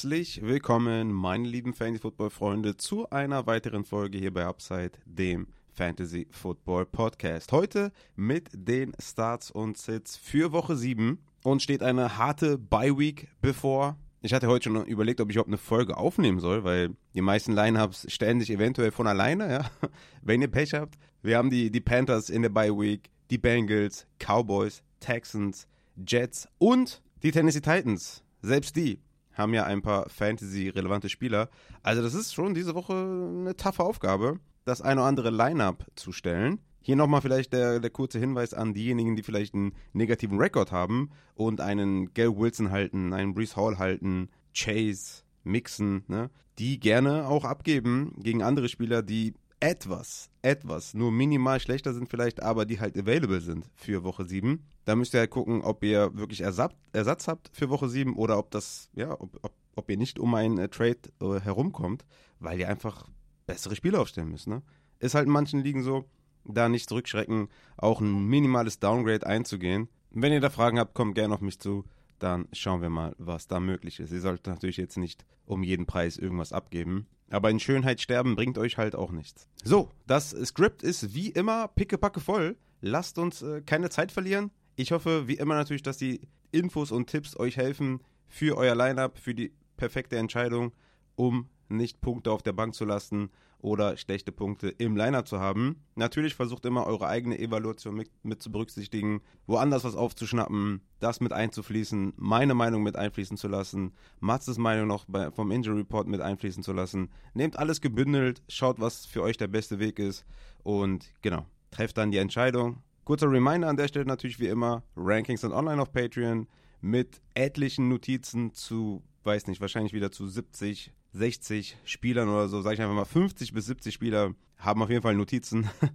Herzlich willkommen, meine lieben Fantasy-Football-Freunde, zu einer weiteren Folge hier bei Upside, dem Fantasy Football Podcast. Heute mit den Starts und Sits für Woche 7 und steht eine harte Bye-Week bevor. Ich hatte heute schon überlegt, ob ich überhaupt eine Folge aufnehmen soll, weil die meisten Lineups stellen sich eventuell von alleine, ja. Wenn ihr Pech habt. Wir haben die, die Panthers in der Bye-Week, die Bengals, Cowboys, Texans, Jets und die Tennessee Titans. Selbst die haben ja ein paar Fantasy-relevante Spieler. Also das ist schon diese Woche eine taffe Aufgabe, das eine oder andere Line-Up zu stellen. Hier nochmal vielleicht der, der kurze Hinweis an diejenigen, die vielleicht einen negativen Rekord haben und einen Gail Wilson halten, einen Brees Hall halten, Chase, Mixon, ne? die gerne auch abgeben gegen andere Spieler, die etwas, etwas, nur minimal schlechter sind vielleicht, aber die halt available sind für Woche 7. Da müsst ihr halt gucken, ob ihr wirklich Ersatz, habt für Woche 7 oder ob das, ja, ob, ob, ob ihr nicht um einen äh, Trade äh, herumkommt, weil ihr einfach bessere Spiele aufstellen müsst. Ne? Ist halt in manchen Ligen so, da nicht zurückschrecken, auch ein minimales Downgrade einzugehen. Wenn ihr da Fragen habt, kommt gerne auf mich zu. Dann schauen wir mal, was da möglich ist. Ihr solltet natürlich jetzt nicht um jeden Preis irgendwas abgeben. Aber in Schönheit sterben bringt euch halt auch nichts. So, das Skript ist wie immer pickepacke voll. Lasst uns äh, keine Zeit verlieren. Ich hoffe, wie immer natürlich, dass die Infos und Tipps euch helfen für euer Lineup, für die perfekte Entscheidung, um nicht Punkte auf der Bank zu lassen oder schlechte Punkte im Lineup zu haben. Natürlich versucht immer eure eigene Evaluation mit, mit, zu berücksichtigen, woanders was aufzuschnappen, das mit einzufließen, meine Meinung mit einfließen zu lassen, Matzes Meinung noch bei, vom Injury Report mit einfließen zu lassen. Nehmt alles gebündelt, schaut, was für euch der beste Weg ist und genau, trefft dann die Entscheidung. Kurzer Reminder an der Stelle natürlich wie immer, Rankings sind online auf Patreon mit etlichen Notizen zu, weiß nicht, wahrscheinlich wieder zu 70 60 Spielern oder so, sage ich einfach mal 50 bis 70 Spieler haben auf jeden Fall Notizen.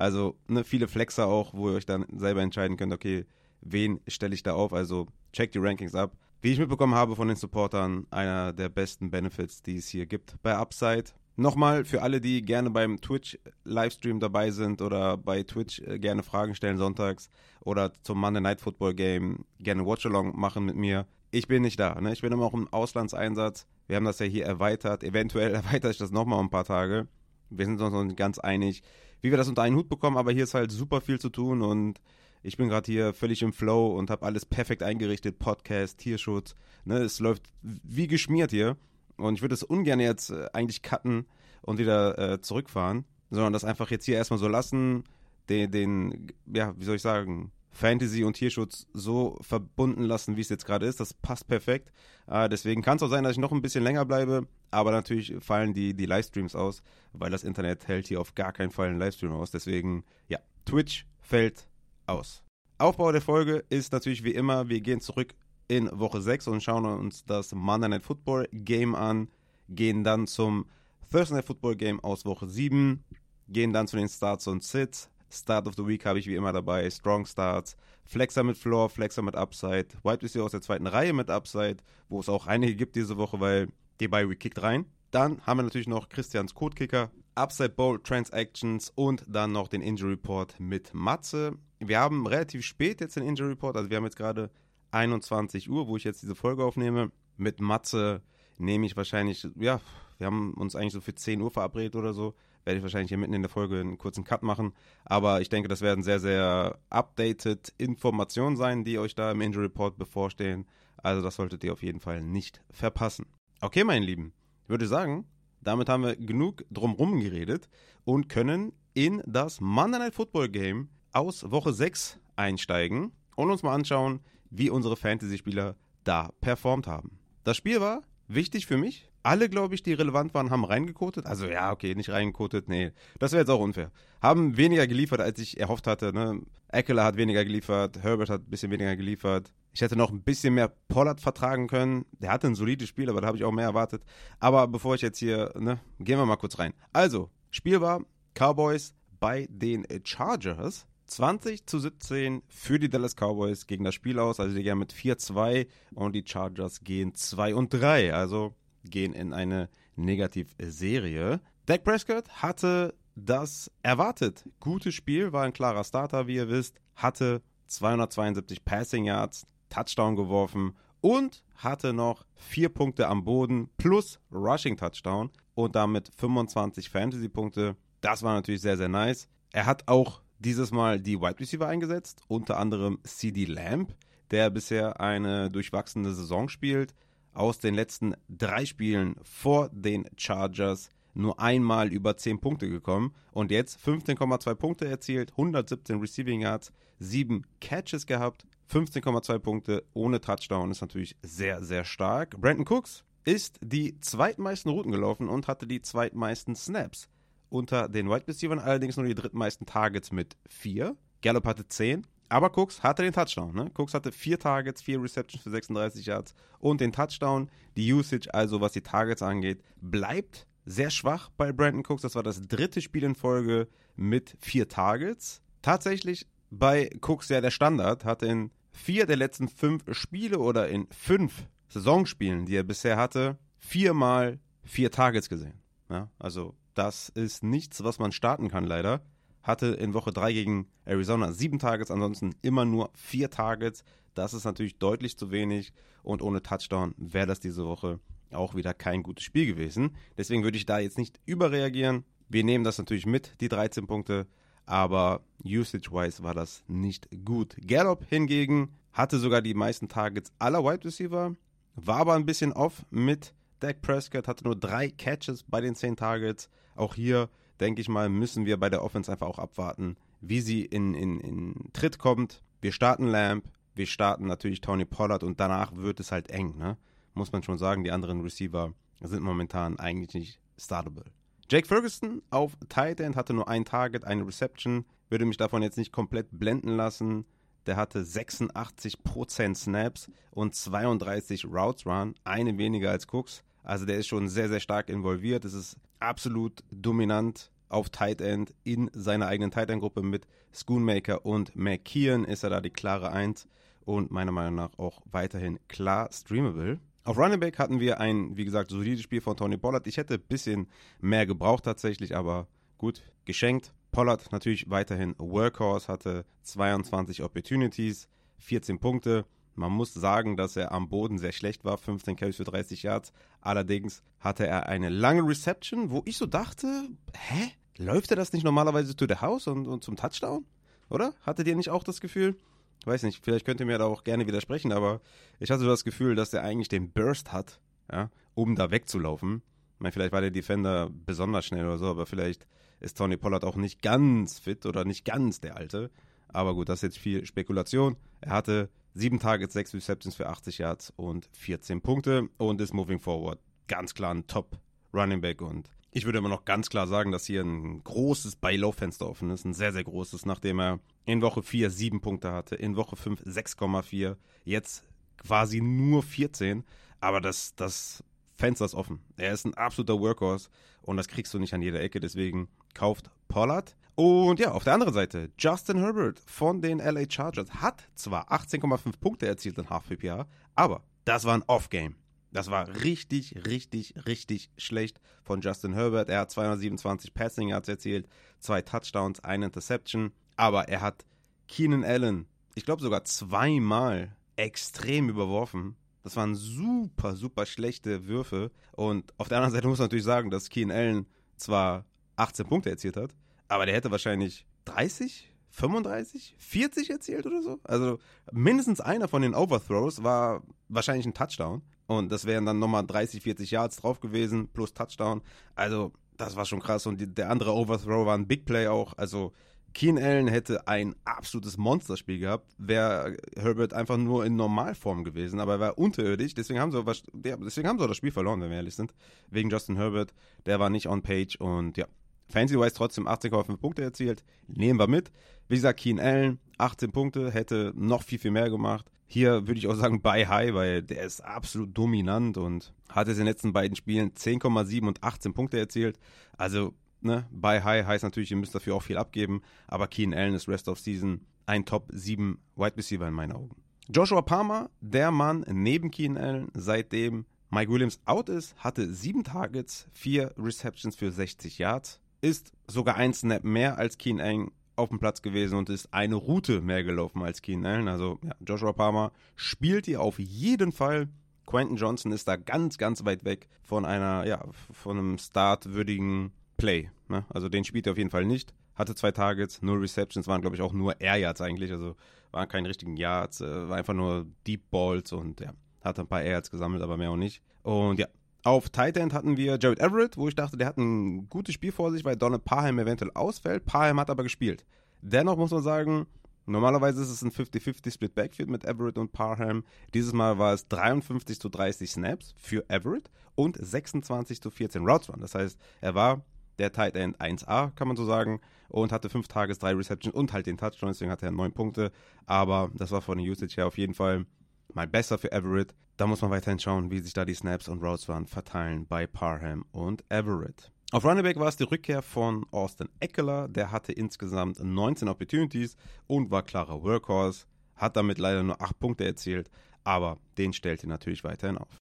Also ne, viele Flexer auch, wo ihr euch dann selber entscheiden könnt, okay, wen stelle ich da auf? Also checkt die Rankings ab. Wie ich mitbekommen habe von den Supportern, einer der besten Benefits, die es hier gibt bei Upside. Nochmal für alle, die gerne beim Twitch-Livestream dabei sind oder bei Twitch äh, gerne Fragen stellen sonntags oder zum Monday Night Football Game gerne Watchalong machen mit mir. Ich bin nicht da. Ne? Ich bin immer auch im Auslandseinsatz. Wir haben das ja hier erweitert. Eventuell erweitere ich das nochmal ein paar Tage. Wir sind uns noch nicht ganz einig, wie wir das unter einen Hut bekommen, aber hier ist halt super viel zu tun und ich bin gerade hier völlig im Flow und habe alles perfekt eingerichtet. Podcast, Tierschutz. Ne? Es läuft wie geschmiert hier. Und ich würde es ungern jetzt äh, eigentlich cutten und wieder äh, zurückfahren, sondern das einfach jetzt hier erstmal so lassen, den, den, ja, wie soll ich sagen, Fantasy und Tierschutz so verbunden lassen, wie es jetzt gerade ist. Das passt perfekt. Äh, deswegen kann es auch sein, dass ich noch ein bisschen länger bleibe. Aber natürlich fallen die, die Livestreams aus, weil das Internet hält hier auf gar keinen Fall einen Livestream aus. Deswegen, ja, Twitch fällt aus. Aufbau der Folge ist natürlich wie immer, wir gehen zurück in Woche 6 und schauen uns das Monday Night Football Game an, gehen dann zum Thursday Night Football Game aus Woche 7, gehen dann zu den Starts und Sits, Start of the Week habe ich wie immer dabei. Strong Starts, Flexer mit Floor, Flexer mit Upside, Wide Receiver aus der zweiten Reihe mit Upside, wo es auch einige gibt diese Woche, weil die Bye Week kickt rein. Dann haben wir natürlich noch Christians Codekicker, Upside Bowl Transactions und dann noch den Injury Report mit Matze. Wir haben relativ spät jetzt den Injury Report, also wir haben jetzt gerade 21 Uhr, wo ich jetzt diese Folge aufnehme. Mit Matze nehme ich wahrscheinlich, ja, wir haben uns eigentlich so für 10 Uhr verabredet oder so werde ich wahrscheinlich hier mitten in der Folge einen kurzen Cut machen. Aber ich denke, das werden sehr, sehr updated Informationen sein, die euch da im Injury Report bevorstehen. Also das solltet ihr auf jeden Fall nicht verpassen. Okay, meine Lieben, ich würde sagen, damit haben wir genug drumherum geredet und können in das Monday Night Football Game aus Woche 6 einsteigen und uns mal anschauen, wie unsere Fantasy-Spieler da performt haben. Das Spiel war wichtig für mich, alle, glaube ich, die relevant waren, haben reingekotet. Also ja, okay, nicht reingekotet, nee. Das wäre jetzt auch unfair. Haben weniger geliefert, als ich erhofft hatte. Ne? Eckler hat weniger geliefert, Herbert hat ein bisschen weniger geliefert. Ich hätte noch ein bisschen mehr Pollard vertragen können. Der hatte ein solides Spiel, aber da habe ich auch mehr erwartet. Aber bevor ich jetzt hier, ne, gehen wir mal kurz rein. Also, Spiel war Cowboys bei den Chargers. 20 zu 17 für die Dallas Cowboys gegen das Spiel aus. Also die gehen mit 4-2 und die Chargers gehen 2 und 3. Also gehen in eine Negativserie. Dak Prescott hatte das erwartet gute Spiel, war ein klarer Starter, wie ihr wisst, hatte 272 Passing Yards, Touchdown geworfen und hatte noch vier Punkte am Boden plus Rushing Touchdown und damit 25 Fantasy-Punkte. Das war natürlich sehr, sehr nice. Er hat auch dieses Mal die Wide Receiver eingesetzt, unter anderem CD Lamb, der bisher eine durchwachsene Saison spielt. Aus den letzten drei Spielen vor den Chargers nur einmal über 10 Punkte gekommen und jetzt 15,2 Punkte erzielt, 117 Receiving Yards, 7 Catches gehabt, 15,2 Punkte ohne Touchdown ist natürlich sehr, sehr stark. Brandon Cooks ist die zweitmeisten Routen gelaufen und hatte die zweitmeisten Snaps. Unter den Wide Receivers allerdings nur die drittmeisten Targets mit 4. Gallup hatte 10. Aber Cooks hatte den Touchdown. Ne? Cooks hatte 4 Targets, 4 Receptions für 36 Yards und den Touchdown. Die Usage, also was die Targets angeht, bleibt sehr schwach bei Brandon Cooks. Das war das dritte Spiel in Folge mit 4 Targets. Tatsächlich bei Cooks ja der Standard, hat in vier der letzten fünf Spiele oder in fünf Saisonspielen, die er bisher hatte, viermal vier Targets gesehen. Ja, also das ist nichts, was man starten kann, leider. Hatte in Woche 3 gegen Arizona sieben Targets, ansonsten immer nur vier Targets. Das ist natürlich deutlich zu wenig und ohne Touchdown wäre das diese Woche auch wieder kein gutes Spiel gewesen. Deswegen würde ich da jetzt nicht überreagieren. Wir nehmen das natürlich mit, die 13 Punkte, aber usage-wise war das nicht gut. Gallup hingegen hatte sogar die meisten Targets aller Wide Receiver, war aber ein bisschen off mit Dak Prescott, hatte nur drei Catches bei den 10 Targets. Auch hier, denke ich mal, müssen wir bei der Offense einfach auch abwarten, wie sie in, in, in Tritt kommt. Wir starten Lamb, wir starten natürlich Tony Pollard und danach wird es halt eng, ne? Muss man schon sagen, die anderen Receiver sind momentan eigentlich nicht startable. Jake Ferguson auf Tight End hatte nur ein Target, eine Reception. Würde mich davon jetzt nicht komplett blenden lassen. Der hatte 86% Snaps und 32 Routes Run, eine weniger als Cooks. Also der ist schon sehr, sehr stark involviert. Es ist absolut dominant auf Tight End in seiner eigenen Tight End Gruppe mit Schoonmaker und McKeon ist er da die klare Eins und meiner Meinung nach auch weiterhin klar streamable. Auf Running Back hatten wir ein, wie gesagt, solides Spiel von Tony Pollard. Ich hätte ein bisschen mehr gebraucht tatsächlich, aber gut, geschenkt. Pollard natürlich weiterhin Workhorse, hatte 22 Opportunities, 14 Punkte. Man muss sagen, dass er am Boden sehr schlecht war, 15 Carries für 30 Yards. Allerdings hatte er eine lange Reception, wo ich so dachte, hä? Läuft er das nicht normalerweise to the house und, und zum Touchdown? Oder? Hattet ihr nicht auch das Gefühl? Ich weiß nicht, vielleicht könnt ihr mir da auch gerne widersprechen, aber ich hatte so das Gefühl, dass der eigentlich den Burst hat, ja, um da wegzulaufen. Ich meine, vielleicht war der Defender besonders schnell oder so, aber vielleicht ist Tony Pollard auch nicht ganz fit oder nicht ganz der Alte. Aber gut, das ist jetzt viel Spekulation. Er hatte sieben Targets, sechs Receptions für 80 Yards und 14 Punkte und ist moving forward ganz klar ein Top Running Back und ich würde immer noch ganz kar sagen, dass hier ein großes Buy-Low-Fenster offen ist. Ein sehr, sehr großes, nachdem er in Woche 4 7 Punkte hatte, in Woche 5 6,4, jetzt quasi nur 14. Aber das, das Fenster ist offen. Er ist ein absoluter Workhorse und das kriegst du nicht an jeder Ecke. Deswegen kauft Pollard. Und ja, auf der anderen Seite, Justin Herbert von den LA Chargers hat zwar 18,5 Punkte erzielt in Half PPA, aber das war ein Off-Game. Das war richtig, richtig, richtig schlecht von Justin Herbert. Er hat 227 Passing Yards erzielt, zwei Touchdowns, eine Interception. Aber er hat Keenan Allen, ich glaube sogar zweimal extrem überworfen. Das waren super, super schlechte Würfe. Und auf der anderen Seite muss man natürlich sagen, dass Keenan Allen zwar 18 Punkte erzielt hat, aber der hätte wahrscheinlich 30, 35, 40 erzielt oder so. Also mindestens einer von den Overthrows war wahrscheinlich ein Touchdown. Und das wären dann nochmal 30, 40 Yards drauf gewesen, plus Touchdown. Also, das war schon krass. Und die, der andere Overthrow war ein Big Play auch. Also, Keen Allen hätte ein absolutes Monsterspiel gehabt, wäre Herbert einfach nur in Normalform gewesen, aber er war unterirdisch, deswegen haben sie, deswegen haben sie das Spiel verloren, wenn wir ehrlich sind. Wegen Justin Herbert, der war nicht on page und ja, Fancy-wise trotzdem 18,5 Punkte erzielt, nehmen wir mit. Wie gesagt, Keen Allen, 18 Punkte, hätte noch viel, viel mehr gemacht. Hier würde ich auch sagen, bei High, weil der ist absolut dominant und hat jetzt in den letzten beiden Spielen 10,7 und 18 Punkte erzielt. Also, ne, bei High heißt natürlich, ihr müsst dafür auch viel abgeben, aber Keen Allen ist Rest of Season ein Top 7 Wide Receiver in meinen Augen. Joshua Palmer, der Mann neben Keen Allen, seitdem Mike Williams out ist, hatte sieben Targets, vier Receptions für 60 Yards, ist sogar ein Snap mehr als Keen Allen auf dem Platz gewesen und ist eine Route mehr gelaufen als Keenan Allen. Also ja, Joshua Palmer spielt hier auf jeden Fall. Quentin Johnson ist da ganz, ganz weit weg von einer, ja, von einem startwürdigen Play. Ne? Also den spielt er auf jeden Fall nicht. Hatte zwei Targets, null Receptions, waren glaube ich auch nur Air Yards eigentlich, also waren keine richtigen Yards, äh, war einfach nur Deep Balls und ja, hat ein paar Air Yards gesammelt, aber mehr auch nicht. Und ja, auf Tight End hatten wir Jared Everett, wo ich dachte, der hat ein gutes Spiel vor sich, weil Donald Parham eventuell ausfällt. Parham hat aber gespielt. Dennoch muss man sagen, normalerweise ist es ein 50-50 Split Backfield mit Everett und Parham. Dieses Mal war es 53 zu 30 Snaps für Everett und 26 zu 14 Routes Run. Das heißt, er war der Tight End 1A, kann man so sagen, und hatte 5 Tages, 3 Receptions und halt den Touchdown, deswegen hatte er 9 Punkte. Aber das war von der Usage her auf jeden Fall mal besser für Everett. Da muss man weiterhin schauen, wie sich da die Snaps und Routes Run verteilen bei Parham und Everett. Auf Running war es die Rückkehr von Austin Eckler. Der hatte insgesamt 19 Opportunities und war klarer Workhorse. Hat damit leider nur 8 Punkte erzielt, aber den stellte natürlich weiterhin auf.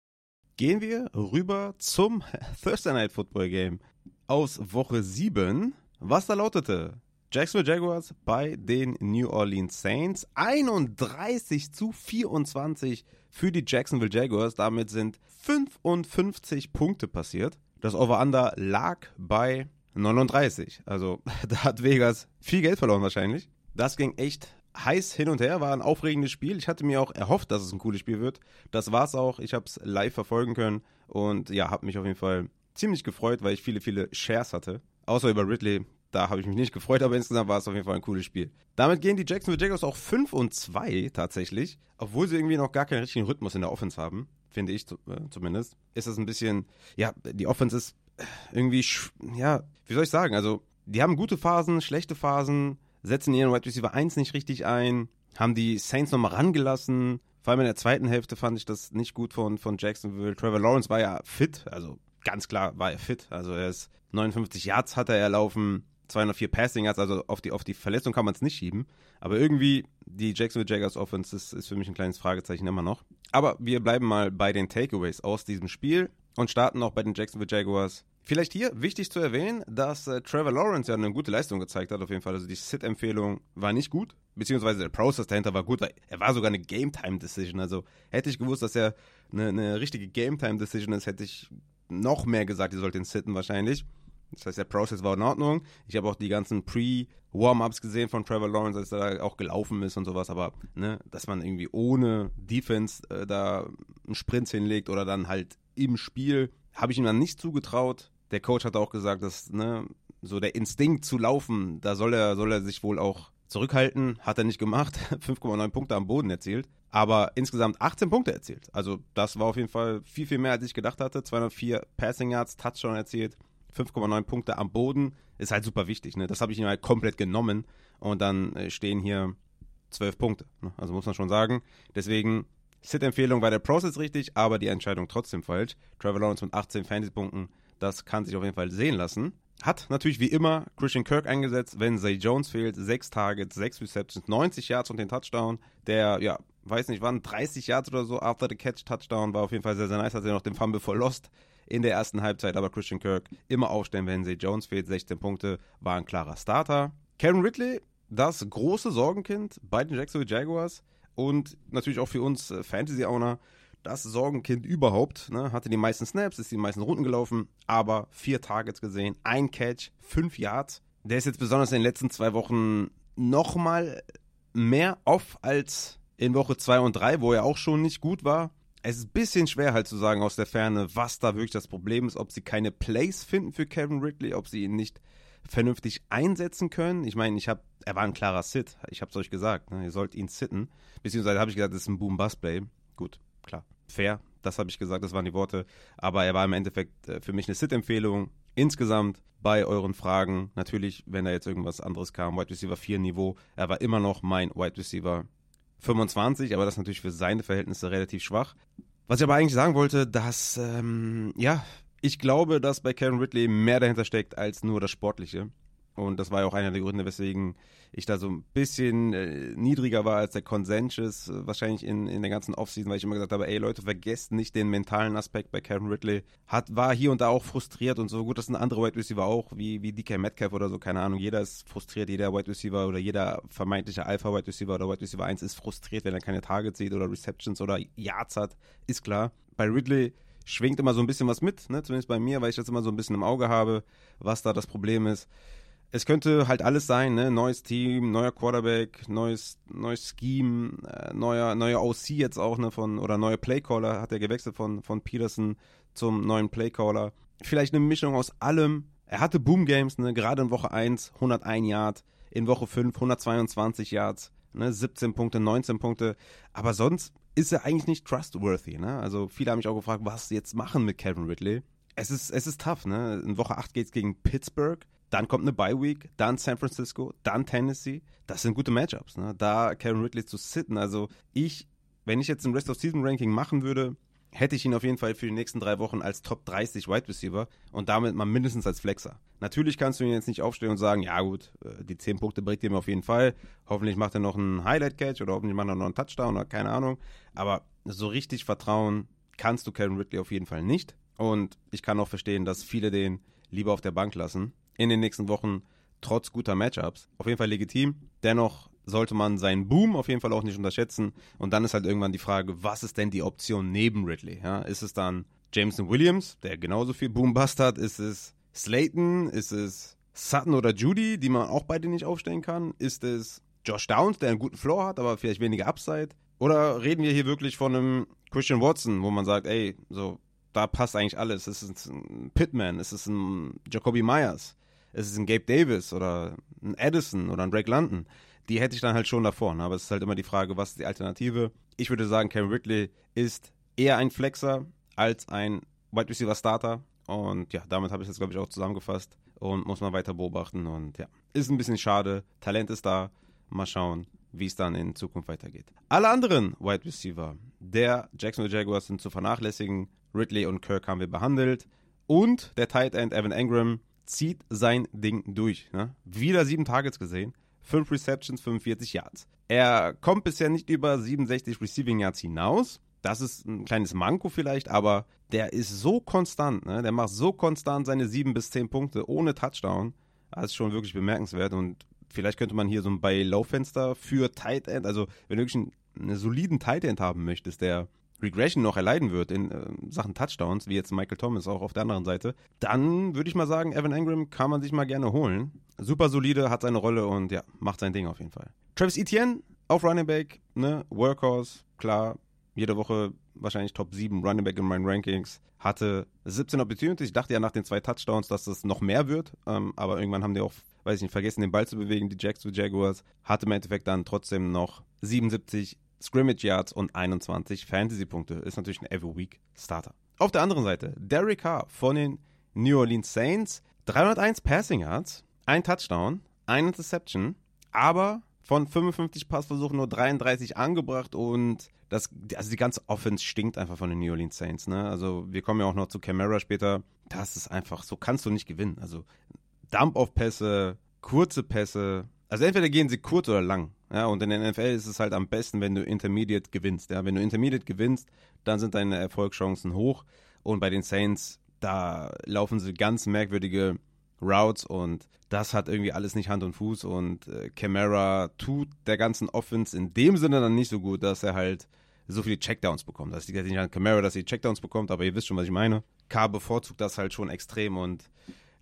Gehen wir rüber zum Thursday Night Football Game aus Woche 7, was da lautete. Jacksonville Jaguars bei den New Orleans Saints. 31 zu 24 für die Jacksonville Jaguars. Damit sind 55 Punkte passiert. Das Over-Under lag bei 39. Also da hat Vegas viel Geld verloren wahrscheinlich. Das ging echt heiß hin und her, war ein aufregendes Spiel. Ich hatte mir auch erhofft, dass es ein cooles Spiel wird. Das war es auch. Ich habe es live verfolgen können und ja, habe mich auf jeden Fall ziemlich gefreut, weil ich viele, viele Shares hatte. Außer über Ridley, da habe ich mich nicht gefreut, aber insgesamt war es auf jeden Fall ein cooles Spiel. Damit gehen die Jacksonville Jaguars auch 5 und 2 tatsächlich, obwohl sie irgendwie noch gar keinen richtigen Rhythmus in der Offense haben, finde ich äh, zumindest. Ist das ein bisschen, ja, die Offense ist irgendwie, ja, wie soll ich sagen, also die haben gute Phasen, schlechte Phasen, setzen ihren Wide Receiver 1 nicht richtig ein, haben die Saints nochmal rangelassen. Vor allem in der zweiten Hälfte fand ich das nicht gut von, von Jacksonville. Trevor Lawrence war ja fit, also ganz klar war er fit. Also er ist 59 Yards hat er erlaufen, 204 Passing Yards, also auf die, auf die Verletzung kann man es nicht schieben. Aber irgendwie, die Jacksonville Jaguars Offense ist, ist für mich ein kleines Fragezeichen immer noch. Aber wir bleiben mal bei den Takeaways aus diesem Spiel und starten auch bei den Jacksonville Jaguars. Vielleicht hier wichtig zu erwähnen, dass äh, Trevor Lawrence ja eine gute Leistung gezeigt hat, auf jeden Fall. Also die Sit-Empfehlung war nicht gut, beziehungsweise der Process dahinter war gut, weil er war sogar eine Game-Time-Decision. Also hätte ich gewusst, dass er eine, eine richtige Game-Time-Decision ist, hätte ich noch mehr gesagt, ihr sollt ihn sitten wahrscheinlich. Das heißt, der Prozess war in Ordnung. Ich habe auch die ganzen Pre-Warm-Ups gesehen von Trevor Lawrence, als er da auch gelaufen ist und sowas. Aber, ne, dass man irgendwie ohne Defense äh, da einen Sprint hinlegt oder dann halt im Spiel, habe ich ihm dann nicht zugetraut. Der Coach hat auch gesagt, dass, ne, so der Instinkt zu laufen, da soll er, soll er sich wohl auch zurückhalten. Hat er nicht gemacht. 5,9 Punkte am Boden erzielt. Aber insgesamt 18 Punkte erzielt. Also, das war auf jeden Fall viel, viel mehr, als ich gedacht hatte. 204 Passing Yards, Touchdown erzielt. 5,9 Punkte am Boden ist halt super wichtig. Ne? Das habe ich ihm halt komplett genommen und dann äh, stehen hier 12 Punkte. Ne? Also muss man schon sagen. Deswegen Sit-Empfehlung war der Process richtig, aber die Entscheidung trotzdem falsch. Trevor Lawrence mit 18 Fantasy-Punkten, das kann sich auf jeden Fall sehen lassen. Hat natürlich wie immer Christian Kirk eingesetzt, wenn Zay Jones fehlt. 6 Targets, 6 Receptions, 90 Yards und den Touchdown. Der, ja, weiß nicht wann, 30 Yards oder so after the catch Touchdown war auf jeden Fall sehr, sehr nice. Hat er noch den Fumble verlost in der ersten Halbzeit, aber Christian Kirk immer aufstellen, wenn Zay Jones fehlt. 16 Punkte, war ein klarer Starter. Karen Ridley, das große Sorgenkind bei den Jacksonville Jaguars und natürlich auch für uns äh, Fantasy-Owner das Sorgenkind überhaupt. Ne? Hatte die meisten Snaps, ist die meisten Runden gelaufen, aber vier Targets gesehen, ein Catch, fünf Yards. Der ist jetzt besonders in den letzten zwei Wochen nochmal mehr off als in Woche 2 und 3, wo er auch schon nicht gut war es ist ein bisschen schwer halt zu sagen aus der Ferne, was da wirklich das Problem ist, ob sie keine Plays finden für Kevin Ridley, ob sie ihn nicht vernünftig einsetzen können. Ich meine, ich habe, er war ein klarer Sit. Ich habe es euch gesagt, ne? ihr sollt ihn sitten. Beziehungsweise habe ich gesagt, das ist ein Boom-Bust-Play. Gut, klar, fair. Das habe ich gesagt, das waren die Worte. Aber er war im Endeffekt äh, für mich eine Sit-Empfehlung. Insgesamt bei euren Fragen, natürlich, wenn da jetzt irgendwas anderes kam, Wide Receiver 4 Niveau, er war immer noch mein Wide Receiver 25, aber das ist natürlich für seine Verhältnisse relativ schwach. Was ich aber eigentlich sagen wollte, dass, ähm, ja, ich glaube, dass bei Karen Ridley mehr dahinter steckt als nur das Sportliche. Und das war ja auch einer der Gründe, weswegen ich da so ein bisschen äh, niedriger war als der Consensus, äh, wahrscheinlich in, in der ganzen Offseason, weil ich immer gesagt habe, ey Leute, vergesst nicht den mentalen Aspekt bei Kevin Ridley. Hat, war hier und da auch frustriert und so gut, das sind andere Wide Receiver auch, wie, wie DK Metcalf oder so, keine Ahnung. Jeder ist frustriert, jeder Wide Receiver oder jeder vermeintliche Alpha Wide Receiver oder Wide Receiver 1 ist frustriert, wenn er keine Targets sieht oder Receptions oder Yards hat, ist klar. Bei Ridley schwingt immer so ein bisschen was mit, ne? zumindest bei mir, weil ich das immer so ein bisschen im Auge habe, was da das Problem ist. Es könnte halt alles sein, ne? Neues Team, neuer Quarterback, neues, neues Scheme, äh, neuer, neuer OC jetzt auch, ne, von, oder neuer Playcaller, hat er gewechselt von, von Peterson zum neuen Playcaller. Vielleicht eine Mischung aus allem. Er hatte Boom Games, ne, gerade in Woche 1 101 Yards, in Woche 5 122 Yards, ne, 17 Punkte, 19 Punkte, aber sonst ist er eigentlich nicht trustworthy, ne? Also viele haben mich auch gefragt, was jetzt machen mit Kevin Ridley. Es ist, es ist tough, ne? In Woche 8 geht es gegen Pittsburgh, dann kommt eine Bye Week, dann San Francisco, dann Tennessee. Das sind gute Matchups, ne? Da Kevin Ridley zu sitten. Also ich, wenn ich jetzt ein Rest of Season Ranking machen würde, hätte ich ihn auf jeden Fall für die nächsten drei Wochen als Top 30 Wide Receiver und damit mal mindestens als Flexer. Natürlich kannst du ihn jetzt nicht aufstellen und sagen, ja gut, äh, die 10 Punkte bringt mir auf jeden Fall. Hoffentlich macht er noch einen Highlight-Catch oder hoffentlich macht er noch einen Touchdown oder keine Ahnung. Aber so richtig vertrauen kannst du Kevin Ridley auf jeden Fall nicht. Und ich kann auch verstehen, dass viele den lieber auf der Bank lassen. In den nächsten Wochen, trotz guter Matchups. Auf jeden Fall legitim. Dennoch sollte man seinen Boom auf jeden Fall auch nicht unterschätzen. Und dann ist halt irgendwann die Frage, was ist denn die Option neben Ridley? Ja, ist es dann Jameson Williams, der genauso viel Boom-Bust hat? Ist es Slayton? Ist es Sutton oder Judy, die man auch beide nicht aufstellen kann? Ist es Josh Downs, der einen guten Floor hat, aber vielleicht weniger Upside? Oder reden wir hier wirklich von einem Christian Watson, wo man sagt, ey, so, da passt eigentlich alles. Es ist ein Pittman, es ist ein Jacoby Myers, es ist ein Gabe Davis oder ein Addison oder ein Drake London die hätte ich dann halt schon davor. Ne? Aber es ist halt immer die Frage, was ist die Alternative? Ich würde sagen, Kevin Ridley ist eher ein Flexer als ein Wide Receiver Starter. Und ja, damit habe ich das, glaube ich, auch zusammengefasst und muss man weiter beobachten. Und ja, ist ein bisschen schade. Talent ist da. Mal schauen, wie es dann in Zukunft weitergeht. Alle anderen Wide Receiver der Jacksonville Jaguars sind zu vernachlässigen. Ridley und Kirk haben wir behandelt. Und der Tight End Evan Engram zieht sein Ding durch. Ne? Wieder sieben Targets gesehen. 5 Receptions, 45 Yards. Er kommt bisher nicht über 67 Receiving Yards hinaus. Das ist ein kleines Manko vielleicht, aber der ist so konstant, ne? der macht so konstant seine 7 bis 10 Punkte ohne Touchdown. Das ist schon wirklich bemerkenswert und vielleicht könnte man hier so ein Buy-Low-Fenster für Tight End, also wenn du wirklich einen, einen soliden Tight End haben möchtest, der Regression noch erleiden wird in äh, Sachen Touchdowns, wie jetzt Michael Thomas auch auf der anderen Seite, dann würde ich mal sagen, Evan Engram kann man sich mal gerne holen. Super solide, hat seine Rolle und ja, macht sein Ding auf jeden Fall. Travis Etienne auf Running Back, ne, Workhorse, klar, jede Woche wahrscheinlich Top 7 Running Back in meinen Rankings. Hatte 17 Opportunities. Ich dachte ja nach den zwei Touchdowns, dass das noch mehr wird. Ähm, aber irgendwann haben die auch, weiß ich nicht, vergessen, den Ball zu bewegen, die Jacks zu Jaguars. Hatte im Endeffekt dann trotzdem noch 77 Scrimmage Yards und 21 Fantasy-Punkte. Ist natürlich ein Every Week Starter. Auf der anderen Seite, Derek Carr von den New Orleans Saints. 301 Passing Yards, ein Touchdown, ein Interception, aber von 55 Passversuchen nur 33 angebracht und das, also die ganze Offense stinkt einfach von den New Orleans Saints. Ne? Also wir kommen ja auch noch zu Camara später. Das ist einfach, so kannst du nicht gewinnen. Also Dump-Off-Pässe, kurze Pässe. Also entweder gehen sie kurz oder lang. Ja, und in der NFL ist es halt am besten, wenn du Intermediate gewinnst. Ja, wenn du Intermediate gewinnst, dann sind deine Erfolgschancen hoch. Und bei den Saints, da laufen sie ganz merkwürdige Routes und das hat irgendwie alles nicht Hand und Fuß. Und äh, Camara tut der ganzen Offense in dem Sinne dann nicht so gut, dass er halt so viele Checkdowns bekommt. Das liegt jetzt nicht an Camara, dass er Checkdowns bekommt, aber ihr wisst schon, was ich meine. K bevorzugt das halt schon extrem und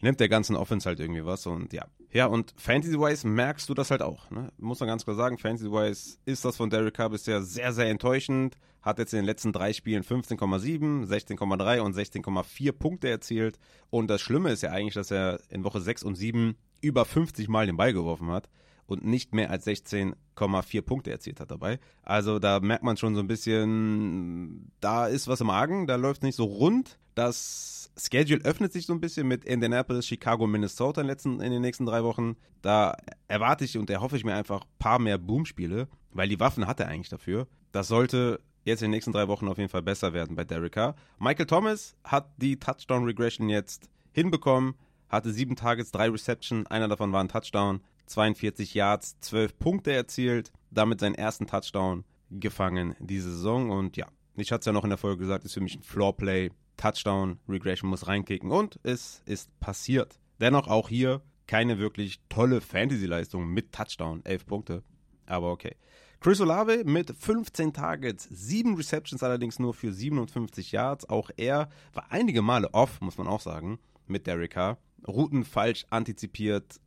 nimmt der ganzen Offense halt irgendwie was und ja. Ja, und Fantasy-wise merkst du das halt auch. Ne? Muss man ganz klar sagen, Fantasy-wise ist das von Derek Carr bisher sehr, sehr enttäuschend. Hat jetzt in den letzten drei Spielen 15,7, 16,3 und 16,4 Punkte erzielt. Und das Schlimme ist ja eigentlich, dass er in Woche 6 und 7 über 50 Mal den Ball geworfen hat und nicht mehr als 16,4 Punkte erzielt hat dabei. Also da merkt man schon so ein bisschen, da ist was im Argen, da läuft nicht so rund. Das Schedule öffnet sich so ein bisschen mit Indianapolis, Chicago, Minnesota in, letzten, in den nächsten drei Wochen. Da erwarte ich und erhoffe ich mir einfach ein paar mehr Boom-Spiele, weil die Waffen hat er eigentlich dafür. Das sollte jetzt in den nächsten drei Wochen auf jeden Fall besser werden bei Derek Carr. Michael Thomas hat die Touchdown-Regression jetzt hinbekommen, hatte sieben Targets, drei Reception, einer davon war ein Touchdown, 42 Yards, 12 Punkte erzielt, damit seinen ersten Touchdown gefangen diese Saison. Und ja, ich hatte es ja noch in der Folge gesagt, ist für mich ein Floorplay. Touchdown, Regression muss reinkicken und es ist passiert. Dennoch auch hier keine wirklich tolle Fantasy-Leistung mit Touchdown, 11 Punkte. Aber okay. Chris Olave mit 15 Targets, 7 Receptions allerdings nur für 57 Yards. Auch er war einige Male off, muss man auch sagen, mit Derek Carr. Routen falsch antizipiert,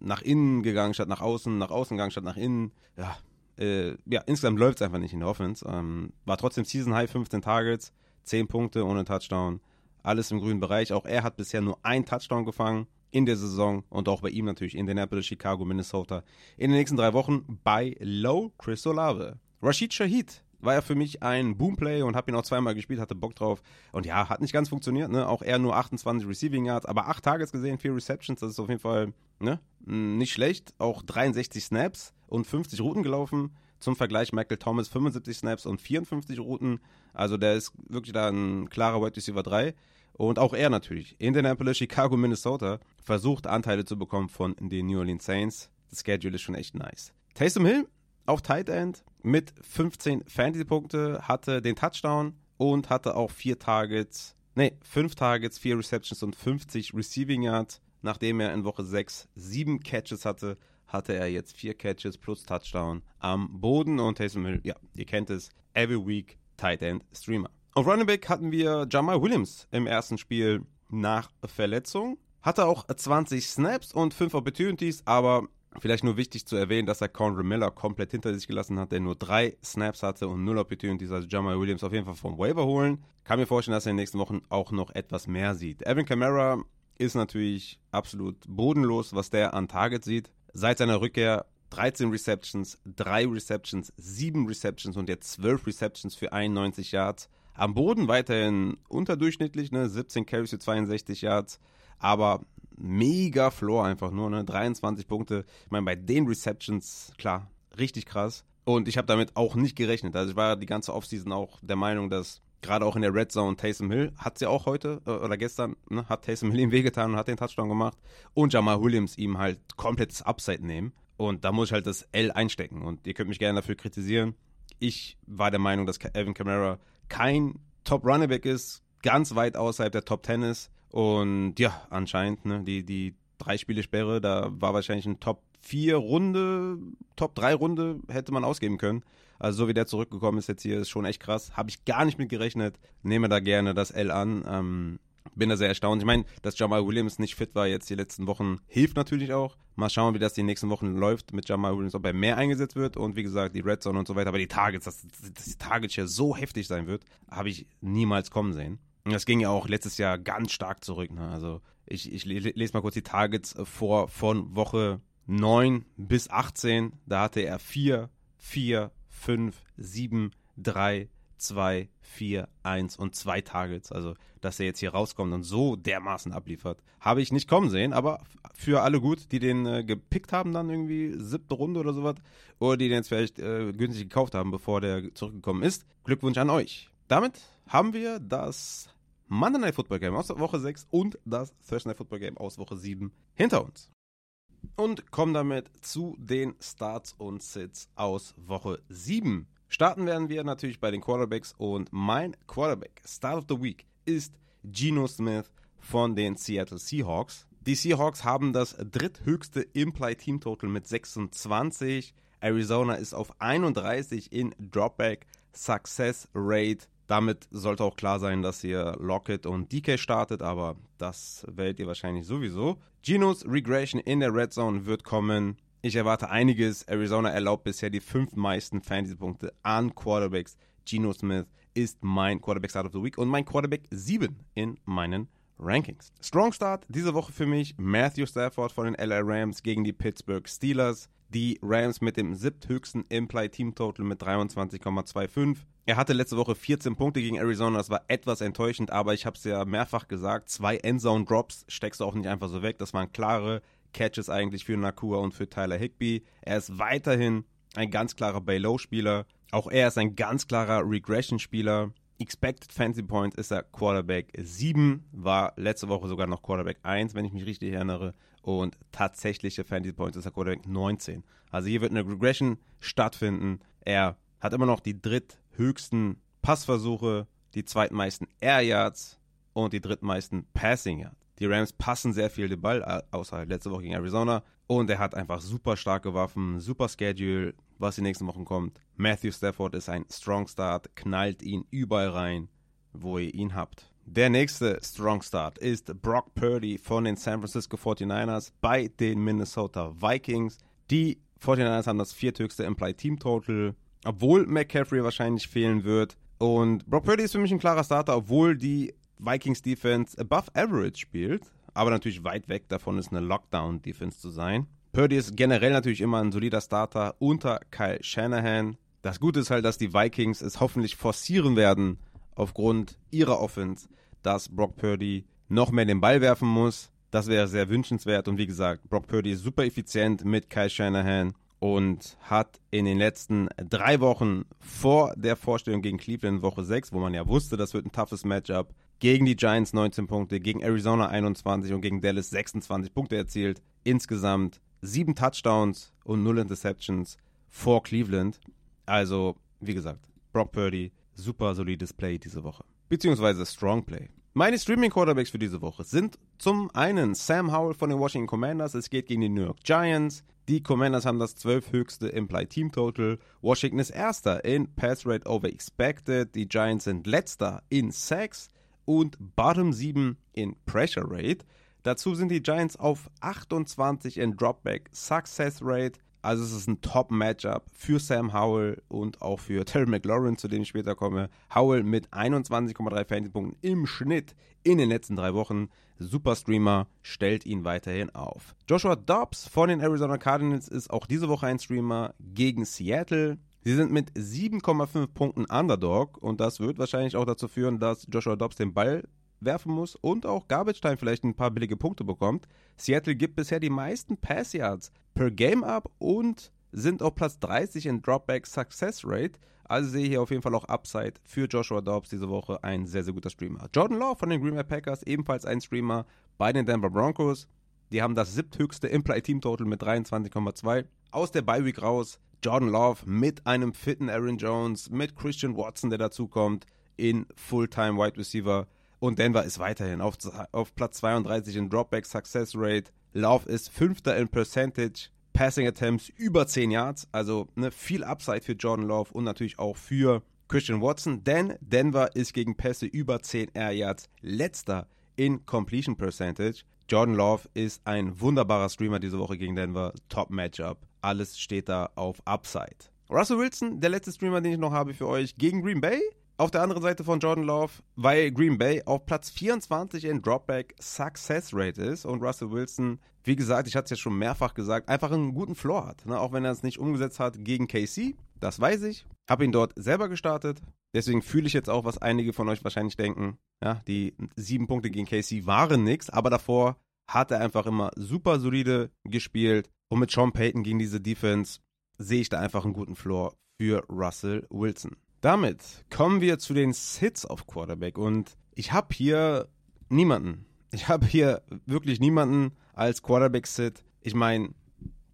nach innen gegangen statt nach außen, nach außen gegangen statt nach innen. Ja, äh, ja insgesamt läuft es einfach nicht in der Offense. Ähm, war trotzdem Season High 15 Targets, 10 Punkte ohne Touchdown. Alles im grünen Bereich. Auch er hat bisher nur einen Touchdown gefangen in der Saison und auch bei ihm natürlich Indianapolis, Chicago, Minnesota. In den nächsten drei Wochen bei Low Chris Olave. Rashid Shahid war ja für mich ein Boomplay und habe ihn auch zweimal gespielt, hatte Bock drauf. Und ja, hat nicht ganz funktioniert, ne? Auch er nur 28 Receiving Yards, aber 8 Targets gesehen, 4 Receptions, das ist auf jeden Fall ne? nicht schlecht. Auch 63 Snaps und 50 Routen gelaufen. Zum Vergleich Michael Thomas 75 Snaps und 54 Routen. Also der ist wirklich da ein klarer Wide Receiver 3. Und auch er natürlich. Indianapolis, Chicago, Minnesota versucht Anteile zu bekommen von den New Orleans Saints. Das Schedule ist schon echt nice. Taysom Hill auf Tight End mit 15 Fantasy-Punkte, hatte den Touchdown und hatte auch vier Targets, nee, fünf Targets, vier Receptions und 50 Receiving Yards. Nachdem er in Woche 6 sieben Catches hatte, hatte er jetzt vier Catches plus Touchdown am Boden und Taysom Hill, ja, ihr kennt es, every week Tight End Streamer. Auf Running Back hatten wir Jamal Williams im ersten Spiel nach Verletzung. Hatte auch 20 Snaps und 5 Opportunities, aber vielleicht nur wichtig zu erwähnen, dass er Conrad Miller komplett hinter sich gelassen hat, der nur 3 Snaps hatte und 0 Opportunities. Also Jamal Williams auf jeden Fall vom Waiver holen. Kann mir vorstellen, dass er in den nächsten Wochen auch noch etwas mehr sieht. Evan Kamara ist natürlich absolut bodenlos, was der an Target sieht. Seit seiner Rückkehr 13 Receptions, 3 Receptions, 7 Receptions und jetzt 12 Receptions für 91 Yards. Am Boden weiterhin unterdurchschnittlich, ne? 17 Carries für 62 Yards, aber mega Floor einfach nur, ne? 23 Punkte. Ich meine, bei den Receptions, klar, richtig krass. Und ich habe damit auch nicht gerechnet. Also ich war die ganze Offseason auch der Meinung, dass gerade auch in der Red Zone Taysom Hill hat sie auch heute äh, oder gestern, ne, hat Taysom Hill ihm wehgetan und hat den Touchdown gemacht. Und Jamal Williams ihm halt komplettes Upside nehmen. Und da muss ich halt das L einstecken. Und ihr könnt mich gerne dafür kritisieren. Ich war der Meinung, dass Evan Kamara kein Top Runnerback ist, ganz weit außerhalb der Top Ten ist. Und ja, anscheinend, ne, die, die drei Spiele Sperre, da war wahrscheinlich ein Top 4 Runde, Top 3 Runde hätte man ausgeben können. Also so wie der zurückgekommen ist jetzt hier, ist schon echt krass. Habe ich gar nicht mit gerechnet. Nehme da gerne das L an. Ähm, bin da sehr erstaunt. Ich meine, dass Jamal Williams nicht fit war jetzt die letzten Wochen, hilft natürlich auch. Mal schauen, wie das die nächsten Wochen läuft mit Jamal Williams, ob er mehr eingesetzt wird und wie gesagt, die Red Zone und so weiter. Aber die Targets, dass, die Targets hier so heftig sein wird, habe ich niemals kommen sehen. Das ging ja auch letztes Jahr ganz stark zurück. Ne? Also ich, ich lese mal kurz die Targets vor von Woche 9 bis 18. Da hatte er 4, 4, 5, 7, 3, 2, 4, 1 und 2 Targets. Also, dass er jetzt hier rauskommt und so dermaßen abliefert, habe ich nicht kommen sehen. Aber für alle gut, die den äh, gepickt haben, dann irgendwie siebte Runde oder sowas, oder die den jetzt vielleicht äh, günstig gekauft haben, bevor der zurückgekommen ist. Glückwunsch an euch. Damit haben wir das Monday Night Football Game aus Woche 6 und das Thursday Night Football Game aus Woche 7 hinter uns. Und kommen damit zu den Starts und Sits aus Woche 7. Starten werden wir natürlich bei den Quarterbacks und mein Quarterback Start of the Week ist Geno Smith von den Seattle Seahawks. Die Seahawks haben das dritthöchste Implied Team Total mit 26. Arizona ist auf 31 in Dropback Success Rate. Damit sollte auch klar sein, dass ihr Lockett und DK startet, aber das wählt ihr wahrscheinlich sowieso. Genos Regression in der Red Zone wird kommen. Ich erwarte einiges. Arizona erlaubt bisher die fünf meisten Fantasy-Punkte an Quarterbacks. Geno Smith ist mein Quarterback Start of the Week und mein Quarterback 7 in meinen Rankings. Strong Start diese Woche für mich. Matthew Stafford von den LA Rams gegen die Pittsburgh Steelers. Die Rams mit dem siebthöchsten Implied Team Total mit 23,25. Er hatte letzte Woche 14 Punkte gegen Arizona, das war etwas enttäuschend, aber ich habe es ja mehrfach gesagt, zwei Endzone Drops steckst du auch nicht einfach so weg. Das waren klare Catches eigentlich für Nakua und für Tyler Higby. Er ist weiterhin ein ganz klarer Bay-Low-Spieler. Auch er ist ein ganz klarer Regression-Spieler. Expected Fantasy Points ist er Quarterback 7, war letzte Woche sogar noch Quarterback 1, wenn ich mich richtig erinnere. Und tatsächliche Fantasy Points ist er Quarterback 19. Also hier wird eine Regression stattfinden. Er hat immer noch die dritthöchsten Passversuche, die zweitmeisten Air Yards und die drittmeisten Passing Yards. Die Rams passen sehr viel den Ball, außer letzte Woche gegen Arizona. Und er hat einfach super starke Waffen, super Schedule, was die nächsten Wochen kommt. Matthew Stafford ist ein Strong Start, knallt ihn überall rein, wo ihr ihn habt. Der nächste Strong Start ist Brock Purdy von den San Francisco 49ers bei den Minnesota Vikings. Die 49ers haben das vierthöchste Implied Team Total, obwohl McCaffrey wahrscheinlich fehlen wird. Und Brock Purdy ist für mich ein klarer Starter, obwohl die Vikings Defense above average spielt, aber natürlich weit weg davon ist, eine Lockdown Defense zu sein. Purdy ist generell natürlich immer ein solider Starter unter Kyle Shanahan. Das Gute ist halt, dass die Vikings es hoffentlich forcieren werden aufgrund ihrer Offense, dass Brock Purdy noch mehr den Ball werfen muss. Das wäre sehr wünschenswert und wie gesagt, Brock Purdy ist super effizient mit Kyle Shanahan und hat in den letzten drei Wochen vor der Vorstellung gegen Cleveland Woche 6, wo man ja wusste, das wird ein toughes Matchup, gegen die Giants 19 Punkte, gegen Arizona 21 und gegen Dallas 26 Punkte erzielt. Insgesamt sieben Touchdowns und null Interceptions vor Cleveland. Also, wie gesagt, Brock Purdy, super solides Play diese Woche. Beziehungsweise Strong Play. Meine Streaming Quarterbacks für diese Woche sind zum einen Sam Howell von den Washington Commanders. Es geht gegen die New York Giants. Die Commanders haben das 12 höchste Implied Team Total. Washington ist erster in Pass Rate over Expected. Die Giants sind letzter in Sacks und Bottom 7 in Pressure Rate. Dazu sind die Giants auf 28 in Dropback Success Rate. Also es ist ein Top-Matchup für Sam Howell und auch für Terry McLaurin, zu dem ich später komme. Howell mit 21,3 Fantasy-Punkten im Schnitt in den letzten drei Wochen. Super Streamer, stellt ihn weiterhin auf. Joshua Dobbs von den Arizona Cardinals ist auch diese Woche ein Streamer gegen Seattle. Sie sind mit 7,5 Punkten Underdog und das wird wahrscheinlich auch dazu führen, dass Joshua Dobbs den Ball werfen muss und auch Garbage Time vielleicht ein paar billige Punkte bekommt. Seattle gibt bisher die meisten Pass Yards per Game ab und sind auf Platz 30 in Dropback Success Rate. Also sehe ich hier auf jeden Fall auch Upside für Joshua Dobbs diese Woche. Ein sehr, sehr guter Streamer. Jordan Law von den Green Bay Packers, ebenfalls ein Streamer bei den Denver Broncos. Die haben das siebthöchste Implied Team Total mit 23,2. Aus der Bye Week raus Jordan Love mit einem fitten Aaron Jones, mit Christian Watson, der dazukommt, in Fulltime Wide Receiver. Und Denver ist weiterhin auf, auf Platz 32 in Dropback Success Rate. Love ist Fünfter in Percentage. Passing Attempts über 10 Yards. Also ne, viel Upside für Jordan Love und natürlich auch für Christian Watson. Denn Denver ist gegen Pässe über 10 Air Yards letzter in Completion Percentage. Jordan Love ist ein wunderbarer Streamer diese Woche gegen Denver. Top Matchup alles steht da auf Upside. Russell Wilson, der letzte Streamer, den ich noch habe für euch, gegen Green Bay. Auf der anderen Seite von Jordan Love, weil Green Bay auf Platz 24 in Dropback Success Rate ist und Russell Wilson, wie gesagt, ich hatte es ja schon mehrfach gesagt, einfach einen guten Floor hat. Ne? Auch wenn er es nicht umgesetzt hat gegen KC, das weiß ich. Habe ihn dort selber gestartet. Deswegen fühle ich jetzt auch, was einige von euch wahrscheinlich denken. Ja, die sieben Punkte gegen KC waren nichts, aber davor hat er einfach immer super solide gespielt. Und mit Sean Payton gegen diese Defense sehe ich da einfach einen guten Floor für Russell Wilson. Damit kommen wir zu den Sits auf Quarterback und ich habe hier niemanden. Ich habe hier wirklich niemanden als Quarterback-Sit. Ich meine,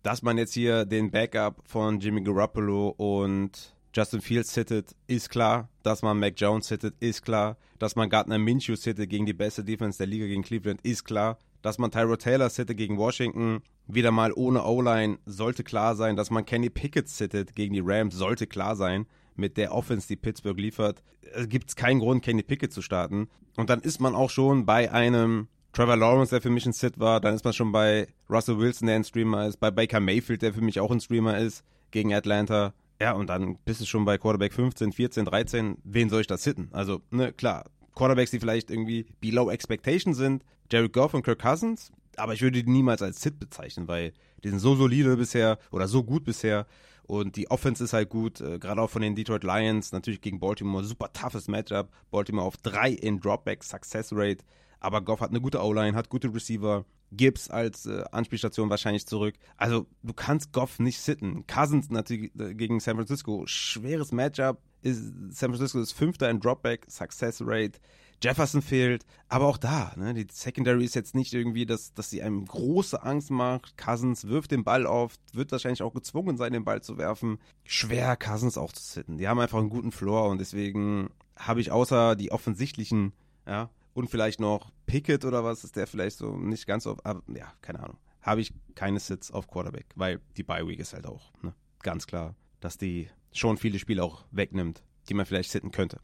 dass man jetzt hier den Backup von Jimmy Garoppolo und Justin Fields sittet, ist klar. Dass man Mac Jones sittet, ist klar. Dass man Gardner Minshew sittet gegen die beste Defense der Liga gegen Cleveland, ist klar. Dass man Tyro Taylor sittet gegen Washington, wieder mal ohne O-Line, sollte klar sein. Dass man Kenny Pickett sittet gegen die Rams, sollte klar sein. Mit der Offense, die Pittsburgh liefert, gibt es keinen Grund, Kenny Pickett zu starten. Und dann ist man auch schon bei einem Trevor Lawrence, der für mich ein Sit war. Dann ist man schon bei Russell Wilson, der ein Streamer ist. Bei Baker Mayfield, der für mich auch ein Streamer ist, gegen Atlanta. Ja, und dann bist du schon bei Quarterback 15, 14, 13. Wen soll ich da sitten? Also, ne, klar. Quarterbacks, die vielleicht irgendwie below expectation sind. Jared Goff und Kirk Cousins, aber ich würde die niemals als Sit bezeichnen, weil die sind so solide bisher oder so gut bisher und die Offense ist halt gut, äh, gerade auch von den Detroit Lions, natürlich gegen Baltimore, super toughes Matchup. Baltimore auf 3 in Dropback Success Rate, aber Goff hat eine gute O-Line, hat gute Receiver, Gibbs als äh, Anspielstation wahrscheinlich zurück. Also du kannst Goff nicht sitten. Cousins natürlich äh, gegen San Francisco, schweres Matchup. ist San Francisco ist Fünfter in Dropback, Success Rate. Jefferson fehlt, aber auch da, ne, die Secondary ist jetzt nicht irgendwie, dass, dass sie einem große Angst macht. Cousins wirft den Ball auf, wird wahrscheinlich auch gezwungen sein, den Ball zu werfen. Schwer, Cousins auch zu sitten. Die haben einfach einen guten Floor und deswegen habe ich außer die offensichtlichen, ja, und vielleicht noch Pickett oder was, ist der vielleicht so nicht ganz auf, aber, ja, keine Ahnung. Habe ich keine Sits auf Quarterback, weil die Bye Week ist halt auch, ne, ganz klar, dass die schon viele Spiele auch wegnimmt, die man vielleicht sitten könnte.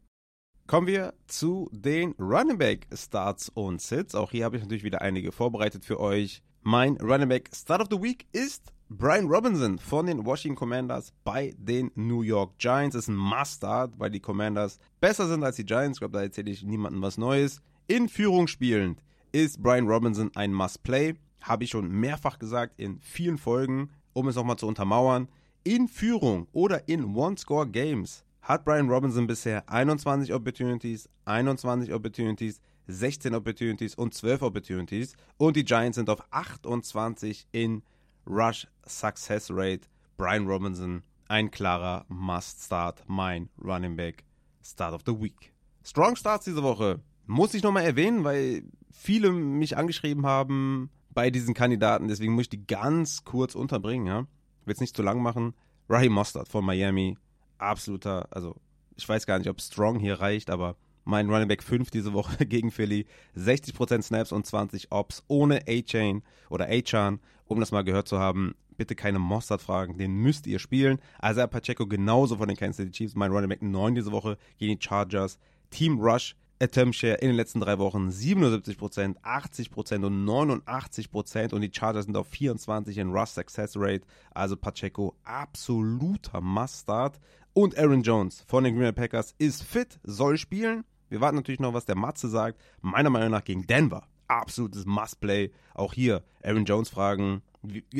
Kommen wir zu den Running Back Starts und Sits. Auch hier habe ich natürlich wieder einige vorbereitet für euch. Mein Running Back Start of the Week ist Brian Robinson von den Washington Commanders bei den New York Giants. Ist ein Must-Start, weil die Commanders besser sind als die Giants. Ich glaube, da erzähle ich niemandem was Neues. In Führung spielend ist Brian Robinson ein Must-Play. Habe ich schon mehrfach gesagt in vielen Folgen, um es nochmal zu untermauern. In Führung oder in One-Score-Games hat Brian Robinson bisher 21 Opportunities, 21 Opportunities, 16 Opportunities und 12 Opportunities. Und die Giants sind auf 28 in Rush Success Rate. Brian Robinson, ein klarer Must-Start, mein Running Back Start of the Week. Strong Starts diese Woche. Muss ich nochmal erwähnen, weil viele mich angeschrieben haben bei diesen Kandidaten. Deswegen muss ich die ganz kurz unterbringen. Ja? Will es nicht zu lang machen. Raheem Mostert von Miami absoluter, also ich weiß gar nicht, ob Strong hier reicht, aber mein Running Back 5 diese Woche gegen Philly, 60% Snaps und 20 Ops ohne A-Chain oder A-Chan, um das mal gehört zu haben. Bitte keine Mossad-Fragen, den müsst ihr spielen. Also Pacheco genauso von den Kansas City Chiefs, mein Running Back 9 diese Woche gegen die Chargers. Team Rush, Attempt Share in den letzten drei Wochen 77%, 80% und 89% und die Chargers sind auf 24 in Rush Success Rate. Also Pacheco absoluter Must-Start. Und Aaron Jones von den Green Bay Packers ist fit, soll spielen. Wir warten natürlich noch, was der Matze sagt. Meiner Meinung nach gegen Denver. Absolutes Must-Play. Auch hier Aaron Jones fragen.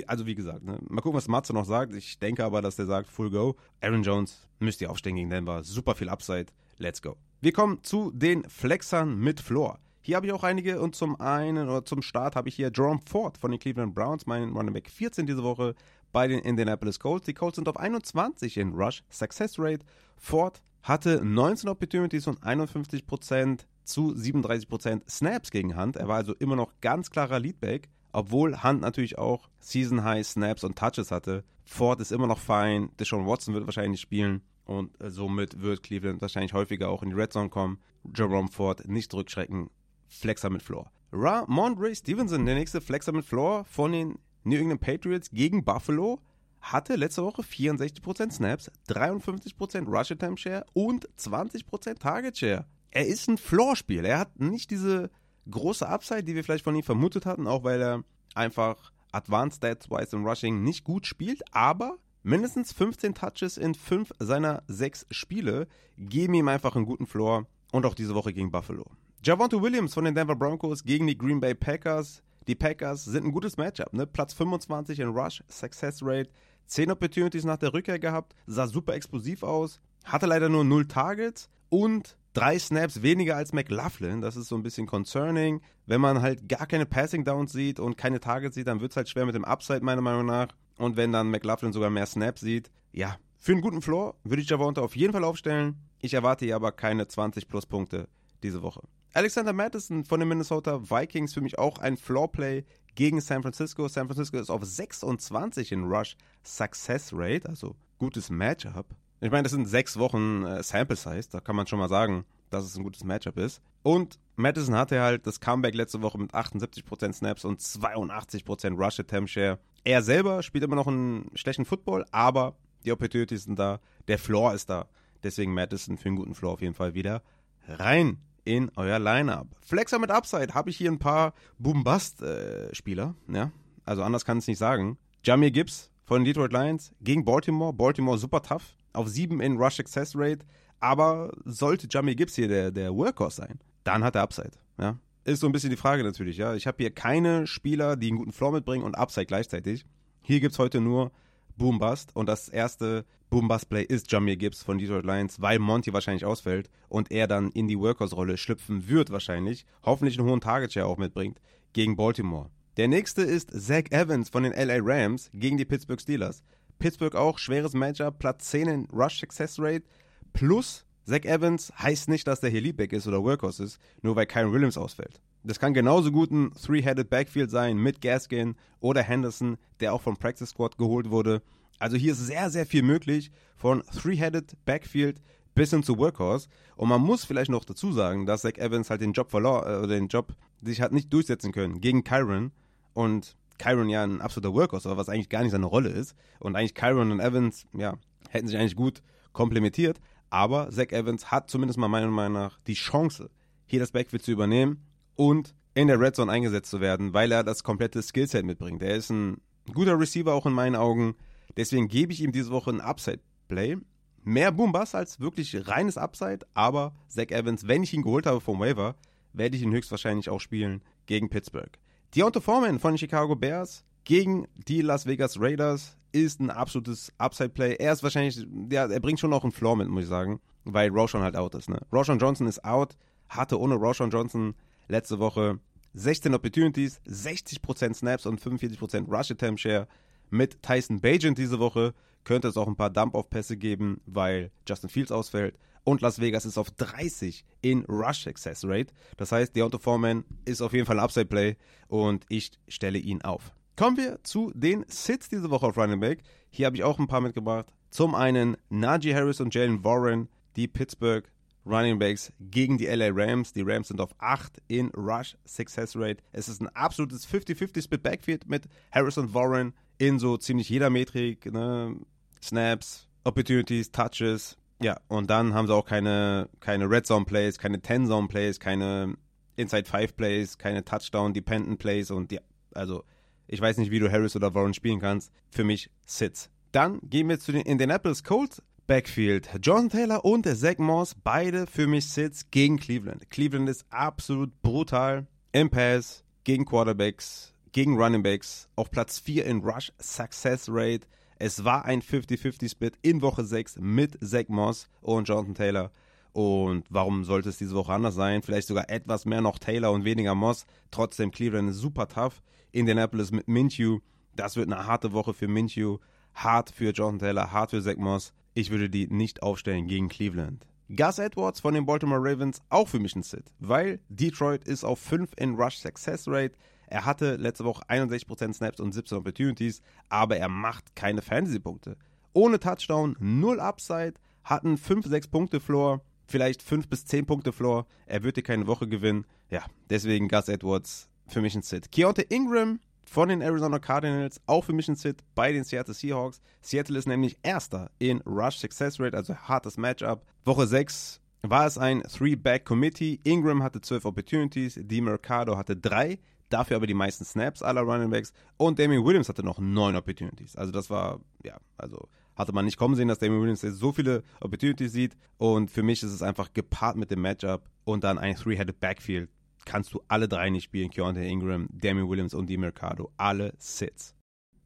also wie gesagt, ne? mal gucken, was Matze noch sagt. Ich denke aber, dass der sagt Full Go. Aaron Jones müsst ihr aufstehen gegen Denver. Super viel Upside. Let's go. Wir kommen zu den Flexern mit Floor. Hier habe ich auch einige und zum einen oder zum Start habe ich hier Jerome Ford von den Cleveland Browns, mein Running Back 14 diese Woche bei den Indianapolis Colts. Die Colts sind auf 21 in Rush Success Rate. Ford hatte 19 Opportunities und 51% zu 37% Snaps gegen Hunt. Er war also immer noch ganz klarer Leadback, obwohl Hunt natürlich auch Season High Snaps und Touches hatte. Ford ist immer noch fein. Deshaun Watson wird wahrscheinlich spielen und somit wird Cleveland wahrscheinlich häufiger auch in die Red Zone kommen. Jerome Ford nicht zurückschrecken. Flexer mit Floor. Ramondre Stevenson, der nächste Flexer mit Floor von den New England Patriots gegen Buffalo hatte letzte Woche 64% Snaps, 53% Rush Attempt Share und 20% Target Share. Er ist ein Floor-Spiel. Er hat nicht diese große Upside, die wir vielleicht von ihm vermutet hatten, auch weil er einfach Advanced Stats-wise im Rushing nicht gut spielt, aber mindestens 15 Touches in 5 seiner 6 Spiele geben ihm einfach einen guten Floor und auch diese Woche gegen Buffalo. Javonte Williams von den Denver Broncos gegen die Green Bay Packers die Packers sind ein gutes Matchup. Ne? Platz 25 in Rush, Success Rate, 10 Opportunities nach der Rückkehr gehabt, sah super explosiv aus, hatte leider nur 0 Targets und drei Snaps weniger als McLaughlin. Das ist so ein bisschen concerning. Wenn man halt gar keine Passing Downs sieht und keine Targets sieht, dann wird es halt schwer mit dem Upside, meiner Meinung nach. Und wenn dann McLaughlin sogar mehr Snaps sieht, ja, für einen guten Floor würde ich Javonte auf jeden Fall aufstellen. Ich erwarte hier aber keine 20 plus Punkte diese Woche. Alexander Madison von den Minnesota Vikings für mich auch ein Floorplay gegen San Francisco. San Francisco ist auf 26 in Rush Success Rate, also gutes Matchup. Ich meine, das sind sechs Wochen äh, Sample Size, da kann man schon mal sagen, dass es ein gutes Matchup ist. Und Madison hatte halt das Comeback letzte Woche mit 78% Snaps und 82% Rush Attempt Share. Er selber spielt immer noch einen schlechten Football, aber die Opportunities sind da, der Floor ist da. Deswegen Madison für einen guten Floor auf jeden Fall wieder rein in euer Lineup. Flexer mit Upside habe ich hier ein paar Boom-Bust-Spieler. Ja? Also anders kann es nicht sagen. Jamir Gibbs von Detroit Lions gegen Baltimore. Baltimore super tough. Auf 7 in Rush Success Rate. Aber sollte Jamir Gibbs hier der, der Workhorse sein, dann hat er Upside. Ja? Ist so ein bisschen die Frage natürlich. Ja? Ich habe hier keine Spieler, die einen guten Floor mitbringen und Upside gleichzeitig. Hier gibt es heute nur Boom Bust. Und das erste Boom Bust Play ist Jamir Gibbs von Detroit Lions, weil Monty wahrscheinlich ausfällt und er dann in die Workhorse-Rolle schlüpfen wird wahrscheinlich. Hoffentlich einen hohen Target Share auch mitbringt gegen Baltimore. Der nächste ist Zach Evans von den LA Rams gegen die Pittsburgh Steelers. Pittsburgh auch schweres Matchup, Platz 10 in Rush Success Rate. Plus, Zach Evans heißt nicht, dass der hier Leadback ist oder Workhorse ist, nur weil Kyron Williams ausfällt. Das kann genauso gut ein Three-Headed Backfield sein mit Gaskin oder Henderson, der auch vom Practice Squad geholt wurde. Also hier ist sehr, sehr viel möglich von Three-Headed Backfield bis hin zu Workhorse. Und man muss vielleicht noch dazu sagen, dass Zach Evans halt den Job verlor, äh, oder den Job sich hat nicht durchsetzen können gegen Kyron. Und Kyron ja ein absoluter Workhorse war, was eigentlich gar nicht seine Rolle ist. Und eigentlich Kyron und Evans, ja, hätten sich eigentlich gut komplementiert. Aber Zach Evans hat zumindest mal meiner Meinung nach die Chance, hier das Backfield zu übernehmen und in der Red Zone eingesetzt zu werden, weil er das komplette Skillset mitbringt. Er ist ein guter Receiver auch in meinen Augen. Deswegen gebe ich ihm diese Woche ein Upside-Play. Mehr Boom-Bass als wirklich reines Upside, aber Zach Evans, wenn ich ihn geholt habe vom Waiver, werde ich ihn höchstwahrscheinlich auch spielen gegen Pittsburgh. Deontay Foreman von den Chicago Bears gegen die Las Vegas Raiders ist ein absolutes Upside-Play. Er ist wahrscheinlich, ja, er bringt schon noch einen Floor mit, muss ich sagen, weil Roshan halt out ist. Ne? Roshan Johnson ist out, hatte ohne Roshan Johnson letzte Woche 16 Opportunities, 60% Snaps und 45% Rush Attempt Share. Mit Tyson Bagent diese Woche könnte es auch ein paar Dump-Off-Pässe geben, weil Justin Fields ausfällt. Und Las Vegas ist auf 30 in Rush Success Rate. Das heißt, Deontay Foreman ist auf jeden Fall ein Upside-Play und ich stelle ihn auf. Kommen wir zu den Sits diese Woche auf Running Back. Hier habe ich auch ein paar mitgebracht. Zum einen Najee Harris und Jalen Warren, die Pittsburgh Running Backs gegen die LA Rams. Die Rams sind auf 8 in Rush Success Rate. Es ist ein absolutes 50-50 Split Backfield mit Harris und Warren in so ziemlich jeder Metrik. Ne? Snaps, Opportunities, Touches, ja, und dann haben sie auch keine, keine Red Zone Plays, keine Ten Zone Plays, keine Inside Five Plays, keine Touchdown Dependent Plays und ja, also ich weiß nicht, wie du Harris oder Warren spielen kannst. Für mich Sits. Dann gehen wir zu den Indianapolis Colts Backfield. Jonathan Taylor und Zach Moss, beide für mich Sits gegen Cleveland. Cleveland ist absolut brutal im Pass, gegen Quarterbacks, gegen Running Backs, auf Platz 4 in Rush Success Rate. Es war ein 50-50-Split in Woche 6 mit Zach Moss und Jonathan Taylor. Und warum sollte es diese Woche anders sein? Vielleicht sogar etwas mehr noch Taylor und weniger Moss. Trotzdem, Cleveland ist super tough. Indianapolis mit Minshew. Das wird eine harte Woche für Minshew. Hart für Jonathan Taylor, hart für Zach Moss. Ich würde die nicht aufstellen gegen Cleveland. Gus Edwards von den Baltimore Ravens auch für mich ein Sit, weil Detroit ist auf 5 in Rush Success Rate. Er hatte letzte Woche 61% Snaps und 17 Opportunities, aber er macht keine Fantasy-Punkte. Ohne Touchdown, null Upside, hat einen 5-6 Punkte Floor, vielleicht 5 bis 10 Punkte Floor. Er wird dir keine Woche gewinnen. Ja, deswegen Gus Edwards für mich ein Sit. Keontae Ingram von den Arizona Cardinals, auch für mich ein Sit bei den Seattle Seahawks. Seattle ist nämlich Erster in Rush Success Rate, also hartes Matchup. Woche 6 war es ein Three-Back-Committee. Ingram hatte 12 Opportunities, Mercado hatte 3 dafür aber die meisten Snaps aller Running Backs und Damien Williams hatte noch neun Opportunities. Also das war, ja, also hatte man nicht kommen sehen, dass Damien Williams jetzt so viele Opportunities sieht und für mich ist es einfach gepaart mit dem Matchup und dann ein Three-Headed Backfield. Kannst du alle drei nicht spielen, Keontae Ingram, Damien Williams und die Mercado, alle Sits.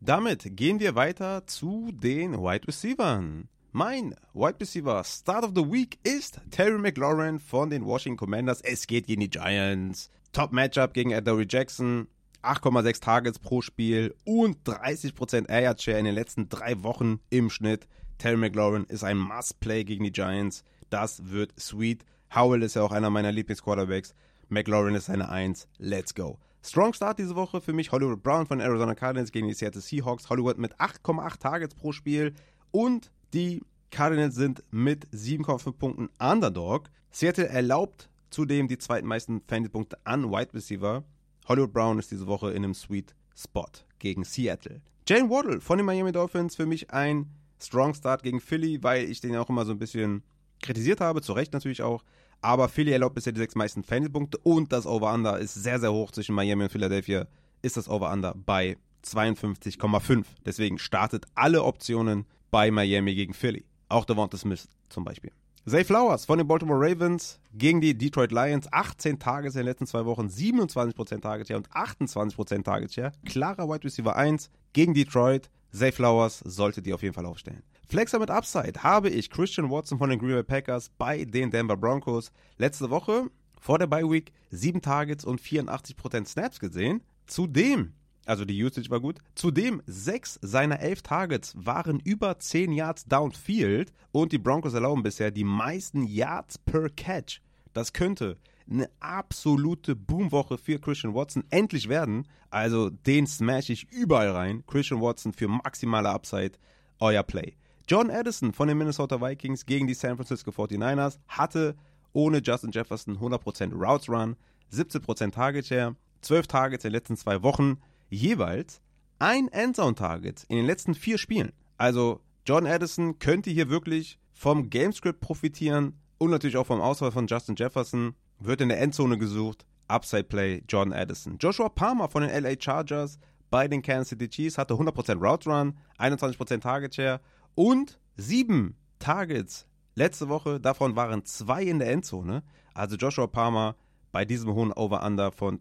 Damit gehen wir weiter zu den Wide Receivers. Mein Wide Receiver Start of the Week ist Terry McLaurin von den Washington Commanders. Es geht gegen die Giants. Top-Matchup gegen Adoree Jackson. 8,6 Targets pro Spiel und 30% Air Share in den letzten drei Wochen im Schnitt. Terry McLaurin ist ein Must-Play gegen die Giants. Das wird sweet. Howell ist ja auch einer meiner Lieblingsquarterbacks. McLaurin ist eine 1. Let's go. Strong Start diese Woche für mich. Hollywood Brown von Arizona Cardinals gegen die Seattle Seahawks. Hollywood mit 8,8 Targets pro Spiel. Und die Cardinals sind mit 7,5 Punkten Underdog. Seattle erlaubt Zudem die zweitmeisten Fantasy-Punkte an Wide Receiver. Hollywood Brown ist diese Woche in einem Sweet Spot gegen Seattle. Jane Waddle von den Miami Dolphins für mich ein Strong Start gegen Philly, weil ich den auch immer so ein bisschen kritisiert habe, zu Recht natürlich auch. Aber Philly erlaubt bisher die sechs meisten Fantasy-Punkte und das Over-Under ist sehr, sehr hoch zwischen Miami und Philadelphia. Ist das Over-Under bei 52,5. Deswegen startet alle Optionen bei Miami gegen Philly. Auch Devonta Smith zum Beispiel. Zay Flowers von den Baltimore Ravens gegen die Detroit Lions. 18 Tages in den letzten zwei Wochen, 27% Target Share und 28% Target Share. Klarer Wide Receiver 1 gegen Detroit. Zay Flowers sollte die auf jeden Fall aufstellen. Flexer mit Upside habe ich Christian Watson von den Green Bay Packers bei den Denver Broncos. Letzte Woche vor der Bye Week 7 Targets und 84% Snaps gesehen. Zudem Also die Usage war gut. Zudem sechs seiner elf Targets waren über 10 Yards downfield und die Broncos erlauben bisher die meisten Yards per Catch. Das könnte eine absolute Boomwoche für Christian Watson endlich werden. Also den smash ich überall rein. Christian Watson für maximale Upside. Euer Play. John Addison von den Minnesota Vikings gegen die San Francisco 49ers hatte ohne Justin Jefferson 100% Routes Run, 17% Target Share, 12 Targets in den letzten zwei Wochen, jeweils ein Endzone-Target in den letzten vier Spielen. Also John Addison könnte hier wirklich vom Gamescript profitieren und natürlich auch vom Auswahl von Justin Jefferson. Wird in der Endzone gesucht. Upside Play John Addison. Joshua Palmer von den LA Chargers bei den Kansas City Chiefs hatte 100% Route Run, 21% Target Share und sieben Targets letzte Woche. Davon waren zwei in der Endzone. Also Joshua Palmer bei diesem hohen Over-Under von,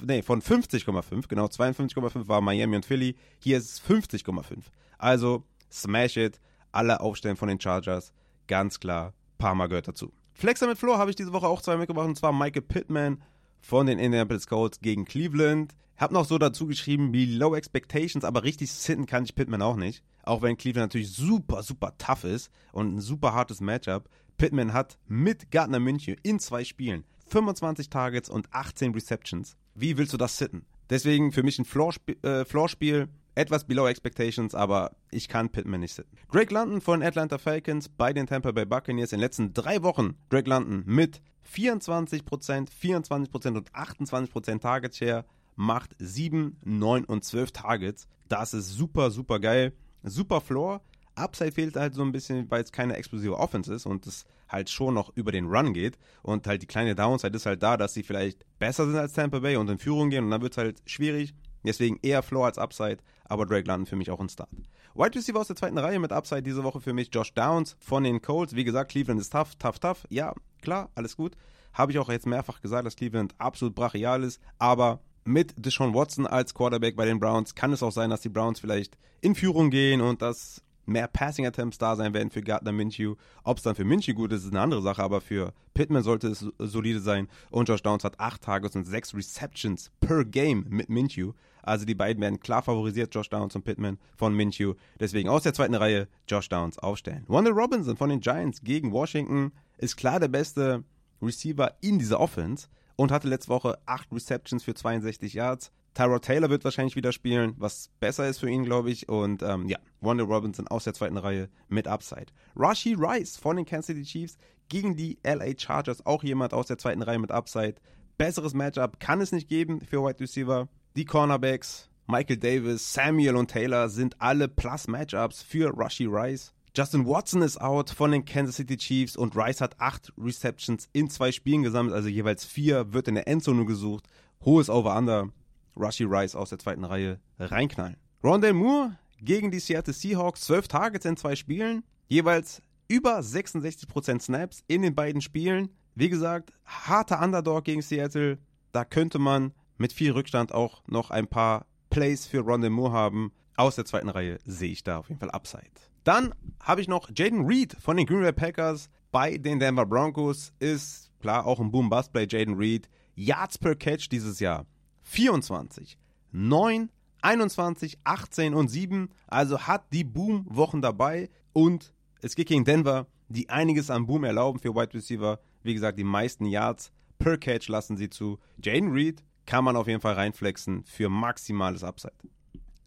nee, von 50,5. Genau, 52,5 war Miami und Philly. Hier ist es 50,5. Also smash it. Alle Aufstellen von den Chargers. Ganz klar, Palmer gehört dazu. Flexer mit Flo habe ich diese Woche auch zwei mitgebracht. Und zwar Michael Pittman von den Indianapolis Colts gegen Cleveland. Hab noch so dazu geschrieben, wie Low Expectations, aber richtig sitten kann ich Pittman auch nicht. Auch wenn Cleveland natürlich super, super tough ist und ein super hartes Matchup. Pittman hat mit Gardner München in zwei Spielen 25 Targets und 18 Receptions. Wie willst du das sitten? Deswegen für mich ein äh, Floor-Spiel, äh, etwas below expectations, aber ich kann Pittman nicht sitten. Drake London von Atlanta Falcons bei den Tampa Bay Buccaneers in den letzten drei Wochen. Drake London mit 24%, 24% und 28% Target Share macht 7, 9 und 12 Targets. Das ist super, super geil. Super Floor. Upside fehlt halt so ein bisschen, weil es keine explosive Offense ist und es halt schon noch über den Run geht. Und halt die kleine Downside ist halt da, dass sie vielleicht besser sind als Tampa Bay und in Führung gehen und dann wird es halt schwierig. Deswegen eher Floor als Upside, aber Drake London für mich auch ein Start. Wide Receiver aus der zweiten Reihe mit Upside diese Woche für mich Josh Downs von den Colts. Wie gesagt, Cleveland ist tough, tough, tough. Ja, klar, alles gut. Habe ich auch jetzt mehrfach gesagt, dass Cleveland absolut brachial ist, aber mit Deshaun Watson als Quarterback bei den Browns kann es auch sein, dass die Browns vielleicht in Führung gehen und dass mehr Passing Attempts da sein werden für Gardner Minshew. Ob es dann für Minshew gut ist, ist eine andere Sache, aber für Pittman sollte es solide sein. Und Josh Downs hat acht Targets und sechs Receptions per Game mit Minshew. Also die beiden werden klar favorisiert, Josh Downs und Pittman von Minshew. Deswegen aus der zweiten Reihe Josh Downs aufstellen. Wanda Robinson von den Giants gegen Washington ist klar der beste Receiver in dieser Offense und hatte letzte Woche acht Receptions für 62 Yards. Tyrod Taylor wird wahrscheinlich wieder spielen, was besser ist für ihn, glaube ich. Und ähm, ja, Wanda Robinson aus der zweiten Reihe mit Upside. Rashi Rice von den Kansas City Chiefs gegen die LA Chargers, auch jemand aus der zweiten Reihe mit Upside. Besseres Matchup kann es nicht geben für Wide Receiver. Die Cornerbacks, Michael Davis, Samuel und Taylor sind alle Plus-Matchups für Rashi Rice. Justin Watson ist out von den Kansas City Chiefs und Rice hat acht Receptions in zwei Spielen gesammelt, also jeweils vier, wird in der Endzone gesucht. Hohes Over-Under. Rushy Rice aus der zweiten Reihe reinknallen. Rondell Moore gegen die Seattle Seahawks, 12 Targets in zwei Spielen, jeweils über 66% Snaps in den beiden Spielen. Wie gesagt, harter Underdog gegen Seattle. Da könnte man mit viel Rückstand auch noch ein paar Plays für Rondell Moore haben. Aus der zweiten Reihe sehe ich da auf jeden Fall Upside. Dann habe ich noch Jaden Reed von den Green Bay Packers bei den Denver Broncos. Ist klar auch ein Boom-Bust-Play, Jaden Reed. Yards per Catch dieses Jahr 24, 9, 21, 18 und 7. Also hat die Boom-Wochen dabei und es geht gegen Denver, die einiges an Boom erlauben für Wide Receiver. Wie gesagt, die meisten Yards per Catch lassen sie zu. Jaden Reed kann man auf jeden Fall reinflexen für maximales Upside.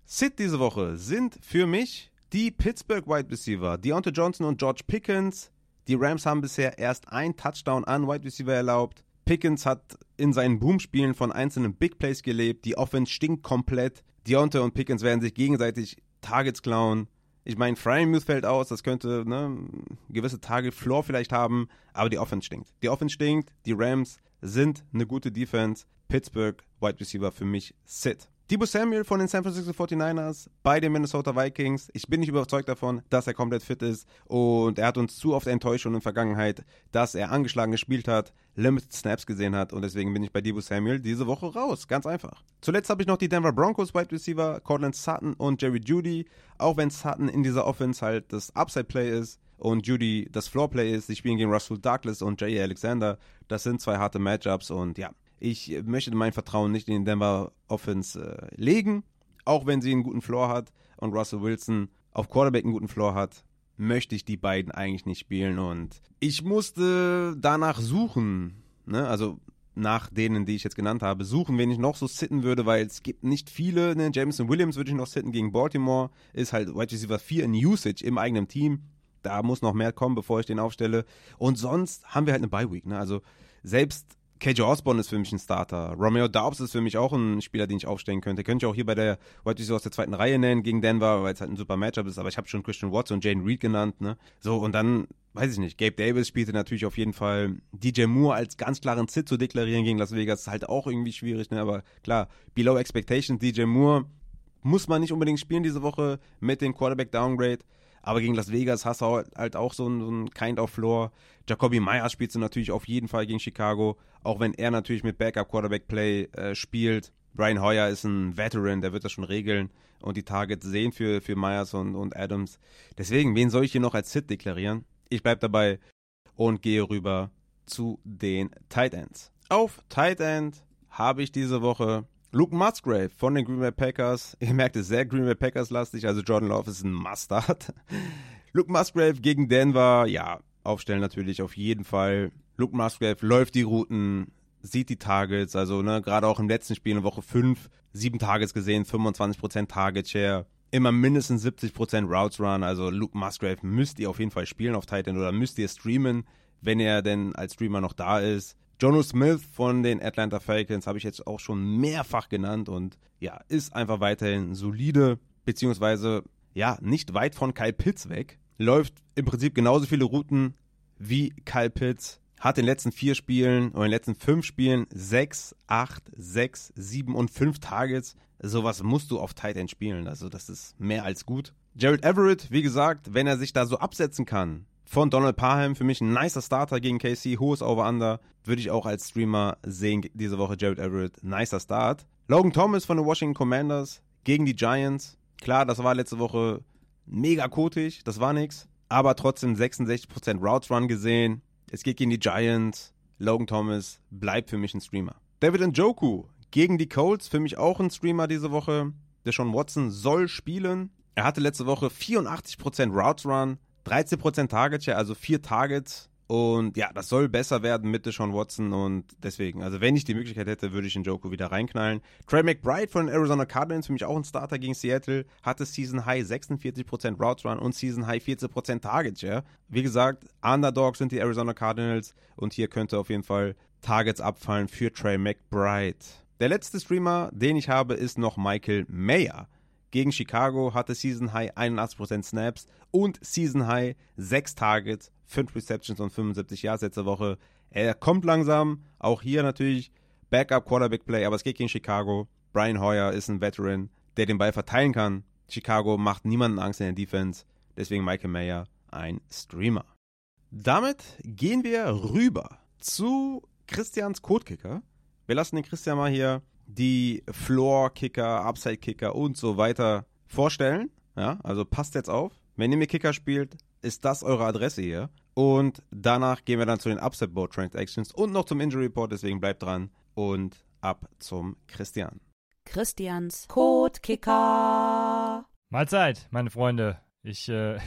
Sit diese Woche sind für mich die Pittsburgh Wide Receiver, Deontay Johnson und George Pickens. Die Rams haben bisher erst ein Touchdown an Wide Receiver erlaubt. Pickens hat in seinen Boomspielen von einzelnen Big Plays gelebt. Die Offense stinkt komplett. Deontay und Pickens werden sich gegenseitig Targets klauen. Ich meine, Frymuth fällt aus, das könnte ne, gewisse Target Floor vielleicht haben, aber die Offense stinkt. Die Offense stinkt, die Rams sind eine gute Defense. Pittsburgh, Wide Receiver für mich, sit. Debo Samuel von den San Francisco 49ers bei den Minnesota Vikings. Ich bin nicht überzeugt davon, dass er komplett fit ist und er hat uns zu oft enttäuscht schon in der Vergangenheit, dass er angeschlagen gespielt hat, Limited Snaps gesehen hat und deswegen bin ich bei Debo Samuel diese Woche raus. Ganz einfach. Zuletzt habe ich noch die Denver Broncos Wide Receiver, Cortland Sutton und Jerry Judy. Auch wenn Sutton in dieser Offense halt das Upside Play ist und Judy das Floor Play ist. Sie spielen gegen Russell Douglas und Jay Alexander. Das sind zwei harte Matchups und ja, Ich möchte mein Vertrauen nicht in den Denver Offense äh, legen, auch wenn sie einen guten Floor hat und Russell Wilson auf Quarterback einen guten Floor hat, möchte ich die beiden eigentlich nicht spielen und ich musste danach suchen, ne? also nach denen, die ich jetzt genannt habe, suchen, wen ich noch so sitten würde, weil es gibt nicht viele. Ne? Jameson Williams würde ich noch sitten gegen Baltimore, ist halt Wide Receiver 4 in Usage im eigenen Team. Da muss noch mehr kommen, bevor ich den aufstelle. Und sonst haben wir halt eine Bye Week. Ne? Also selbst KJ Osborne ist für mich ein Starter. Romeo Daubs ist für mich auch ein Spieler, den ich aufstellen könnte. Könnte ich auch hier bei der White Receiver aus der zweiten Reihe nennen gegen Denver, weil es halt ein super Matchup ist. Aber ich habe schon Christian Watson und Jane Reed genannt. Ne? So, und dann, weiß ich nicht, Gabe Davis spielte natürlich auf jeden Fall DJ Moore als ganz klaren Sit zu deklarieren gegen Las Vegas. Ist halt auch irgendwie schwierig. Ne? Aber klar, below expectations, DJ Moore muss man nicht unbedingt spielen diese Woche mit dem Quarterback Downgrade. Aber gegen Las Vegas hast du halt auch so ein, so ein Kind of Floor. Jacoby Myers spielst du natürlich auf jeden Fall gegen Chicago, auch wenn er natürlich mit Backup Quarterback Play äh, spielt. Brian Hoyer ist ein Veteran, der wird das schon regeln und die Targets sehen für, für Myers und, und Adams. Deswegen, wen soll ich hier noch als Sit deklarieren? Ich bleibe dabei und gehe rüber zu den Tight Ends. Auf Tight End habe ich diese Woche Luke Musgrave von den Green Bay Packers. Ihr merkt es sehr Green Bay Packers lastig, also Jordan Love ist ein Mustard. Luke Musgrave gegen Denver, ja, aufstellen natürlich auf jeden Fall. Luke Musgrave läuft die Routen, sieht die Targets, also ne, gerade auch im letzten Spiel in Woche 5, sieben Targets gesehen, 25% Target Share, immer mindestens 70% Routes Run, also Luke Musgrave müsst ihr auf jeden Fall spielen auf Titan oder müsst ihr streamen, wenn er denn als Streamer noch da ist. Jono Smith von den Atlanta Falcons habe ich jetzt auch schon mehrfach genannt und ja, ist einfach weiterhin solide, beziehungsweise ja, nicht weit von Kyle Pitts weg. Läuft im Prinzip genauso viele Routen wie Kyle Pitts. Hat in den letzten vier Spielen oder in den letzten fünf Spielen sechs, acht, sechs, sieben und fünf Targets. Sowas musst du auf Tight End spielen. Also, das ist mehr als gut. Jared Everett, wie gesagt, wenn er sich da so absetzen kann, von Donald Parham. Für mich ein nicer Starter gegen KC, hohes Over-Under. Würde ich auch als Streamer sehen diese Woche. Jared Everett, nicer Start. Logan Thomas von den Washington Commanders gegen die Giants. Klar, das war letzte Woche mega kotig, das war nix. Aber trotzdem 66% Routes Run gesehen. Es geht gegen die Giants. Logan Thomas bleibt für mich ein Streamer. David Njoku gegen die Colts, für mich auch ein Streamer diese Woche. Deshaun Watson soll spielen. Er hatte letzte Woche 84% Routes Run, 13% Target Share, also vier Targets. Und ja, das soll besser werden mit Deshaun Watson und deswegen, also wenn ich die Möglichkeit hätte, würde ich in Joko wieder reinknallen. Trey McBride von den Arizona Cardinals, für mich auch ein Starter gegen Seattle, hatte Season High 46% Routes Run und Season High 14% Target Share. Wie gesagt, Underdogs sind die Arizona Cardinals und hier könnte auf jeden Fall Targets abfallen für Trey McBride. Der letzte Streamer, den ich habe, ist noch Michael Mayer gegen Chicago hatte Season High 81% Snaps und Season High 6 Targets, 5 Receptions und 75 Yards letzte Woche. Er kommt langsam, auch hier natürlich Backup Quarterback Play, aber es geht gegen Chicago. Brian Hoyer ist ein Veteran, der den Ball verteilen kann. Chicago macht niemanden Angst in der Defense, deswegen Michael Mayer ein Streamer. Damit gehen wir rüber zu Christians Codekicker. Wir lassen den Christian mal hier die Floor-Kicker, Upside-Kicker und so weiter vorstellen. Ja, also passt jetzt auf. Wenn ihr mit Kicker spielt, ist das eure Adresse hier. Und danach gehen wir dann zu den Upside Board Transactions und noch zum Injury Report. Deswegen bleibt dran und ab zum Christian. Christians Code Kicker. Mahlzeit, meine Freunde. Ich, äh,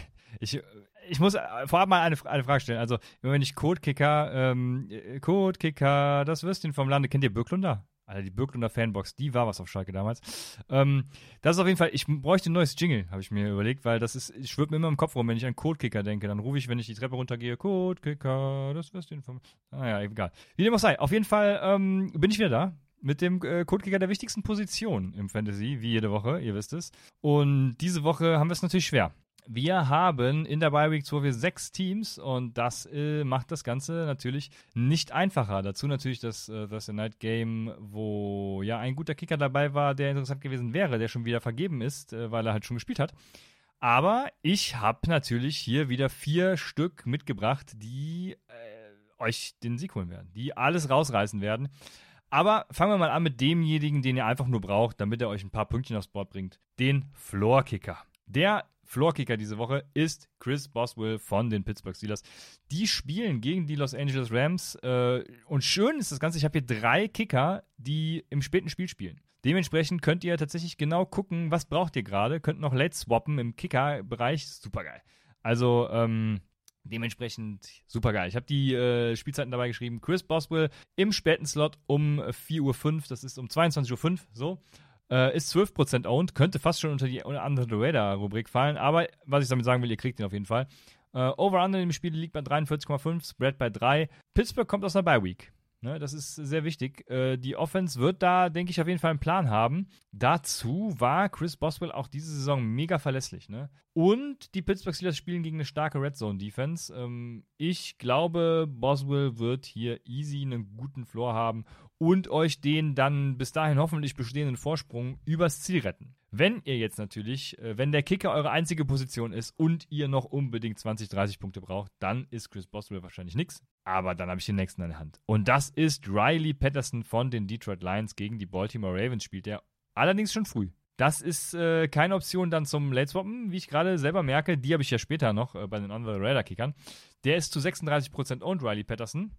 ich, ich muss vorab mal eine, eine Frage stellen. Also, wenn ich Code Kicker, ähm, Code Kicker, das Würstchen vom Lande, kennt ihr Böcklunder? Alter, die Birklunder Fanbox, die war was auf Schalke damals. Ähm, das ist auf jeden Fall, ich bräuchte ein neues Jingle, habe ich mir überlegt, weil das ist, ich schwirrt mir immer im Kopf rum, wenn ich an Codekicker denke. Dann rufe ich, wenn ich die Treppe runtergehe, Codekicker, das wirst du von. Naja, egal. Wie dem auch sei. Auf jeden Fall ähm, bin ich wieder da mit dem äh, Codekicker der wichtigsten Position im Fantasy, wie jede Woche, ihr wisst es. Und diese Woche haben wir es natürlich schwer. Wir haben in der Bye Week 2 sechs Teams und das äh, macht das Ganze natürlich nicht einfacher. Dazu natürlich das äh, Thursday Night Game, wo ja ein guter Kicker dabei war, der interessant gewesen wäre, der schon wieder vergeben ist, äh, weil er halt schon gespielt hat. Aber ich habe natürlich hier wieder vier Stück mitgebracht, die äh, euch den Sieg holen werden, die alles rausreißen werden. Aber fangen wir mal an mit demjenigen, den ihr einfach nur braucht, damit er euch ein paar Pünktchen aufs Board bringt. Den Floor Kicker. Der Floorkicker diese Woche ist Chris Boswell von den Pittsburgh Steelers. Die spielen gegen die Los Angeles Rams. Äh, und schön ist das Ganze, ich habe hier drei Kicker, die im späten Spiel spielen. Dementsprechend könnt ihr tatsächlich genau gucken, was braucht ihr gerade. Könnt noch late swappen im Kicker-Bereich. Supergeil. Also, ähm, Dementsprechend super geil. Ich habe die äh, Spielzeiten dabei geschrieben. Chris Boswell im späten Slot um 4.05 Uhr, das ist um 22.05 Uhr, so. Äh, ist 12% owned, könnte fast schon unter die Under the Radar-Rubrik fallen, aber was ich damit sagen will, ihr kriegt ihn auf jeden Fall. Äh, Over-Under im Spiel liegt bei 43,5, Spread bei 3. Pittsburgh kommt aus einer Bye-Week. Ne, das ist sehr wichtig. Äh, die Offense wird da, denke ich, auf jeden Fall einen Plan haben. Dazu war Chris Boswell auch diese Saison mega verlässlich. Ne? Und die Pittsburgh Steelers spielen gegen eine starke Red Zone Defense. Ähm, ich glaube, Boswell wird hier easy einen guten Floor haben und euch den dann bis dahin hoffentlich bestehenden Vorsprung übers Ziel retten. Wenn ihr jetzt natürlich, äh, wenn der Kicker eure einzige Position ist und ihr noch unbedingt 20, 30 Punkte braucht, dann ist Chris Boswell wahrscheinlich nichts. Aber dann habe ich den nächsten an der Hand. Und das ist Riley Patterson von den Detroit Lions gegen die Baltimore Ravens spielt er. Allerdings schon früh. Das ist äh, keine Option dann zum Late Swappen, wie ich gerade selber merke. Die habe ich ja später noch äh, bei den Under Radar Kickern. Der ist zu 36% owned, Riley Patterson.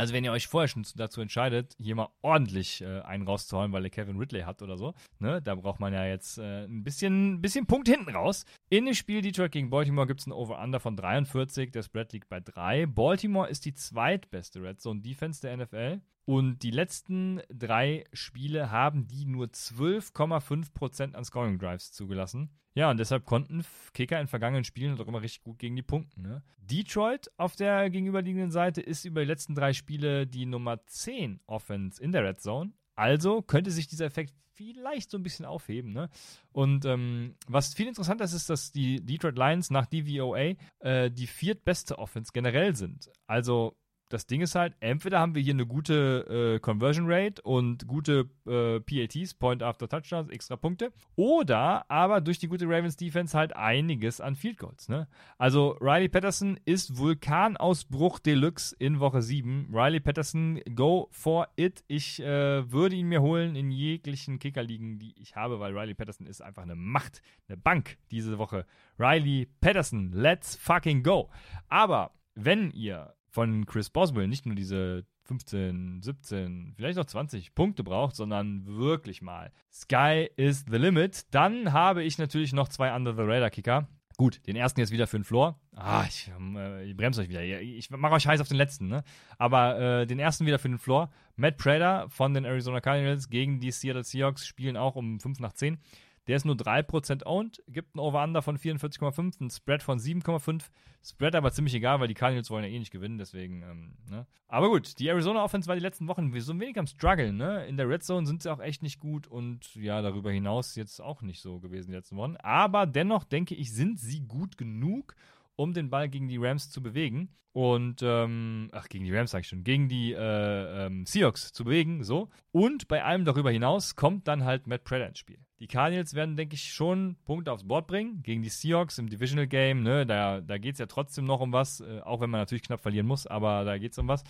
Also wenn ihr euch vorher schon dazu entscheidet, hier mal ordentlich äh, einen rauszuholen, weil ihr Kevin Ridley habt oder so, ne, da braucht man ja jetzt äh, ein bisschen, bisschen Punkt hinten raus. In dem Spiel Detroit gegen Baltimore gibt es ein Over-Under von 43, der Spread liegt bei 3. Baltimore ist die zweitbeste Red Zone Defense der NFL. Und die letzten drei Spiele haben die nur 12,5% an Scoring Drives zugelassen. Ja, und deshalb konnten Kicker in vergangenen Spielen doch immer richtig gut gegen die Punkte. Ne? Detroit auf der gegenüberliegenden Seite ist über die letzten drei Spiele die Nummer 10 Offense in der Red Zone. Also könnte sich dieser Effekt vielleicht so ein bisschen aufheben. Ne? Und ähm, was viel interessanter ist, ist, dass die Detroit Lions nach DVOA äh, die viertbeste Offense generell sind. Also das Ding ist halt, entweder haben wir hier eine gute äh, Conversion Rate und gute äh, PATs, Point After Touchdowns, extra Punkte, oder aber durch die gute Ravens Defense halt einiges an Field Goals. Ne? Also Riley Patterson ist Vulkanausbruch Deluxe in Woche 7. Riley Patterson, go for it. Ich äh, würde ihn mir holen in jeglichen Kickerligen, die ich habe, weil Riley Patterson ist einfach eine Macht, eine Bank diese Woche. Riley Patterson, let's fucking go. Aber wenn ihr von Chris Boswell nicht nur diese 15, 17, vielleicht auch 20 Punkte braucht, sondern wirklich mal Sky is the limit, dann habe ich natürlich noch zwei Under the Radar Kicker. Gut, den ersten jetzt wieder für den Floor. Ah, ich, äh, ich bremse euch wieder. Ich mache euch heiß auf den letzten, ne? Aber äh, den ersten wieder für den Floor. Matt Prater von den Arizona Cardinals gegen die Seattle Seahawks spielen auch um 5 nach 10. Der ist nur 3% owned, gibt ein Over-Under von 44,5, ein Spread von 7,5. Spread aber ziemlich egal, weil die Cardinals wollen ja eh nicht gewinnen, deswegen, ähm, ne? Aber gut, die Arizona Offense war die letzten Wochen so ein wenig am struggeln, ne? In der Red Zone sind sie auch echt nicht gut und ja, darüber hinaus jetzt auch nicht so gewesen die letzten Wochen. Aber dennoch denke ich, sind sie gut genug, um den Ball gegen die Rams zu bewegen. Und, ähm, ach, gegen die Rams sag ich schon, gegen die äh, ähm, Seahawks zu bewegen, so. Und bei allem darüber hinaus kommt dann halt Matt Prater ins Spiel. Die Cardinals werden, denke ich, schon Punkte aufs Board bringen gegen die Seahawks im Divisional Game. Ne? Da, da geht es ja trotzdem noch um was, äh, auch wenn man natürlich knapp verlieren muss, aber da geht es um was.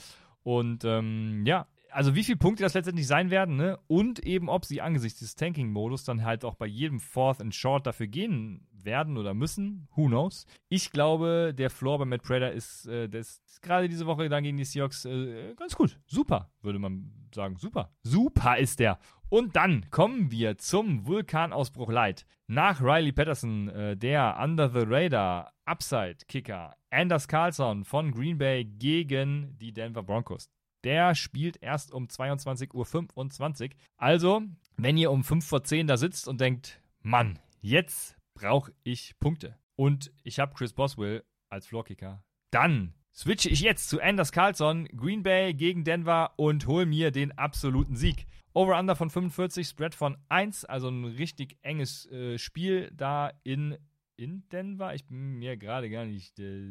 Und ähm, ja, also wie viele Punkte das letztendlich sein werden, ne? Und eben, ob sie angesichts des Tanking-Modus dann halt auch bei jedem Fourth and Short dafür gehen werden oder müssen. Who knows? Ich glaube, der Floor bei Matt Prater ist, äh, ist gerade diese Woche dann gegen die Seahawks äh, ganz gut. Super, würde man sagen. Super. Super ist der. Und dann kommen wir zum Vulkanausbruch Light. Nach Riley Patterson, äh, der Under the Radar Upside Kicker, Anders Carlson von Green Bay gegen die Denver Broncos. Der spielt erst um 22.25 Uhr. Also, wenn ihr um 5 vor 10 da sitzt und denkt, Mann, jetzt brauche ich Punkte. Und ich habe Chris Boswell als Floorkicker. Dann switche ich jetzt zu Anders Carlson, Green Bay gegen Denver und hole mir den absoluten Sieg. Over-Under von 45, Spread von 1, also ein richtig enges äh, Spiel da in, in Denver. Ich bin mir gerade gar nicht äh,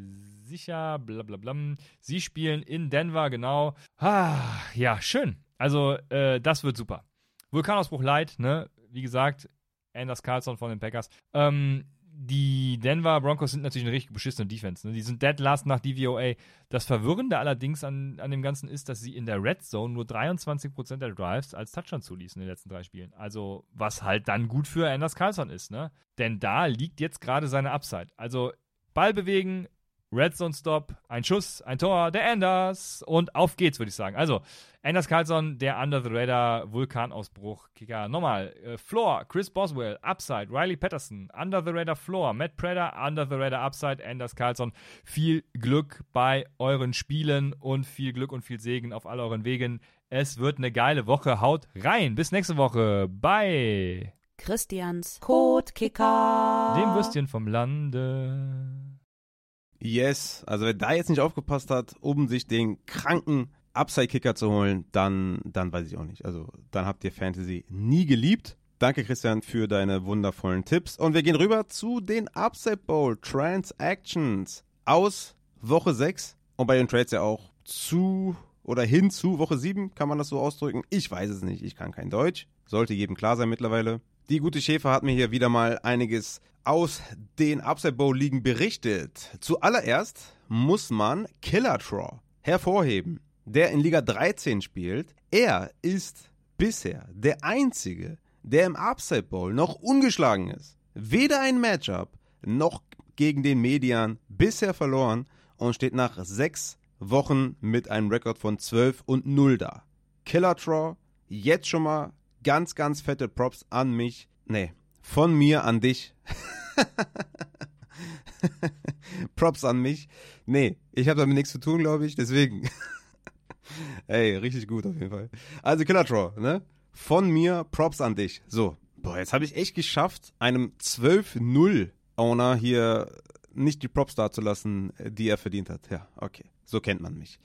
sicher. Blablabla. Sie spielen in Denver, genau. Ah, ja, schön. Also, äh, das wird super. Vulkanausbruch Light, ne? Wie gesagt, Anders Carlson von den Packers. Ähm, die Denver Broncos sind natürlich eine richtig beschissene Defense. Ne? Die sind dead last nach DVOA. Das Verwirrende allerdings an, an dem Ganzen ist, dass sie in der Red Zone nur 23% der Drives als Touchdown zuließen in den letzten drei Spielen. Also, was halt dann gut für Anders Carlson ist, ne? Denn da liegt jetzt gerade seine Upside. Also, Ball bewegen, Red Zone Stop, ein Schuss, ein Tor, der Anders und auf geht's, würde ich sagen. Also, Anders Carlson, der Under the Radar Vulkanausbruch, Kicker. Nochmal, äh, Floor, Chris Boswell, Upside, Riley Patterson, Under the Radar Floor, Matt Preda, Under the Radar Upside, Anders Carlson. Viel Glück bei euren Spielen und viel Glück und viel Segen auf all euren Wegen. Es wird eine geile Woche. Haut rein. Bis nächste Woche. Bye. Christians Kotkicker. Dem Würstchen vom Lande. Yes, also wer da jetzt nicht aufgepasst hat, um sich den kranken Upside-Kicker zu holen, dann, dann weiß ich auch nicht. Also dann habt ihr Fantasy nie geliebt. Danke, Christian, für deine wundervollen Tipps. Und wir gehen rüber zu den Upside Bowl Transactions aus Woche 6 und bei den Trades ja auch zu oder hin zu Woche 7, kann man das so ausdrücken? Ich weiß es nicht, ich kann kein Deutsch. Sollte jedem klar sein mittlerweile. Die gute Schäfer hat mir hier wieder mal einiges aus den Upside Bowl Ligen berichtet. Zuallererst muss man Killer Traw hervorheben, der in Liga 13 spielt. Er ist bisher der einzige, der im Upside Bowl noch ungeschlagen ist. Weder ein Matchup noch gegen den Median bisher verloren und steht nach sechs Wochen mit einem Rekord von 12 und 0 da. Killer Traw, jetzt schon mal ganz, ganz fette Props an mich. Nee, von mir an dich. Props an mich. Nee, ich habe damit nichts zu tun, glaube ich, deswegen. Ey, richtig gut auf jeden Fall. Also Killer Draw, ne? Von mir Props an dich. So, boah, jetzt habe ich echt geschafft, einem 12-0 Owner hier nicht die Props dazulassen, die er verdient hat. Ja, okay. So kennt man mich.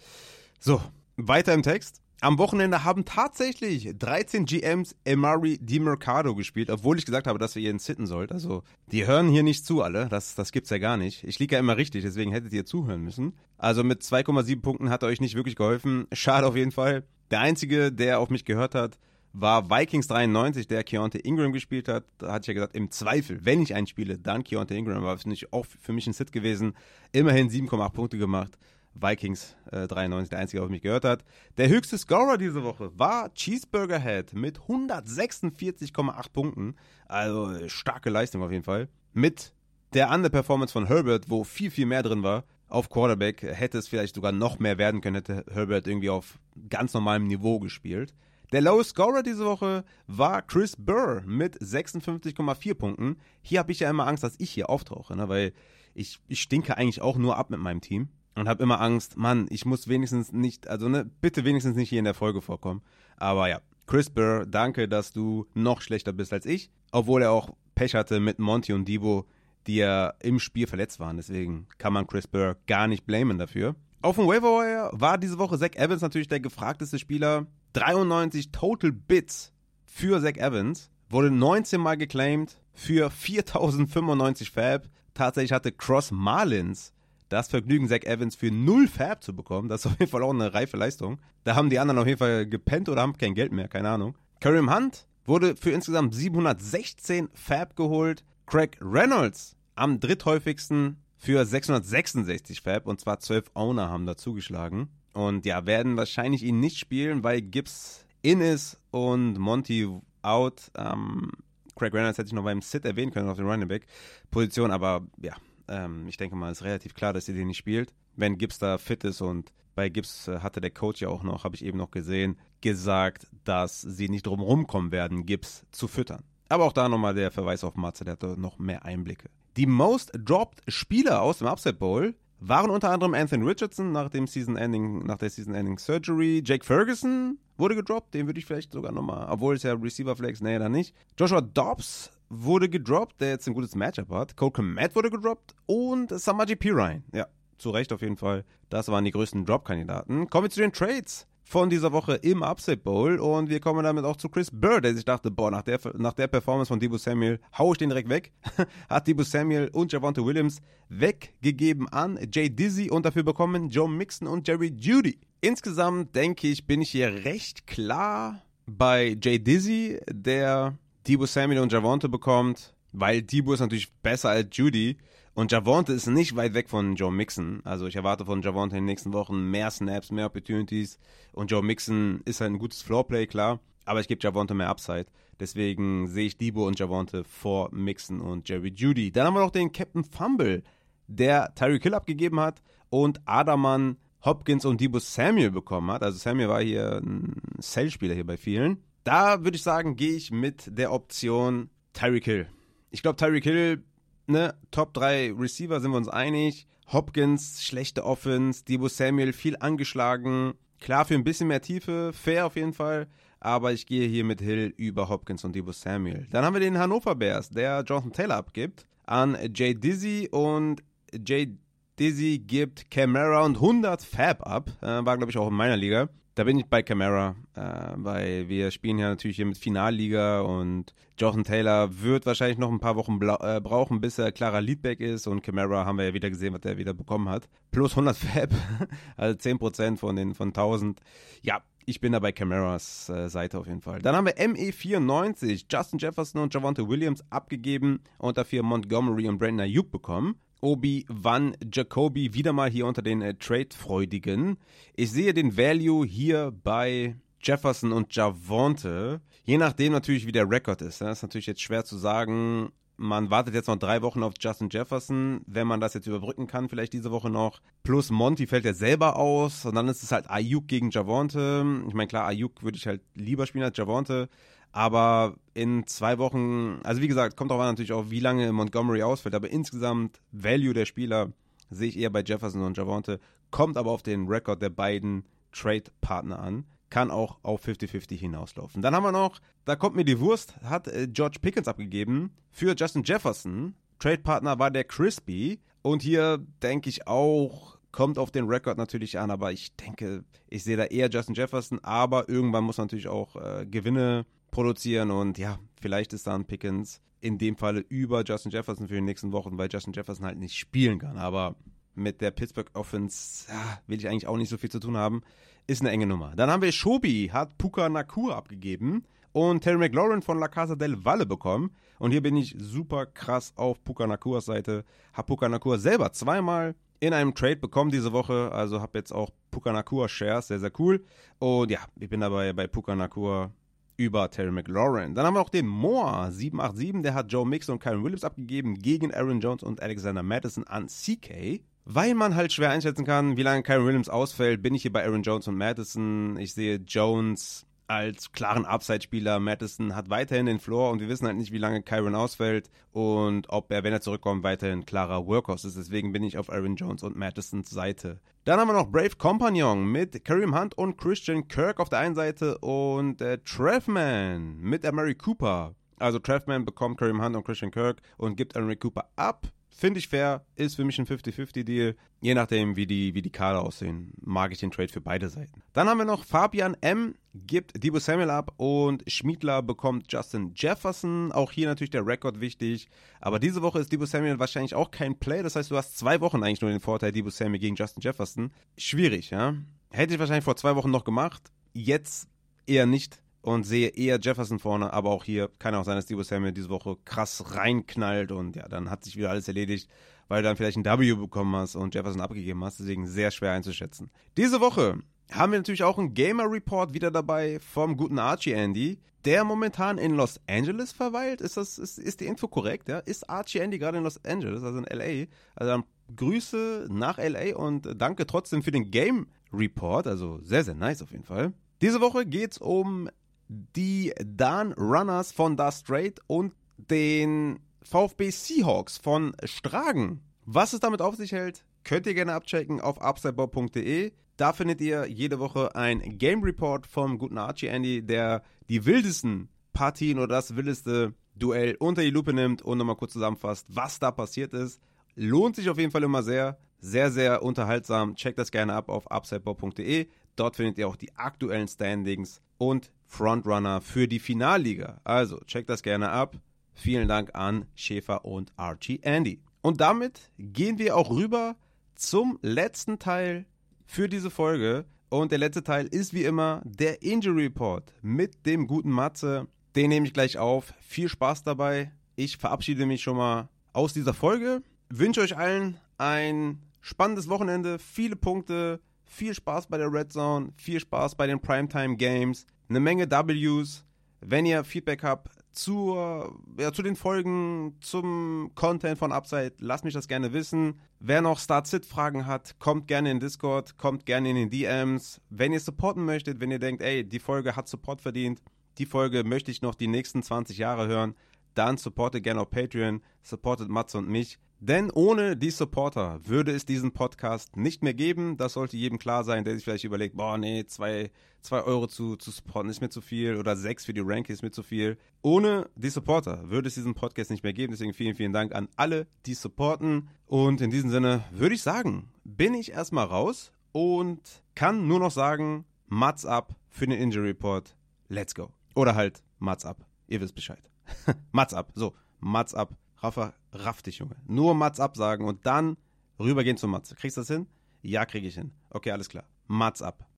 So, weiter im Text. Am Wochenende haben tatsächlich 13 GMs Emari DiMercado gespielt, obwohl ich gesagt habe, dass ihr ihn sitten sollt. Also, die hören hier nicht zu, alle. Das, das gibt's ja gar nicht. Ich liege ja immer richtig, deswegen hättet ihr zuhören müssen. Also, mit 2,7 Punkten hat er euch nicht wirklich geholfen. Schade auf jeden Fall. Der Einzige, der auf mich gehört hat, war Vikings 93, der Keontae Ingram gespielt hat. Da hatte ich ja gesagt, im Zweifel, wenn ich einen spiele, dann Keontae Ingram. War finde ich auch für mich ein Sit gewesen. Immerhin 7,8 Punkte gemacht. Vikings äh, 93, der einzige, der auf mich gehört hat. Der höchste Scorer diese Woche war Cheeseburger Head mit 146,8 Punkten. Also äh, starke Leistung auf jeden Fall. Mit der Underperformance von Herbert, wo viel, viel mehr drin war. Auf Quarterback hätte es vielleicht sogar noch mehr werden können, hätte Herbert irgendwie auf ganz normalem Niveau gespielt. Der Lowest Scorer diese Woche war Chris Burr mit 56,4 Punkten. Hier habe ich ja immer Angst, dass ich hier auftauche, ne? weil ich, ich stinke eigentlich auch nur ab mit meinem Team und habe immer Angst, Mann, ich muss wenigstens nicht, also ne, bitte wenigstens nicht hier in der Folge vorkommen. Aber ja, Chris Burr, danke, dass du noch schlechter bist als ich, obwohl er auch Pech hatte mit Monty und Debo, die ja im Spiel verletzt waren. Deswegen kann man Chris Burr gar nicht blamen dafür. Auf dem Waiver war diese Woche Zach Evans natürlich der gefragteste Spieler. 93 Total Bits für Zach Evans. Wurde 19 Mal geclaimed für 4095 Fab. Tatsächlich hatte Cross Marlins das Vergnügen, Zach Evans für null Fab zu bekommen, das ist auf jeden Fall auch eine reife Leistung. Da haben die anderen auf jeden Fall gepennt oder haben kein Geld mehr, keine Ahnung. Kareem Hunt wurde für insgesamt 716 Fab geholt. Craig Reynolds am dritthäufigsten für 666 Fab und zwar 12 Owner haben dazugeschlagen. Und ja, werden wahrscheinlich ihn nicht spielen, weil Gibbs in ist und Monty out. Ähm, Craig Reynolds hätte ich noch beim Sit erwähnen können auf der Running Back Position, aber ja, ähm, ich denke mal, es ist relativ klar, dass sie den nicht spielt. Wenn Gibbs da fit ist und bei Gibbs äh, hatte der Coach ja auch noch, habe ich eben noch gesehen, gesagt, dass sie nicht drum rumkommen werden, Gibbs zu füttern. Aber auch da nochmal der Verweis auf Matze, der hat noch mehr Einblicke. Die Most Dropped Spieler aus dem Upset Bowl waren unter anderem Anthony Richardson nach dem Season Ending, nach der Season Ending Surgery. Jake Ferguson wurde gedroppt, den würde ich vielleicht sogar nochmal, obwohl es ja Receiver Flex, nee, dann nicht. Joshua Dobbs wurde gedroppt, der jetzt ein gutes Matchup hat. Cole Komet wurde gedroppt und Samaji Pirine. Ja, zu Recht auf jeden Fall. Das waren die größten Drop-Kandidaten. Kommen wir zu den Trades von dieser Woche im Upset Bowl und wir kommen damit auch zu Chris Burr, der sich dachte, boah, nach der, nach der Performance von Debo Samuel hau ich den direkt weg. Hat Debo Samuel und Javante Williams weggegeben an Jay Dizzy und dafür bekommen Joe Mixon und Jerry Judy. Insgesamt denke ich, bin ich hier recht klar bei Jay Dizzy, der Debo Samuel und Javante bekommt. weil Debo ist natürlich besser als Judy. Und Javonte ist nicht weit weg von Joe Mixon. Also ich erwarte von Javonte in den nächsten Wochen mehr Snaps, mehr Opportunities. Und Joe Mixon ist halt ein gutes Floorplay, klar. Aber ich gebe Javonte mehr Upside. Deswegen sehe ich Debo und Javonte vor Mixon und Jerry Judy. Dann haben wir noch den Captain Fumble, der Tyreek Hill abgegeben hat und Adaman Hopkins und Debo Samuel bekommen hat. Also Samuel war hier ein Sale-Spieler hier bei vielen. Da würde ich sagen, gehe ich mit der Option Tyreek Hill. Ich glaube, Tyreek Hill, ne, Top 3 Receiver sind wir uns einig. Hopkins, schlechte Offense. Debo Samuel, viel angeschlagen. Klar, für ein bisschen mehr Tiefe, fair auf jeden Fall. Aber ich gehe hier mit Hill über Hopkins und Debo Samuel. Dann haben wir den Hannover Bears, der Jonathan Taylor abgibt an Jay Dizzy und Jay Dizzy gibt Camara und 100 Fab ab. Äh, war, glaube ich, auch in meiner Liga. Da bin ich bei Camara, äh, weil wir spielen ja natürlich hier mit Finalliga und Jonathan Taylor wird wahrscheinlich noch ein paar Wochen äh, brauchen, bis er klarer Leadback ist und Camara haben wir ja wieder gesehen, was er wieder bekommen hat. Plus 100 Fab, also 10% von den von 1000. Ja, ich bin da bei Camaras äh, Seite auf jeden Fall. Dann haben wir ME94, Justin Jefferson und Javante Williams abgegeben und dafür Montgomery und Brandon Ayuk bekommen. Obi-Wan Jacoby wieder mal hier unter den äh, Trade-Freudigen. Ich sehe den Value hier bei Jefferson und Javonte. Je nachdem natürlich, wie der Rekord ist. Das ist natürlich jetzt schwer zu sagen. Man wartet jetzt noch drei Wochen auf Justin Jefferson, wenn man das jetzt überbrücken kann, vielleicht diese Woche noch. Plus Monty fällt ja selber aus und dann ist es halt Ayuk gegen Javonte. Ich meine, klar, Ayuk würde ich halt lieber spielen als Javonte. Aber in zwei Wochen, also wie gesagt, kommt auch an natürlich auch, wie lange Montgomery ausfällt, aber insgesamt Value der Spieler sehe ich eher bei Jefferson und Javonte, kommt aber auf den Rekord der beiden Trade-Partner an, kann auch auf 50-50 hinauslaufen. Dann haben wir noch, da kommt mir die Wurst, hat äh, George Pickens abgegeben für Justin Jefferson. Trade-Partner war der Crispy und hier denke ich auch, kommt auf den Rekord natürlich an, aber ich denke, ich sehe da eher Justin Jefferson, aber irgendwann muss natürlich auch äh, Gewinne produzieren und ja, vielleicht ist dann Pickens in dem Falle über Justin Jefferson für die nächsten Wochen, weil Justin Jefferson halt nicht spielen kann. Aber mit der Pittsburgh Offense ja, will ich eigentlich auch nicht so viel zu tun haben. Ist eine enge Nummer. Dann haben wir Shobi, hat Puka Nakua abgegeben und Terry McLaurin von La Casa del Valle bekommen. Und hier bin ich super krass auf Puka Nakuas Seite. Hab Puka Nakua selber zweimal in einem Trade bekommen diese Woche. Also habe jetzt auch Puka Nakua Shares, sehr, sehr cool. Und ja, ich bin dabei bei Puka Nakua über Terry McLaurin. Dann haben wir noch den Moore 787, der hat Joe Mixon und Kyron Williams abgegeben gegen Aaron Jones und Alexander Madison an CK. Weil man halt schwer einschätzen kann, wie lange Kyron Williams ausfällt, bin ich hier bei Aaron Jones und Madison. Ich sehe Jones als klaren Upside-Spieler. Madison hat weiterhin den Floor und wir wissen halt nicht, wie lange Kyron ausfällt und ob er, wenn er zurückkommt, weiterhin klarer Workhorse ist. Deswegen bin ich auf Aaron Jones und Madisons Seite. Dann haben wir noch Brave Compagnon mit Kareem Hunt und Christian Kirk auf der einen Seite und äh, Trevman mit Mary Cooper. Also Trevman bekommt Kareem Hunt und Christian Kirk und gibt Mary Cooper ab. Finde ich fair, ist für mich ein 50-50-Deal. Je nachdem, wie die, wie die Kader aussehen, mag ich den Trade für beide Seiten. Dann haben wir noch Fabian M. gibt Debo Samuel ab und Schmiedler bekommt Justin Jefferson. Auch hier natürlich der Rekord wichtig. Aber diese Woche ist Debo Samuel wahrscheinlich auch kein Play. Das heißt, du hast zwei Wochen eigentlich nur den Vorteil Debo Samuel gegen Justin Jefferson. Schwierig, ja. Hätte ich wahrscheinlich vor zwei Wochen noch gemacht. Jetzt eher nicht und sehe eher Jefferson vorne, aber auch hier kann auch sein, dass Debo Samuel diese Woche krass reinknallt und ja, dann hat sich wieder alles erledigt, weil du dann vielleicht ein W bekommen hast und Jefferson abgegeben hast, deswegen sehr schwer einzuschätzen. Diese Woche haben wir natürlich auch einen Gamer Report wieder dabei vom guten Archie Andy, der momentan in Los Angeles verweilt. Ist das ist, ist die Info korrekt? Ja? Ist Archie Andy gerade in Los Angeles, also in LA? Also dann Grüße nach LA und danke trotzdem für den Game Report, also sehr sehr nice auf jeden Fall. Diese Woche geht es um die Dan Runners von Da Straight und den VfB Seahawks von Stragen. Was es damit auf sich hält, könnt ihr gerne abchecken auf upsidebob.de. Da findet ihr jede Woche ein Game Report vom guten Archie Andy, der die wildesten Partien oder das wildeste Duell unter die Lupe nimmt und nochmal kurz zusammenfasst, was da passiert ist. Lohnt sich auf jeden Fall immer sehr. Sehr, sehr unterhaltsam. Checkt das gerne ab auf upsidebob.de. Dort findet ihr auch die aktuellen Standings und Frontrunner für die Finalliga. Also checkt das gerne ab. Vielen Dank an Schäfer und Archie Andy. Und damit gehen wir auch rüber zum letzten Teil für diese Folge. Und der letzte Teil ist wie immer der Injury Report mit dem guten Matze. Den nehme ich gleich auf. Viel Spaß dabei. ich verabschiede mich schon mal aus dieser Folge. Wünsche euch allen ein spannendes Wochenende, viele Punkte, viel Spaß bei der Red Zone, viel Spaß bei den Primetime Games, eine Menge Ws. Wenn ihr Feedback habt zur, ja, zu den Folgen, zum Content von Upside, lasst mich das gerne wissen. Wer noch Start-Sit-Fragen hat, kommt gerne in Discord, kommt gerne in den DMs. Wenn ihr supporten möchtet, wenn ihr denkt, ey, die Folge hat Support verdient, die Folge möchte ich noch die nächsten 20 Jahre hören, dann supportet gerne auf Patreon, supportet Matze und mich. Denn ohne die Supporter würde es diesen Podcast nicht mehr geben. Das sollte jedem klar sein, der sich vielleicht überlegt, boah, nee, zwei, zwei Euro zu, zu supporten ist mir zu viel oder sechs für die Rankings ist mir zu viel. Ohne die Supporter würde es diesen Podcast nicht mehr geben. Deswegen vielen, vielen Dank an alle, die supporten. Und in diesem Sinne würde ich sagen, bin ich erstmal raus und kann nur noch sagen, Mats ab für den Injury Report. Let's go. Oder halt Mats ab. Ihr wisst Bescheid. Mats ab. So, Mats ab. Rafa, raff dich, Junge. Nur Mats ab sagen und dann rübergehen zu Mats. Kriegst du das hin? Ja, krieg ich hin. Okay, alles klar. Mats ab.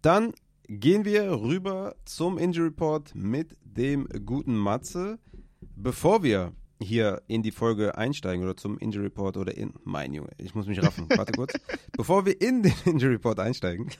Dann gehen wir rüber zum Injury Report mit dem guten Matze. Bevor wir hier in die Folge einsteigen oder zum Injury Report oder in, mein Junge, ich muss mich raffen, warte kurz. Bevor wir in den Injury Report einsteigen,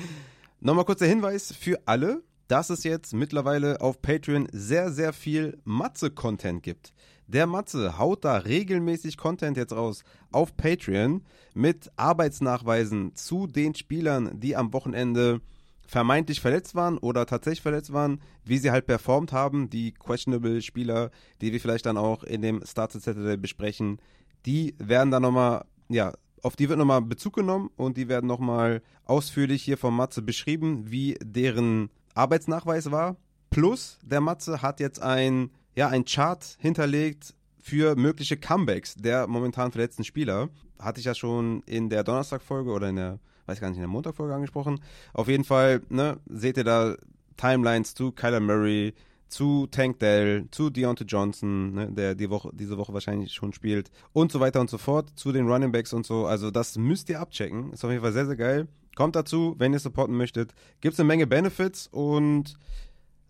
nochmal kurz der Hinweis für alle, dass es jetzt mittlerweile auf Patreon sehr, sehr viel Matze-Content gibt. Der Matze haut da regelmäßig Content jetzt raus auf Patreon mit Arbeitsnachweisen zu den Spielern, die am Wochenende vermeintlich verletzt waren oder tatsächlich verletzt waren, wie sie halt performt haben, die questionable Spieler, die wir vielleicht dann auch in dem Started Saturday besprechen, die werden dann nochmal, ja, auf die wird nochmal Bezug genommen und die werden nochmal ausführlich hier vom Matze beschrieben, wie deren Arbeitsnachweis war. Plus, der Matze hat jetzt ein ja, ein Chart hinterlegt für mögliche Comebacks der momentan verletzten Spieler. Hatte ich ja schon in der Donnerstagfolge oder in der, weiß gar nicht, in der Montagfolge angesprochen. Auf jeden Fall, ne, seht ihr da Timelines zu Kyler Murray, zu Tank Dell, zu Deontay Johnson, ne, der die Woche, diese Woche wahrscheinlich schon spielt und so weiter und so fort, zu den Running Backs und so. Also das müsst ihr abchecken. Ist auf jeden Fall sehr, sehr geil. Kommt dazu, wenn ihr supporten möchtet. Gibt es eine Menge Benefits und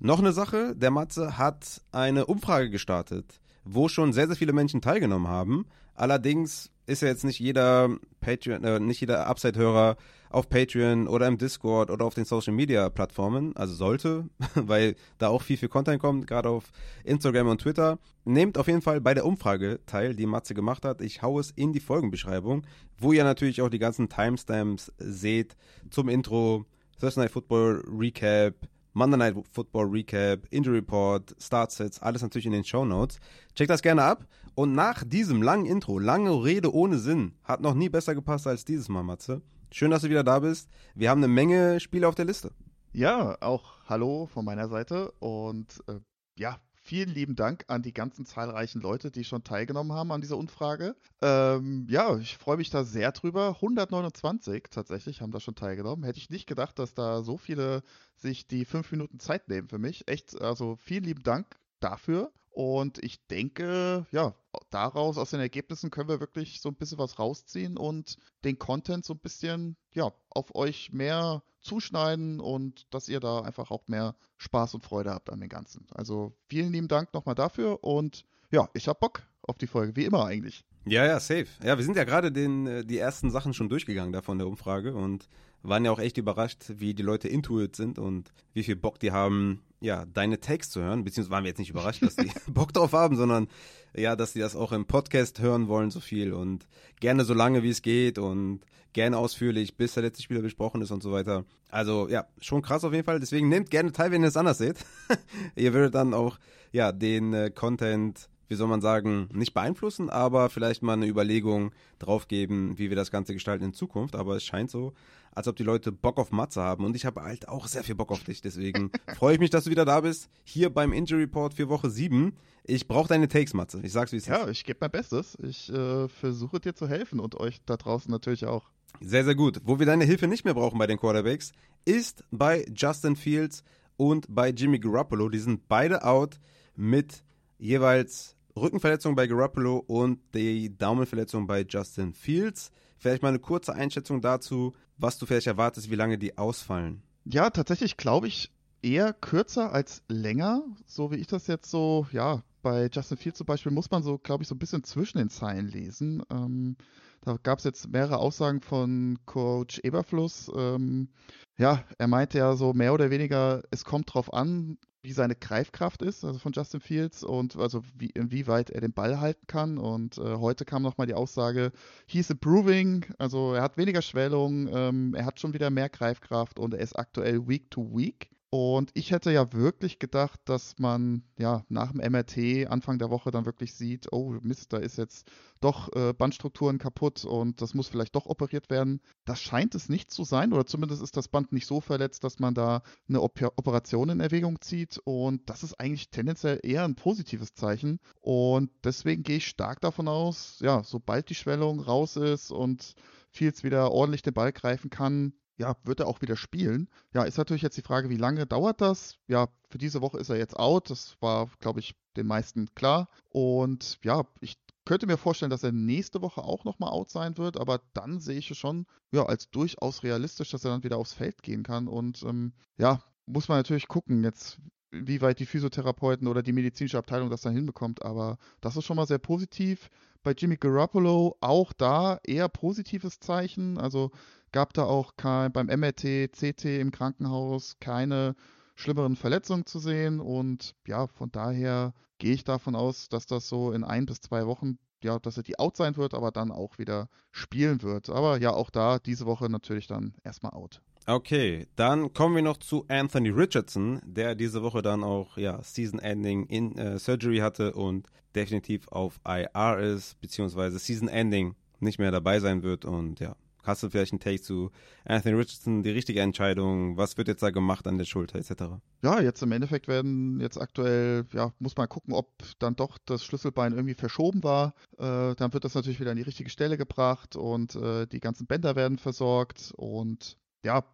noch eine Sache, der Matze hat eine Umfrage gestartet, wo schon sehr, sehr viele Menschen teilgenommen haben. Allerdings ist ja jetzt nicht jeder Patreon, äh, nicht jeder Upside-Hörer auf Patreon oder im Discord oder auf den Social Media Plattformen, also sollte, weil da auch viel, viel Content kommt, gerade auf Instagram und Twitter. Nehmt auf jeden Fall bei der Umfrage teil, die Matze gemacht hat. Ich haue es in die Folgenbeschreibung, wo ihr natürlich auch die ganzen Timestamps seht zum Intro, Thursday Night Football Recap, Monday Night Football Recap, Injury Report, Startsets, alles natürlich in den Show Notes. Checkt das gerne ab. Und nach diesem langen Intro, lange Rede ohne Sinn, hat noch nie besser gepasst als dieses Mal, Matze. Schön, dass du wieder da bist. Wir haben eine Menge Spiele auf der Liste. Ja, auch hallo von meiner Seite. Und äh, ja, vielen lieben Dank an die ganzen zahlreichen Leute, die schon teilgenommen haben an dieser Umfrage. Ähm, ja, ich freue mich da sehr drüber. 129 tatsächlich haben da schon teilgenommen. Hätte ich nicht gedacht, dass da so viele sich die fünf Minuten Zeit nehmen für mich. Echt, also vielen lieben Dank dafür. Und ich denke, ja, daraus, aus den Ergebnissen können wir wirklich so ein bisschen was rausziehen und den Content so ein bisschen, ja, auf euch mehr zuschneiden und dass ihr da einfach auch mehr Spaß und Freude habt an den Ganzen. Also vielen lieben Dank nochmal dafür und ja, ich hab Bock auf die Folge, wie immer eigentlich. Ja, ja, safe. Ja, wir sind ja gerade den, äh, die ersten Sachen schon durchgegangen da von der Umfrage und waren ja auch echt überrascht, wie die Leute intuit sind und wie viel Bock die haben, ja, deine Takes zu hören. Beziehungsweise waren wir jetzt nicht überrascht, dass die Bock drauf haben, sondern ja, dass die das auch im Podcast hören wollen, so viel und gerne so lange wie es geht und gerne ausführlich, bis der letzte Spieler besprochen ist und so weiter. Also ja, schon krass auf jeden Fall. Deswegen nehmt gerne teil, wenn ihr es anders seht. ihr würdet dann auch ja den äh, Content wie soll man sagen, nicht beeinflussen, aber vielleicht mal eine Überlegung drauf geben, wie wir das Ganze gestalten in Zukunft. Aber es scheint so, als ob die Leute Bock auf Matze haben. Und ich habe halt auch sehr viel Bock auf dich. Deswegen freue ich mich, dass du wieder da bist. Hier beim Injury Report für Woche 7. Ich brauche deine Takes, Matze. Ich sag's, wie es ist. Ja, ich gebe mein Bestes. Ich äh, versuche dir zu helfen und euch da draußen natürlich auch. Sehr, sehr gut. Wo wir deine Hilfe nicht mehr brauchen bei den Quarterbacks, ist bei Justin Fields und bei Jimmy Garoppolo. Die sind beide out mit jeweils Rückenverletzung bei Garoppolo und die Daumenverletzung bei Justin Fields. Vielleicht mal eine kurze Einschätzung dazu, was du vielleicht erwartest, wie lange die ausfallen. Ja, tatsächlich glaube ich eher kürzer als länger, so wie ich das jetzt so, ja, bei Justin Fields zum Beispiel muss man so, glaube ich, so ein bisschen zwischen den Zeilen lesen. Ähm, da gab es jetzt mehrere Aussagen von Coach Eberfluss. Ähm, ja, er meinte ja so mehr oder weniger, es kommt drauf an, wie seine Greifkraft ist, also von Justin Fields und also wie, inwieweit er den Ball halten kann. Und äh, heute kam nochmal die Aussage, he's improving, also er hat weniger Schwellung, ähm, er hat schon wieder mehr Greifkraft und er ist aktuell week to week. Und ich hätte ja wirklich gedacht, dass man ja nach dem MRT Anfang der Woche dann wirklich sieht, oh Mist, da ist jetzt doch äh, Bandstrukturen kaputt und das muss vielleicht doch operiert werden. Das scheint es nicht zu sein oder zumindest ist das Band nicht so verletzt, dass man da eine Op Operation in Erwägung zieht und das ist eigentlich tendenziell eher ein positives Zeichen und deswegen gehe ich stark davon aus, ja, sobald die Schwellung raus ist und Fields wieder ordentlich den Ball greifen kann, ja, wird er auch wieder spielen. Ja, ist natürlich jetzt die Frage, wie lange dauert das? Ja, für diese Woche ist er jetzt out. Das war, glaube ich, den meisten klar. Und ja, ich könnte mir vorstellen, dass er nächste Woche auch nochmal out sein wird, aber dann sehe ich es schon ja, als durchaus realistisch, dass er dann wieder aufs Feld gehen kann. Und ähm, ja, muss man natürlich gucken, jetzt wie weit die Physiotherapeuten oder die medizinische Abteilung das dann hinbekommt. Aber das ist schon mal sehr positiv. Bei Jimmy Garoppolo auch da eher positives Zeichen. Also gab da auch kein, beim MRT, CT im Krankenhaus keine schlimmeren Verletzungen zu sehen. Und ja, von daher gehe ich davon aus, dass das so in ein bis zwei Wochen, ja, dass er die out sein wird, aber dann auch wieder spielen wird. Aber ja, auch da diese Woche natürlich dann erstmal out. Okay, dann kommen wir noch zu Anthony Richardson, der diese Woche dann auch ja, Season-Ending in äh, Surgery hatte und definitiv auf IR ist, beziehungsweise Season-Ending nicht mehr dabei sein wird. Und ja, hast du vielleicht einen Take zu Anthony Richardson, die richtige Entscheidung? Was wird jetzt da gemacht an der Schulter etc.? Ja, jetzt im Endeffekt werden jetzt aktuell, ja, muss man gucken, ob dann doch das Schlüsselbein irgendwie verschoben war. Äh, dann wird das natürlich wieder an die richtige Stelle gebracht und äh, die ganzen Bänder werden versorgt und ja,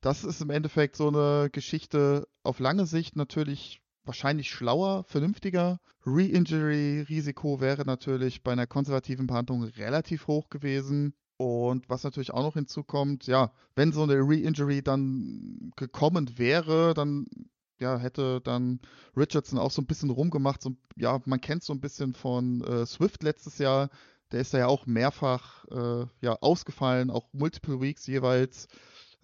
das ist im Endeffekt so eine Geschichte auf lange Sicht natürlich wahrscheinlich schlauer, vernünftiger. Re-Injury-Risiko wäre natürlich bei einer konservativen Behandlung relativ hoch gewesen. Und was natürlich auch noch hinzukommt, ja, wenn so eine Re-Injury dann gekommen wäre, dann ja, hätte dann Richardson auch so ein bisschen rumgemacht. So, ja, man kennt so ein bisschen von äh, Swift letztes Jahr. Der ist ja auch mehrfach äh, ja, ausgefallen, auch multiple Weeks jeweils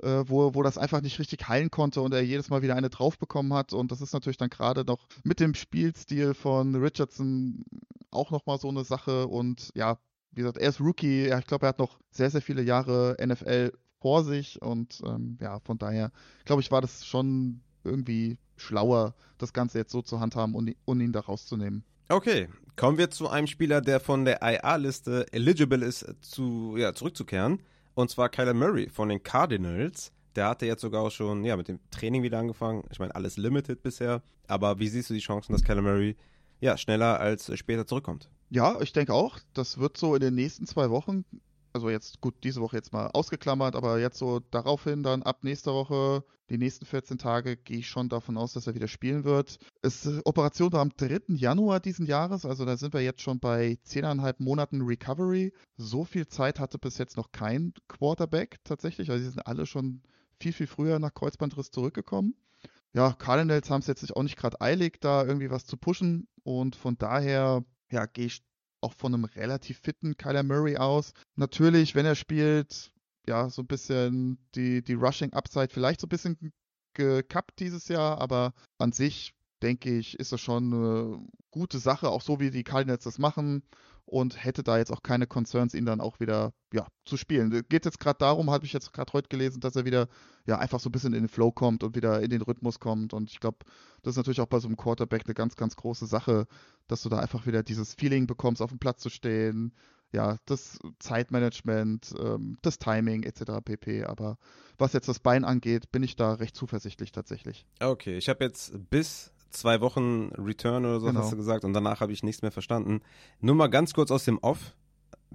äh, wo, wo das einfach nicht richtig heilen konnte und er jedes Mal wieder eine drauf bekommen hat. Und das ist natürlich dann gerade noch mit dem Spielstil von Richardson auch nochmal so eine Sache. Und ja, wie gesagt, er ist Rookie. Ich glaube, er hat noch sehr, sehr viele Jahre NFL vor sich. Und ähm, ja, von daher, glaube ich, war das schon irgendwie schlauer, das Ganze jetzt so zu handhaben und, und ihn da rauszunehmen. Okay, kommen wir zu einem Spieler, der von der IA-Liste eligible ist, zu, ja, zurückzukehren. Und zwar Kyler Murray von den Cardinals. Der hatte jetzt sogar auch schon ja, mit dem Training wieder angefangen. Ich meine, alles limited bisher. Aber wie siehst du die Chancen, dass Kyler Murray ja, schneller als später zurückkommt? Ja, ich denke auch. Das wird so in den nächsten zwei Wochen also jetzt gut, diese Woche jetzt mal ausgeklammert, aber jetzt so daraufhin dann ab nächster Woche, die nächsten 14 Tage, gehe ich schon davon aus, dass er wieder spielen wird. Es, Operation war am 3. Januar diesen Jahres, also da sind wir jetzt schon bei 10,5 Monaten Recovery. So viel Zeit hatte bis jetzt noch kein Quarterback tatsächlich, also sie sind alle schon viel, viel früher nach Kreuzbandriss zurückgekommen. Ja, Cardinals haben es jetzt auch nicht gerade eilig, da irgendwie was zu pushen und von daher ja, gehe ich auch von einem relativ fitten Kyler Murray aus. Natürlich, wenn er spielt, ja, so ein bisschen die, die Rushing-Upside vielleicht so ein bisschen gekappt dieses Jahr, aber an sich denke ich, ist das schon eine gute Sache, auch so wie die Cardinals das machen und hätte da jetzt auch keine Concerns, ihn dann auch wieder ja, zu spielen. Geht jetzt gerade darum, habe ich jetzt gerade heute gelesen, dass er wieder ja einfach so ein bisschen in den Flow kommt und wieder in den Rhythmus kommt. Und ich glaube, das ist natürlich auch bei so einem Quarterback eine ganz, ganz große Sache, dass du da einfach wieder dieses Feeling bekommst, auf dem Platz zu stehen. Ja, das Zeitmanagement, ähm, das Timing etc. pp. Aber was jetzt das Bein angeht, bin ich da recht zuversichtlich tatsächlich. Okay, ich habe jetzt bis zwei Wochen Return oder so, genau. hast du gesagt, und danach habe ich nichts mehr verstanden. Nur mal ganz kurz aus dem Off.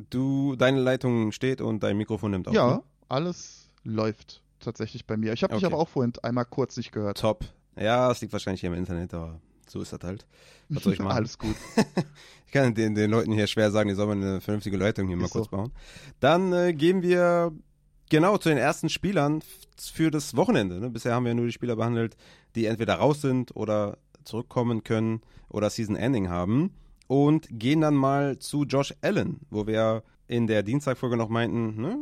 Du, deine Leitung steht und dein Mikrofon nimmt auf. Ja, ne? alles läuft tatsächlich bei mir. Ich habe okay. dich aber auch vorhin einmal kurz nicht gehört. Top. Ja, es liegt wahrscheinlich hier im Internet, aber so ist das halt. Was soll ich machen? Alles gut. ich kann den, den Leuten hier schwer sagen, die sollen eine vernünftige Leitung hier ist mal kurz so. bauen. Dann äh, gehen wir genau zu den ersten Spielern für das Wochenende. Ne? Bisher haben wir nur die Spieler behandelt, die entweder raus sind oder zurückkommen können oder Season Ending haben. Und gehen dann mal zu Josh Allen, wo wir in der Dienstagfolge noch meinten, ne,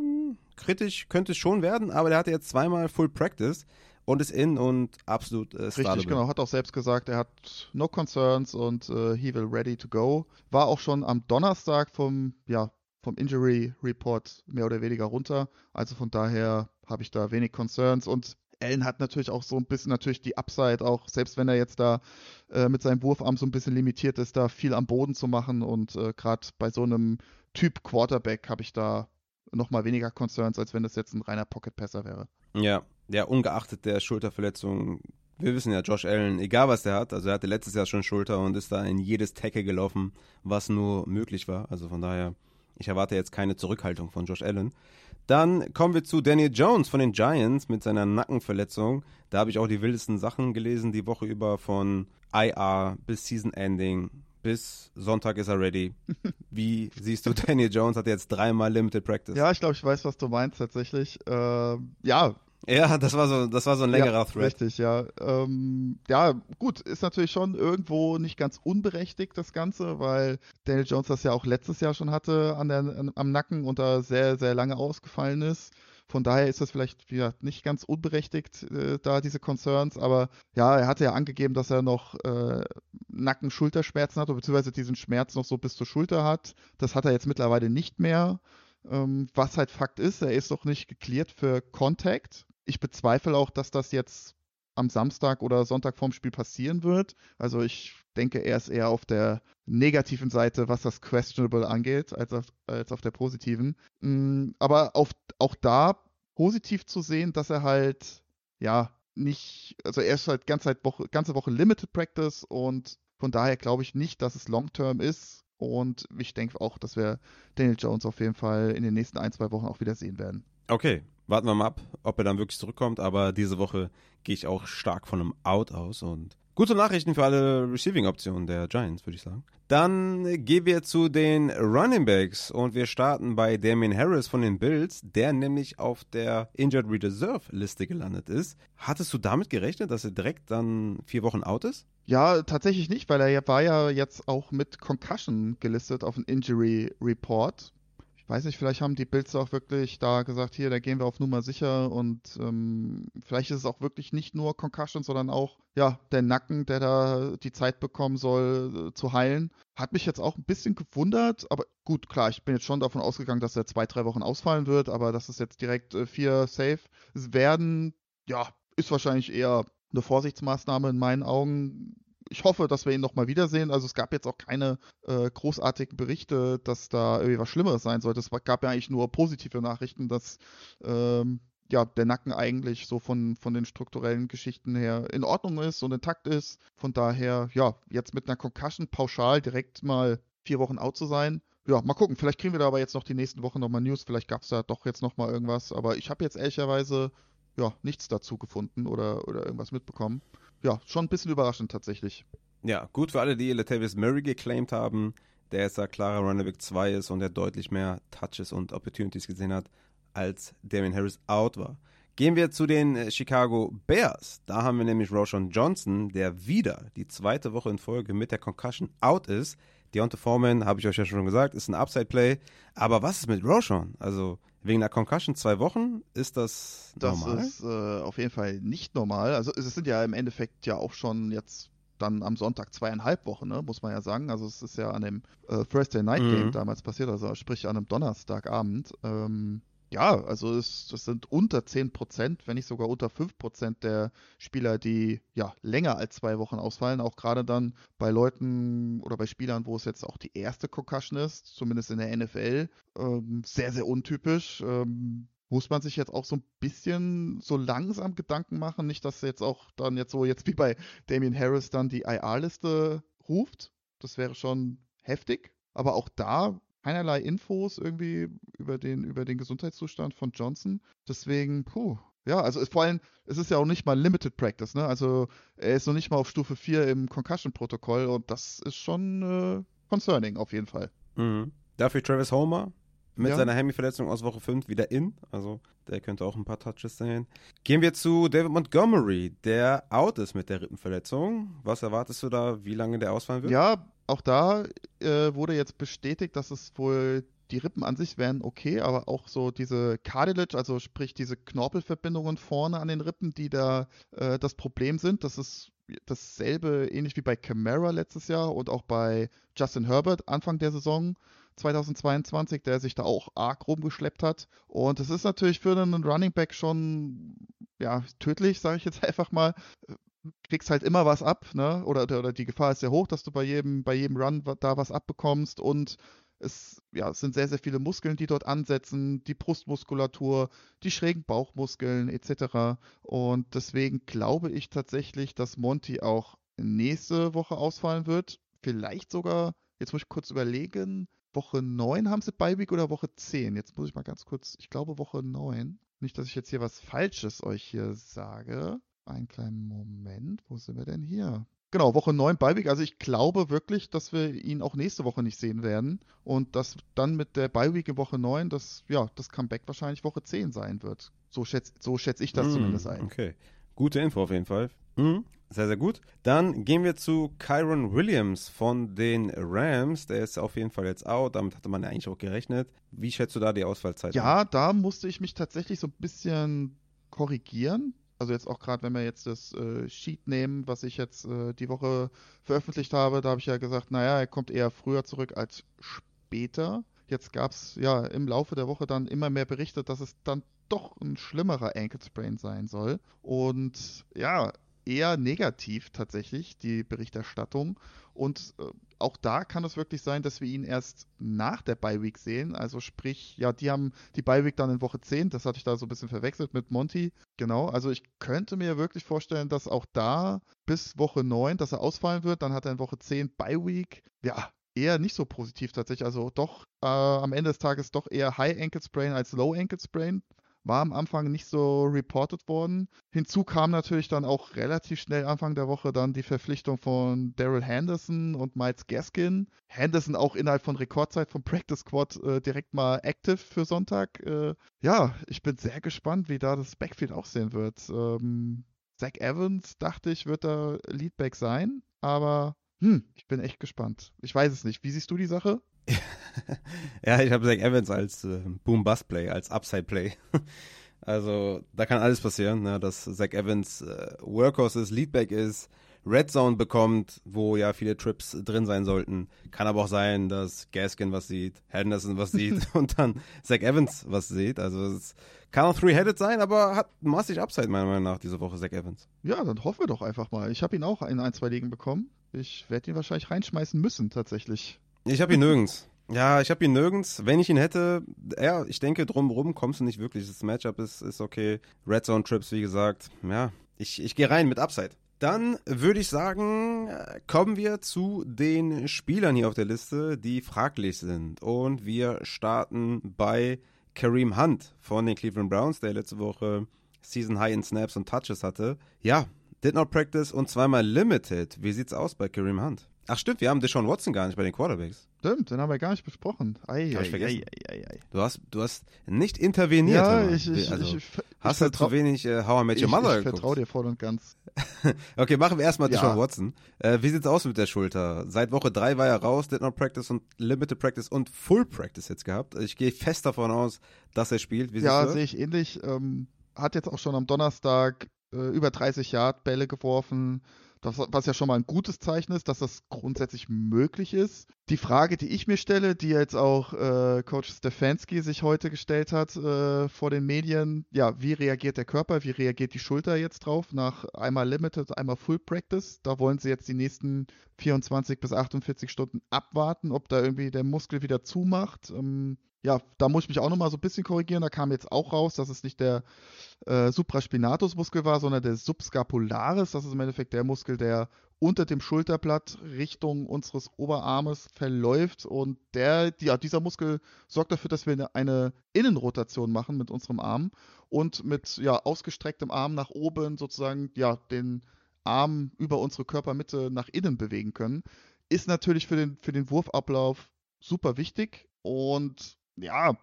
kritisch könnte es schon werden, aber der hatte jetzt zweimal Full Practice und ist in und absolut äh, Richtig, genau. Hat auch selbst gesagt, er hat no concerns und äh, he will ready to go. War auch schon am Donnerstag vom, ja, vom Injury Report mehr oder weniger runter. Also von daher habe ich da wenig Concerns und Allen hat natürlich auch so ein bisschen natürlich die Upside, auch selbst wenn er jetzt da äh, mit seinem Wurfarm so ein bisschen limitiert ist, da viel am Boden zu machen. Und äh, gerade bei so einem Typ Quarterback habe ich da nochmal weniger Concerns, als wenn das jetzt ein reiner Pocket-Passer wäre. Ja, ja, ungeachtet der Schulterverletzung. Wir wissen ja, Josh Allen, egal was der hat, also er hatte letztes Jahr schon Schulter und ist da in jedes Tackle gelaufen, was nur möglich war. Also von daher, ich erwarte jetzt keine Zurückhaltung von Josh Allen. Dann kommen wir zu Daniel Jones von den Giants mit seiner Nackenverletzung. Da habe ich auch die wildesten Sachen gelesen die Woche über von IR bis Season Ending bis Sonntag ist er ready. Wie siehst du Daniel Jones hat jetzt dreimal Limited Practice? Ja, ich glaube, ich weiß, was du meinst tatsächlich. Äh, ja, ja, das war so, das war so ein längerer ja, Thread. Richtig, ja. Ähm, ja, gut, ist natürlich schon irgendwo nicht ganz unberechtigt, das Ganze, weil Daniel Jones das ja auch letztes Jahr schon hatte an der, an, am Nacken und da sehr, sehr lange ausgefallen ist. Von daher ist das vielleicht ja, nicht ganz unberechtigt, äh, da diese Concerns. Aber ja, er hatte ja angegeben, dass er noch äh, Nacken-Schulterschmerzen hat, beziehungsweise diesen Schmerz noch so bis zur Schulter hat. Das hat er jetzt mittlerweile nicht mehr. Ähm, was halt Fakt ist, er ist noch nicht geklärt für Contact ich bezweifle auch, dass das jetzt am Samstag oder Sonntag vorm Spiel passieren wird. Also ich denke, er ist eher auf der negativen Seite, was das Questionable angeht, als auf, als auf der positiven. Mm, aber auf, auch da positiv zu sehen, dass er halt, ja, nicht, also er ist halt ganze, Woche, ganze Woche Limited Practice und von daher glaube ich nicht, dass es Long-Term ist. Und ich denke auch, dass wir Daniel Jones auf jeden Fall in den nächsten ein, zwei Wochen auch wieder sehen werden. Okay, warten wir mal ab, ob er dann wirklich zurückkommt. Aber diese Woche gehe ich auch stark von einem Out aus und gute Nachrichten für alle Receiving-Optionen der Giants, würde ich sagen. Dann gehen wir zu den Running Backs und wir starten bei Damien Harris von den Bills, der nämlich auf der Injured Reserve Liste gelandet ist. Hattest du damit gerechnet, dass er direkt dann vier Wochen out ist? Ja, tatsächlich nicht, weil er war ja jetzt auch mit Concussion gelistet auf dem Injury Report weiß nicht, vielleicht haben die Bills auch wirklich da gesagt, hier, da gehen wir auf Nummer sicher und ähm, vielleicht ist es auch wirklich nicht nur Concussion, sondern auch, ja, der Nacken, der da die Zeit bekommen soll, äh, zu heilen. Hat mich jetzt auch ein bisschen gewundert, aber gut, klar, ich bin jetzt schon davon ausgegangen, dass er zwei, drei Wochen ausfallen wird, aber dass es jetzt direkt äh, vier Safe werden, ja, ist wahrscheinlich eher eine Vorsichtsmaßnahme in meinen Augen ich hoffe, dass wir ihn nochmal wiedersehen. Also es gab jetzt auch keine äh, großartigen Berichte, dass da irgendwie was Schlimmeres sein sollte. Es gab ja eigentlich nur positive Nachrichten, dass ähm, ja, der Nacken eigentlich so von, von den strukturellen Geschichten her in Ordnung ist und intakt ist. Von daher, ja, jetzt mit einer Concussion pauschal direkt mal vier Wochen out zu sein. Ja, mal gucken. Vielleicht kriegen wir da aber jetzt noch die nächsten Wochen nochmal News. Vielleicht gab es da doch jetzt nochmal irgendwas. Aber ich habe jetzt ehrlicherweise ja, nichts dazu gefunden oder, oder irgendwas mitbekommen ja, schon ein bisschen überraschend tatsächlich. Ja, gut für alle, die Latavius Murray geclaimed haben, der jetzt da klarer Runnerback 2 ist und der deutlich mehr Touches und Opportunities gesehen hat, als Damien Harris out war. Gehen wir zu den äh, Chicago Bears. Da haben wir nämlich Roshan Johnson, der wieder die zweite Woche in Folge mit der Concussion out ist. Deontay Foreman, habe ich euch ja schon gesagt, ist ein Upside-Play. Aber was ist mit Roshan? Also wegen der Concussion zwei Wochen, ist das normal? Das ist äh, auf jeden Fall nicht normal. Also es sind ja im Endeffekt ja auch schon jetzt dann am Sonntag zweieinhalb Wochen, ne, muss man ja sagen. Also es ist ja an dem äh, Thursday Night Game mhm. damals passiert, also sprich an einem Donnerstagabend. Ähm, ja, also es, das sind unter 10 Prozent, wenn nicht sogar unter 5 Prozent der Spieler, die ja länger als zwei Wochen ausfallen. Auch gerade dann bei Leuten oder bei Spielern, wo es jetzt auch die erste Concussion ist, zumindest in der NFL, ähm, sehr, sehr untypisch. Ähm, muss man sich jetzt auch so ein bisschen so langsam Gedanken machen, nicht, dass jetzt auch dann jetzt so jetzt wie bei Damien Harris dann die IR-Liste ruft. Das wäre schon heftig. Aber auch da keinerlei Infos irgendwie über den, über den Gesundheitszustand von Johnson. Deswegen, puh. Ja, also vor allem, es ist ja auch nicht mal Limited Practice, ne? Also er ist noch nicht mal auf Stufe 4 im Concussion-Protokoll und das ist schon äh, concerning auf jeden Fall. Mhm. Dafür Travis Homer mit Ja. seiner Hemi-Verletzung aus Woche 5 wieder in. Also der könnte auch ein paar Touches sehen. Gehen wir zu David Montgomery, der out ist mit der Rippenverletzung. Was erwartest du da, wie lange der ausfallen wird? Ja, auch da äh, wurde jetzt bestätigt, dass es wohl die Rippen an sich wären okay, aber auch so diese Cartilage, also sprich diese Knorpelverbindungen vorne an den Rippen, die da äh, das Problem sind. Das ist dasselbe, ähnlich wie bei Camara letztes Jahr und auch bei Justin Herbert Anfang der Saison 2022, der sich da auch arg rumgeschleppt hat. Und das ist natürlich für einen Running Back schon ja, tödlich, sage ich jetzt einfach mal kriegst halt immer was ab, ne? Oder, oder, die Gefahr ist sehr hoch, dass du bei jedem, bei jedem Run da was abbekommst und es, ja, es sind sehr, sehr viele Muskeln, die dort ansetzen, die Brustmuskulatur, die schrägen Bauchmuskeln etc. Und deswegen glaube ich tatsächlich, dass Monty auch nächste Woche ausfallen wird. Vielleicht sogar, jetzt muss ich kurz überlegen, Woche 9 haben sie Beiweek oder Woche 10? Jetzt muss ich mal ganz kurz, ich glaube Woche 9. Nicht, dass ich jetzt hier was Falsches euch hier sage. Einen kleinen Moment, wo sind wir denn hier? Genau, Woche 9 Beiweek. Also ich glaube wirklich, dass wir ihn auch nächste Woche nicht sehen werden. Und dass dann mit der Beiweek in Woche 9 das, ja, das Comeback wahrscheinlich Woche 10 sein wird. So schätze so schätz ich das Mm, zumindest ein. Okay. Gute Info auf jeden Fall. Mhm. Sehr, sehr gut. Dann gehen wir zu Kyron Williams von den Rams. Der ist auf jeden Fall jetzt out. Damit hatte man ja eigentlich auch gerechnet. Wie schätzt du da die Ausfallzeit? Ja, da musste ich mich tatsächlich so ein bisschen korrigieren. Also jetzt auch gerade, wenn wir jetzt das äh, Sheet nehmen, was ich jetzt äh, die Woche veröffentlicht habe, da habe ich ja gesagt, naja, er kommt eher früher zurück als später. Jetzt gab es ja im Laufe der Woche dann immer mehr berichtet, dass es dann doch ein schlimmerer Ankle Sprain sein soll. Und ja, eher negativ tatsächlich, die Berichterstattung. Und äh, auch da kann es wirklich sein, dass wir ihn erst nach der Bye Week sehen. Also sprich, ja, die haben die Bye Week dann in Woche 10. Das hatte ich da so ein bisschen verwechselt mit Monty. Genau, also ich könnte mir wirklich vorstellen, dass auch da bis Woche 9, dass er ausfallen wird. Dann hat er in Woche 10 Bye Week. Ja, eher nicht so positiv tatsächlich. Also doch äh, am Ende des Tages doch eher High Ankle Sprain als Low Ankle Sprain. War am Anfang nicht so reported worden. Hinzu kam natürlich dann auch relativ schnell Anfang der Woche dann die Verpflichtung von Daryl Henderson und Miles Gaskin. Henderson auch innerhalb von Rekordzeit vom Practice Squad äh, direkt mal active für Sonntag. Äh, ja, ich bin sehr gespannt, wie da das Backfield aussehen wird. Ähm, Zach Evans, dachte ich, wird da Leadback sein, aber hm, ich bin echt gespannt. Ich weiß es nicht. Wie siehst du die Sache? ja, ich habe Zach Evans als äh, Boom-Bust-Play, als Upside-Play. also da kann alles passieren, ne? dass Zach Evans äh, Workhorse ist, Leadback ist, Red Zone bekommt, wo ja viele Trips drin sein sollten. Kann aber auch sein, dass Gaskin was sieht, Henderson was sieht und dann Zach Evans was sieht. Also es kann auch Three-Headed sein, aber hat massig Upside meiner Meinung nach diese Woche Zach Evans. Ja, dann hoffen wir doch einfach mal. Ich habe ihn auch in ein, zwei Ligen bekommen. Ich werde ihn wahrscheinlich reinschmeißen müssen, tatsächlich. Ich habe ihn nirgends. Ja, ich habe ihn nirgends. Wenn ich ihn hätte, ja, ich denke, drumherum kommst du nicht wirklich. Das Matchup ist, ist okay. Red Zone Trips, wie gesagt. Ja, ich, ich gehe rein mit Upside. Dann würde ich sagen, äh, kommen wir zu den Spielern hier auf der Liste, die fraglich sind. Und wir starten bei Kareem Hunt von den Cleveland Browns, der letzte Woche Season High in Snaps und Touches hatte. Ja, did not practice und zweimal limited. Wie sieht's aus bei Kareem Hunt? Ach stimmt, wir haben Deshaun Watson gar nicht bei den Quarterbacks. Stimmt, den haben wir gar nicht besprochen. Ei, ei, vergessen. ei, ei, ei. Du hast, du hast nicht interveniert. Ja, ich, ich, also, ich, hast du zu wenig äh, How I Met ich, Your Mother ich vertraue dir voll und ganz. Okay, machen wir erstmal. Deshaun Watson. Äh, wie sieht's aus mit der Schulter? Seit Woche 3 war er raus, did not practice und limited practice und full practice jetzt gehabt. Ich gehe fest davon aus, dass er spielt. Ja, sehe ich ähnlich. Ähm, hat jetzt auch schon am Donnerstag äh, über 30 Yard Bälle geworfen. Das, was ja schon mal ein gutes Zeichen ist, dass das grundsätzlich möglich ist. Die Frage, die ich mir stelle, die jetzt auch äh, Coach Stefanski sich heute gestellt hat äh, vor den Medien, ja, wie reagiert der Körper, wie reagiert die Schulter jetzt drauf nach einmal Limited, einmal Full Practice? Da wollen sie jetzt die nächsten 24 bis 48 Stunden abwarten, ob da irgendwie der Muskel wieder zumacht. Ähm, ja, da muss ich mich auch nochmal so ein bisschen korrigieren. Da kam jetzt auch raus, dass es nicht der äh, Supraspinatusmuskel war, sondern der Subscapularis. Das ist im Endeffekt der Muskel, der unter dem Schulterblatt Richtung unseres Oberarmes verläuft. Und der, ja, dieser Muskel sorgt dafür, dass wir eine, eine Innenrotation machen mit unserem Arm und mit ja, ausgestrecktem Arm nach oben sozusagen ja, den Arm über unsere Körpermitte nach innen bewegen können. Ist natürlich für den, für den Wurfablauf super wichtig. Und ja,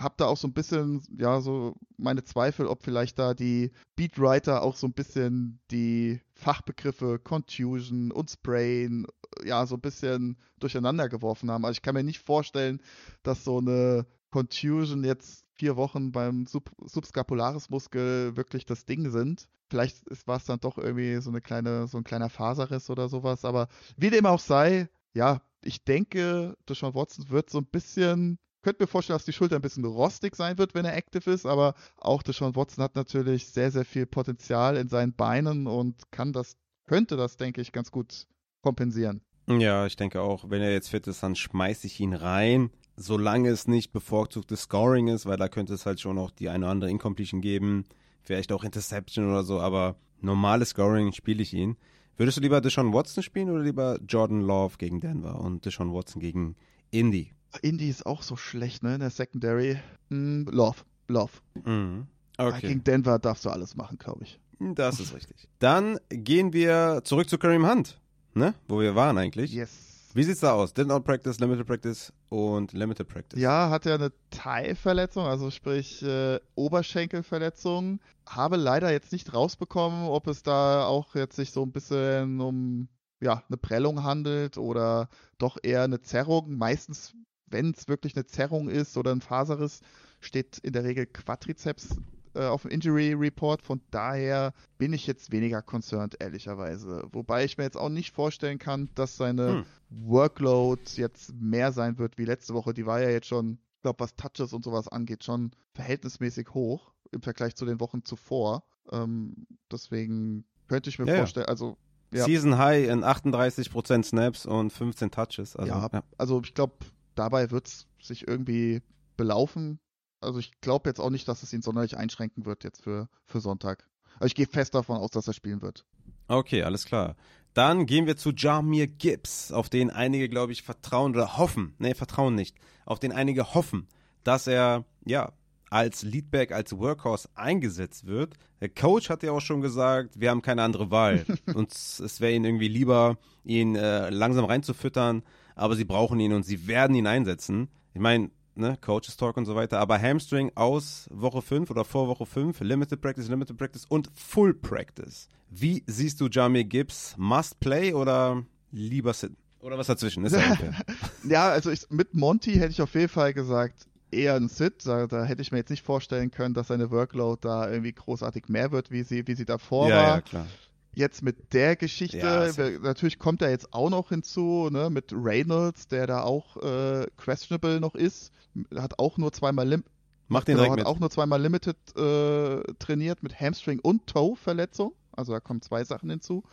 habe da auch so ein bisschen, ja, so meine Zweifel, ob vielleicht da die Beatwriter auch so ein bisschen die Fachbegriffe Contusion und Sprain, ja, so ein bisschen durcheinander geworfen haben. Also ich kann mir nicht vorstellen, dass so eine Contusion jetzt vier Wochen beim Sub Subscapularismuskel wirklich das Ding sind. Vielleicht war es dann doch irgendwie so eine kleine, so ein kleiner Faserriss oder sowas. Aber wie dem auch sei, ja, ich denke, Deshaun Watson wird so ein bisschen könnte mir vorstellen, dass die Schulter ein bisschen rostig sein wird, wenn er active ist, aber auch Deshaun Watson hat natürlich sehr, sehr viel Potenzial in seinen Beinen und kann das, könnte das, denke ich, ganz gut kompensieren. Ja, ich denke auch, wenn er jetzt fit ist, dann schmeiße ich ihn rein, solange es nicht bevorzugtes Scoring ist, weil da könnte es halt schon auch die eine oder andere Incompletion geben, vielleicht auch Interception oder so, aber normales Scoring spiele ich ihn. Würdest du lieber Deshaun Watson spielen oder lieber Jordan Love gegen Denver und Deshaun Watson gegen Indy? Indy ist auch so schlecht, ne, in der Secondary. Hm, Love, Love. Mhm. Okay. Gegen Denver darfst du alles machen, glaube ich. Das ist richtig. Dann gehen wir zurück zu Kareem Hunt, ne? Wo wir waren eigentlich. Yes. Wie sieht's da aus? Did not practice, limited practice und limited practice. Ja, hat er eine Thigh-Verletzung, also sprich äh, Oberschenkelverletzung. Habe leider jetzt nicht rausbekommen, ob es da auch jetzt sich so ein bisschen um ja, eine Prellung handelt oder doch eher eine Zerrung. Meistens wenn es wirklich eine Zerrung ist oder ein Faserriss, steht in der Regel Quadrizeps äh, auf dem Injury Report. Von daher bin ich jetzt weniger concerned, ehrlicherweise. Wobei ich mir jetzt auch nicht vorstellen kann, dass seine hm. Workload jetzt mehr sein wird wie letzte Woche. Die war ja jetzt schon, ich glaube, was Touches und sowas angeht, schon verhältnismäßig hoch im Vergleich zu den Wochen zuvor. Ähm, deswegen könnte ich mir ja, vorstellen, also ja. Season High in 38% Snaps und 15 Touches. Also, ja, ja. also ich glaube, dabei wird es sich irgendwie belaufen. Also ich glaube jetzt auch nicht, dass es ihn sonderlich einschränken wird jetzt für, für Sonntag. Also ich gehe fest davon aus, dass er spielen wird. Okay, alles klar. Dann gehen wir zu Jamir Gibbs, auf den einige, glaube ich, vertrauen oder hoffen. Nee, vertrauen nicht. Auf den einige hoffen, dass er, ja, als Leadback, als Workhorse eingesetzt wird. Der Coach hat ja auch schon gesagt, wir haben keine andere Wahl. und es wäre ihnen irgendwie lieber, ihn äh, langsam reinzufüttern, aber sie brauchen ihn und sie werden ihn einsetzen. Ich meine, ne, Coaches Talk und so weiter, aber Hamstring aus Woche 5 oder vor Woche 5, Limited Practice, Limited Practice und Full Practice. Wie siehst du Jamie Gibbs? Must play oder lieber sit? Oder was dazwischen? Ist ja, also ich, mit Monty hätte ich auf jeden Fall gesagt, eher ein Sit. Da, da, hätte ich mir jetzt nicht vorstellen können, dass seine Workload da irgendwie großartig mehr wird, wie sie, wie sie davor ja, war. Ja, klar jetzt mit der Geschichte, ja, natürlich kommt er jetzt auch noch hinzu, ne, mit Reynolds, der da auch äh, questionable noch ist, hat auch nur zweimal Lim Macht den genau, hat auch nur zweimal Limited äh, trainiert mit Hamstring und Toe-Verletzung. Also da kommen zwei Sachen hinzu.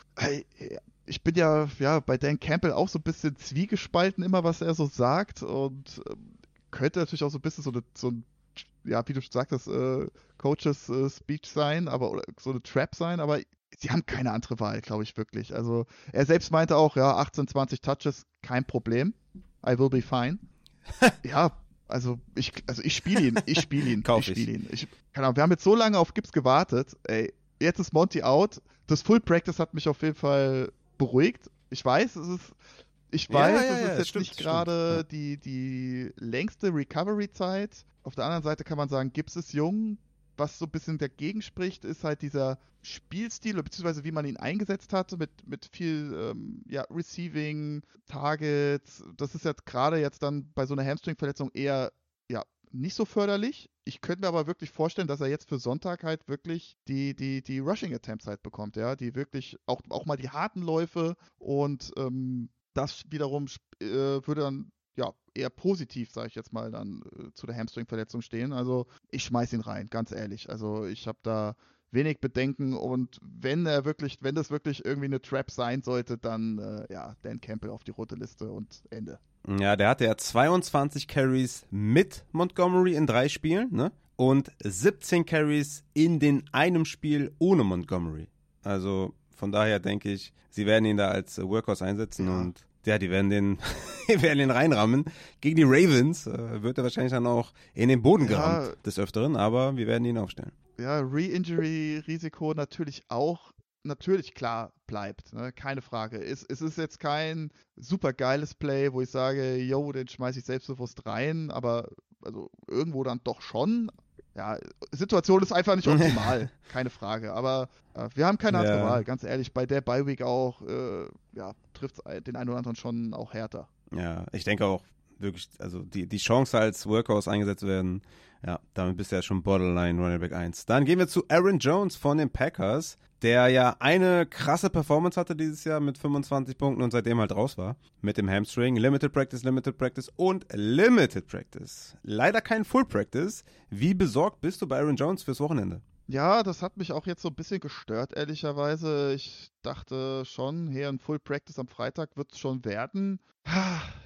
Ich bin ja, ja bei Dan Campbell auch so ein bisschen zwiegespalten immer, was er so sagt. Und äh, könnte natürlich auch so ein bisschen so, eine, so ein ja, wie du schon sagtest, äh, Coaches äh, Speech sein, aber oder so eine Trap sein, aber sie haben keine andere Wahl, glaube ich wirklich. Also er selbst meinte auch, ja, 18, 20 Touches, kein Problem. I will be fine. ja, also ich, also ich spiele ihn, ich spiele ihn, Kauf ich spiele ihn. Ich, keine Ahnung, wir haben jetzt so lange auf Gibbs gewartet. Ey, jetzt ist Monty out. Das Full Practice hat mich auf jeden Fall beruhigt. Ich weiß, es ist, ich weiß, ja, ja, es ist ja, jetzt stimmt, nicht gerade die, die längste Recovery-Zeit. Auf der anderen Seite kann man sagen, Gibbs ist jung, was so ein bisschen dagegen spricht, ist halt dieser Spielstil, beziehungsweise wie man ihn eingesetzt hat, mit, mit viel ähm, ja, Receiving, Targets. Das ist jetzt gerade jetzt dann bei so einer Hamstring-Verletzung eher ja, nicht so förderlich. Ich könnte mir aber wirklich vorstellen, dass er jetzt für Sonntag halt wirklich die, die, die Rushing-Attempts halt bekommt, ja, die wirklich auch, auch mal die harten Läufe und ähm, das wiederum äh, würde dann ja, eher positiv, sage ich jetzt mal, dann äh, zu der Hamstring-Verletzung stehen. Also ich schmeiße ihn rein, ganz ehrlich. Also ich habe da wenig Bedenken und wenn er wirklich, wenn das wirklich irgendwie eine Trap sein sollte, dann äh, ja, Dan Campbell auf die rote Liste und Ende. Ja, der hatte ja 22 Carries mit Montgomery in drei Spielen, ne? Und 17 Carries in den einem Spiel ohne Montgomery. Also von daher denke ich, sie werden ihn da als Workhorse einsetzen ja. und ja, die werden den, werden den reinrammen. Gegen die Ravens äh, wird er wahrscheinlich dann auch in den Boden gerammt ja, des Öfteren, aber wir werden ihn aufstellen. Ja, Re-Injury-Risiko natürlich auch, natürlich klar bleibt, ne? keine Frage. Es, es ist jetzt kein super geiles Play, wo ich sage, yo, den schmeiße ich selbstbewusst rein, aber Also irgendwo dann doch schon. Ja, Situation ist einfach nicht optimal, keine Frage. Aber äh, wir haben keine andere Ja. Wahl, ganz ehrlich. Bei der Bye Week auch, äh, ja, trifft den einen oder anderen schon auch härter. Ja, ich denke auch wirklich, also die, die Chance als Workhorse eingesetzt werden, ja, damit bist du ja schon Borderline Running Back 1. Dann gehen wir zu Aaron Jones von den Packers, der ja eine krasse Performance hatte dieses Jahr mit 25 Punkten und seitdem halt raus war. Mit dem Hamstring, Limited Practice, Limited Practice und Limited Practice. Leider kein Full Practice. Wie besorgt bist du bei Aaron Jones fürs Wochenende? Ja, das hat mich auch jetzt so ein bisschen gestört, ehrlicherweise. Ich dachte schon, hier ein Full Practice am Freitag wird es schon werden.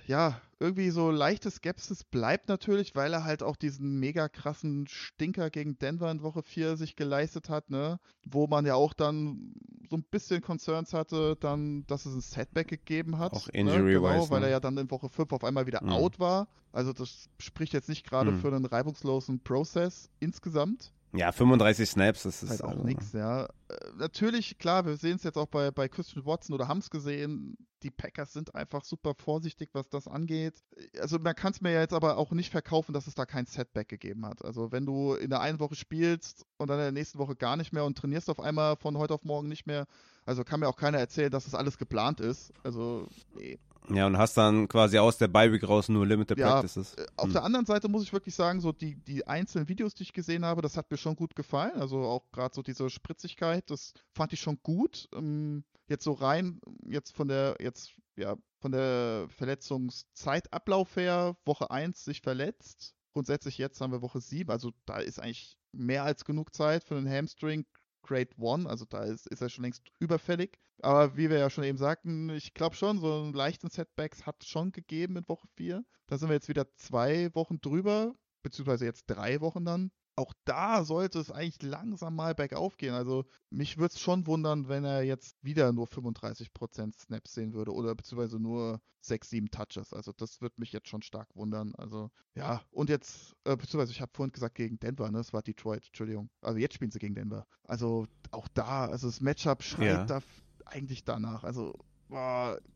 Ja, irgendwie so leichte Skepsis bleibt natürlich, weil er halt auch diesen mega krassen Stinker gegen Denver in Woche 4 sich geleistet hat, ne? Wo man ja auch dann so ein bisschen Concerns hatte, dann, dass es ein Setback gegeben hat. Auch ne? injury-wise, Genau, weil ne? er ja dann in Woche 5 auf einmal wieder Mhm. out war. Also das spricht jetzt nicht gerade Mhm. für einen reibungslosen Prozess insgesamt Ja, 35 Snaps, das ist halt auch also- nichts, ja. Äh, natürlich, klar, wir sehen es jetzt auch bei, bei Christian Watson oder haben es gesehen, die Packers sind einfach super vorsichtig, was das angeht. Also man kann es mir ja jetzt aber auch nicht verkaufen, dass es da kein Setback gegeben hat. Also wenn du in der einen Woche spielst und dann in der nächsten Woche gar nicht mehr und trainierst auf einmal von heute auf morgen nicht mehr, also kann mir auch keiner erzählen, dass das alles geplant ist. Also, nee. Ja, und hast dann quasi aus der Bye Week raus nur Limited Ja, Practices. Äh, Auf Hm. der anderen Seite muss ich wirklich sagen, so die, die einzelnen Videos, die ich gesehen habe, das hat mir schon gut gefallen. Also auch gerade so diese Spritzigkeit, das fand ich schon gut. Ähm, jetzt so rein, jetzt von der, jetzt, ja, von der Verletzungszeitablauf her, Woche 1 sich verletzt. Grundsätzlich jetzt haben wir Woche 7, also da ist eigentlich mehr als genug Zeit für einen Hamstring. Grade 1, also da ist, ist er schon längst überfällig. Aber wie wir ja schon eben sagten, ich glaube schon, so einen leichten Setbacks hat es schon gegeben in Woche 4. Da sind wir jetzt wieder zwei Wochen drüber, beziehungsweise jetzt drei Wochen dann. Auch da sollte es eigentlich langsam mal bergauf gehen. Also mich würde es schon wundern, wenn er jetzt wieder nur 35% Snaps sehen würde oder beziehungsweise nur 6, 7 Touches. Also das wird mich jetzt schon stark wundern. Also ja, und jetzt, äh, beziehungsweise ich habe vorhin gesagt gegen Denver, ne? Es war Detroit, Entschuldigung. Also jetzt spielen sie gegen Denver. Also auch da, also das Matchup schreit Ja. da eigentlich danach. Also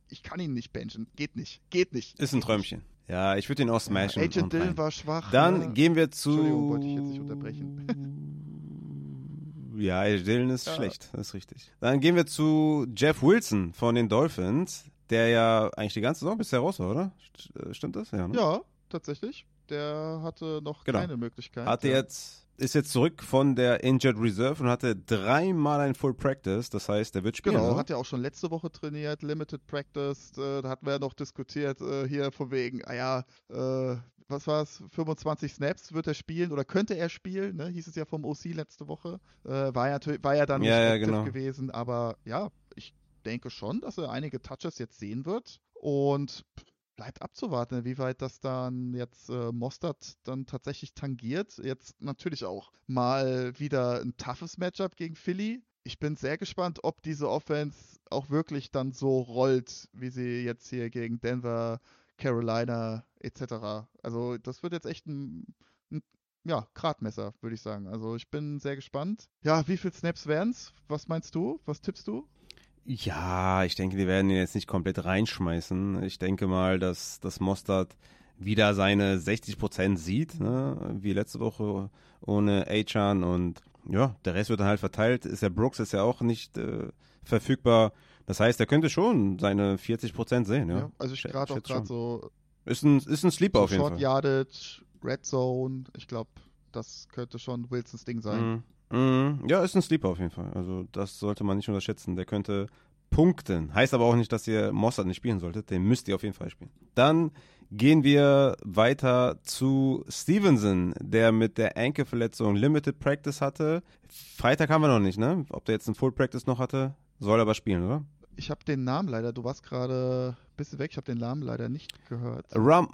ich kann ihn nicht benchen. Geht nicht. Geht nicht. Ist ein Träumchen. Ja, ich würde ihn auch smashen. Agent und Dillon rein. war schwach. Dann ne? gehen wir zu. Entschuldigung, wollte ich jetzt nicht unterbrechen. Ja, Dylan ist Ja. schlecht, das ist richtig. Dann gehen wir zu Jeff Wilson von den Dolphins, der ja eigentlich die ganze Saison bisher raus war, oder? Äh, Stimmt das? Ja. Ne? Ja, tatsächlich. Der hatte noch Genau. keine Möglichkeit. Hatte ja. jetzt, ist jetzt zurück von der Injured Reserve und hatte dreimal ein Full Practice. Das heißt, der wird spielen. Genau, oder? hat ja auch schon letzte Woche trainiert, Limited Practice. Äh, da hatten wir ja noch diskutiert, äh, hier von wegen, ah ja, äh, was war es, 25 Snaps wird er spielen oder könnte er spielen, ne? hieß es ja vom OC letzte Woche. Äh, war, ja, war ja dann nicht Ja, ja, aktiv genau. gewesen, aber ja, ich denke schon, dass er einige Touches jetzt sehen wird und bleibt abzuwarten, inwieweit das dann jetzt äh, Mostert dann tatsächlich tangiert. Jetzt natürlich auch mal wieder ein toughes Matchup gegen Philly. Ich bin sehr gespannt, ob diese Offense auch wirklich dann so rollt, wie sie jetzt hier gegen Denver, Carolina etc. Also das wird jetzt echt ein, ein ja, Gradmesser, würde ich sagen. Also ich bin sehr gespannt. Ja, wie viele Snaps wären's? Was meinst du? Was tippst du? Ja, ich denke, die werden ihn jetzt nicht komplett reinschmeißen. Ich denke mal, dass, dass Mostard wieder seine 60% sieht, ne? wie letzte Woche ohne Achan und ja, der Rest wird dann halt verteilt. Ist ja Brooks ist ja auch nicht äh, verfügbar. Das heißt, er könnte schon seine 40% sehen, ja. also ich gerade auch gerade so Ist ein, ist ein Sleeper so auf jeden Short Fall. Yardage, Red Zone. Ich glaube, das könnte schon Wilsons Ding sein. Mhm. Mhm. Ja, ist ein Sleeper auf jeden Fall. Also das sollte man nicht unterschätzen. Der könnte punkten. Heißt aber auch nicht, dass ihr Mossad nicht spielen solltet. Den müsst ihr auf jeden Fall spielen. Dann gehen wir weiter zu Stevenson, der mit der Ankle-Verletzung Limited Practice hatte. Freitag haben wir noch nicht, ne? Ob der jetzt ein Full Practice noch hatte, soll aber spielen, oder? Ich habe den Namen leider, du warst gerade ein bisschen weg, ich habe den Namen leider nicht gehört. Ramondre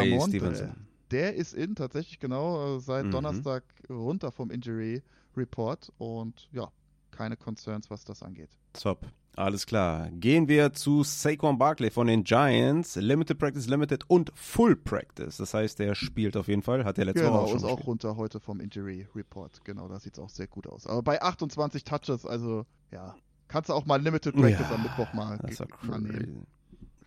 Ramondre. Stevenson. Der ist in tatsächlich genau äh, seit Mhm. Donnerstag runter vom Injury Report und ja, keine Concerns, was das angeht. Top. Alles klar. Gehen wir zu Saquon Barkley von den Giants. Limited Practice, Limited und Full Practice. Das heißt, der spielt auf jeden Fall. Hat der letzte genau, Woche auch schon ist auch gespielt. runter heute vom Injury Report. Genau, da sieht es auch sehr gut aus. Aber bei 28 Touches, also ja, kannst du auch mal Limited Practice Ja, am Mittwoch mal Das war mal nehmen.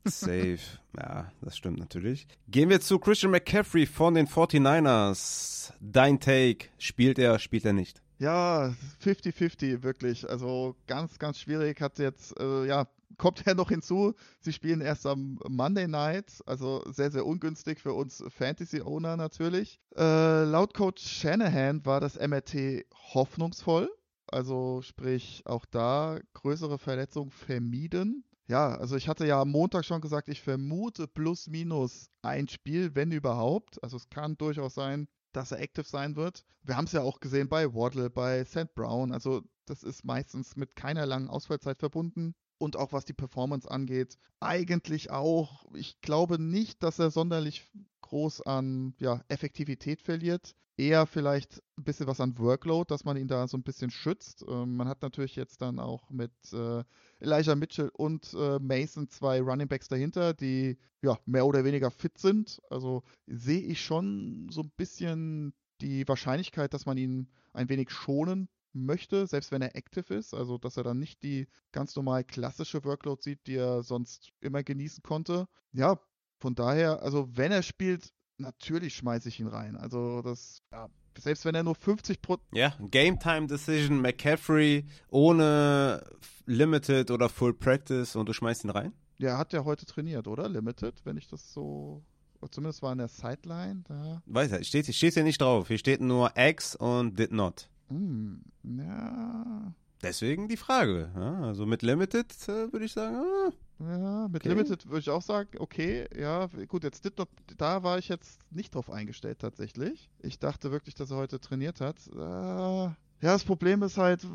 Safe. Ja, das stimmt natürlich. Gehen wir zu Christian McCaffrey von den 49ers. Dein Take. Spielt er, spielt er nicht? Ja, 50-50, wirklich. Also ganz, ganz schwierig. Hat jetzt, äh, ja, kommt ja noch hinzu, sie spielen erst am Monday Night, also sehr, sehr ungünstig für uns Fantasy-Owner natürlich. Äh, laut Coach Shanahan war das MRT hoffnungsvoll. Also sprich, auch da größere Verletzungen vermieden. Ja, also ich hatte ja am Montag schon gesagt, ich vermute plus minus ein Spiel, wenn überhaupt. Also es kann durchaus sein, dass er active sein wird. Wir haben es ja auch gesehen bei Waddle, bei St. Brown. Also das ist meistens mit keiner langen Ausfallzeit verbunden. Und auch was die Performance angeht, eigentlich auch. Ich glaube nicht, dass er sonderlich groß an ja, Effektivität verliert. Eher vielleicht ein bisschen was an Workload, dass man ihn da so ein bisschen schützt. Ähm, man hat natürlich jetzt dann auch mit äh, Elijah Mitchell und äh, Mason zwei Running Backs dahinter, die ja mehr oder weniger fit sind. Also sehe ich schon so ein bisschen die Wahrscheinlichkeit, dass man ihn ein wenig schonen möchte, selbst wenn er active ist, also dass er dann nicht die ganz normal klassische Workload sieht, die er sonst immer genießen konnte. Ja, von daher, also wenn er spielt, natürlich schmeiße ich ihn rein. Also das, ja, selbst wenn er nur 50 Pro. Ja, Game Time Decision, McCaffrey ohne Limited oder Full Practice und du schmeißt ihn rein? Ja, hat ja heute trainiert, oder? Limited, wenn ich das so. Zumindest war in der Sideline da. Weiß er, steht, steht hier nicht drauf. Hier steht nur X und did not. Hm, ja. Deswegen die Frage. Also mit Limited äh, würde ich sagen, ah, Ja, mit Okay. Limited würde ich auch sagen, okay, ja, gut, jetzt did not, da war ich jetzt nicht drauf eingestellt tatsächlich. Ich dachte wirklich, dass er heute trainiert hat. Äh, ja, das Problem ist halt,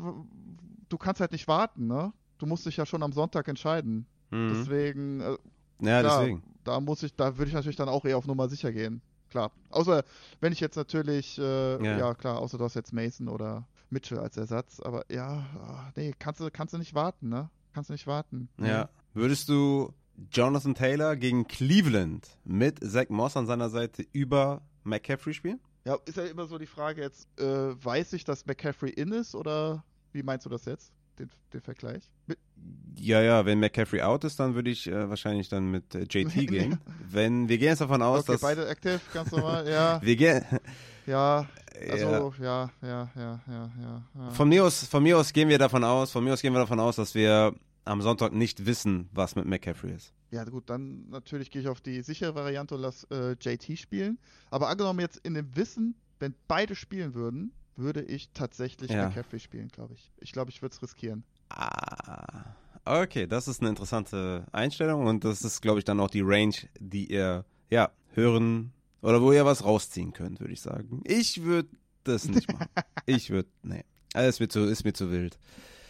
du kannst halt nicht warten, ne? Du musst dich ja schon am Sonntag entscheiden. mhm. Deswegen, äh, ja, klar, deswegen. da muss ich, da würde ich natürlich dann auch eher auf Nummer sicher gehen. Klar. Außer wenn ich jetzt natürlich, äh, Ja. ja. klar, außer du hast jetzt Mason oder Mitchell als Ersatz, aber ja, ah, nee, kannst du, kannst du nicht warten, ne? Kannst du nicht warten. Ja. Würdest du Jonathan Taylor gegen Cleveland mit Zach Moss an seiner Seite über McCaffrey spielen? Ja, ist ja immer so die Frage jetzt, äh, weiß ich, dass McCaffrey in ist oder wie meinst du das jetzt? Den, den Vergleich? Mit, Ja, ja, wenn McCaffrey out ist, dann würde ich äh, wahrscheinlich dann mit äh, JT gehen. Wenn wir gehen jetzt davon aus, okay, dass beide active, ganz normal, ja, wir gehen ja, ja, also, ja, ja, ja, ja, ja. ja. von mir aus von mir aus gehen wir davon aus, von mir aus gehen wir davon aus, dass wir am Sonntag nicht wissen, was mit McCaffrey ist. Ja, gut, dann natürlich gehe ich auf die sichere Variante und lass äh, JT spielen. Aber angenommen jetzt in dem Wissen, wenn beide spielen würden, würde ich tatsächlich Ja. McCaffrey spielen, glaube ich. Ich glaube, ich würde es riskieren. Ah, okay, das ist eine interessante Einstellung und das ist, glaube ich, dann auch die Range, die ihr ja hören oder wo ihr was rausziehen könnt, würde ich sagen. Ich würde das nicht machen. ich würde, nee, alles mir zu, ist mir zu wild.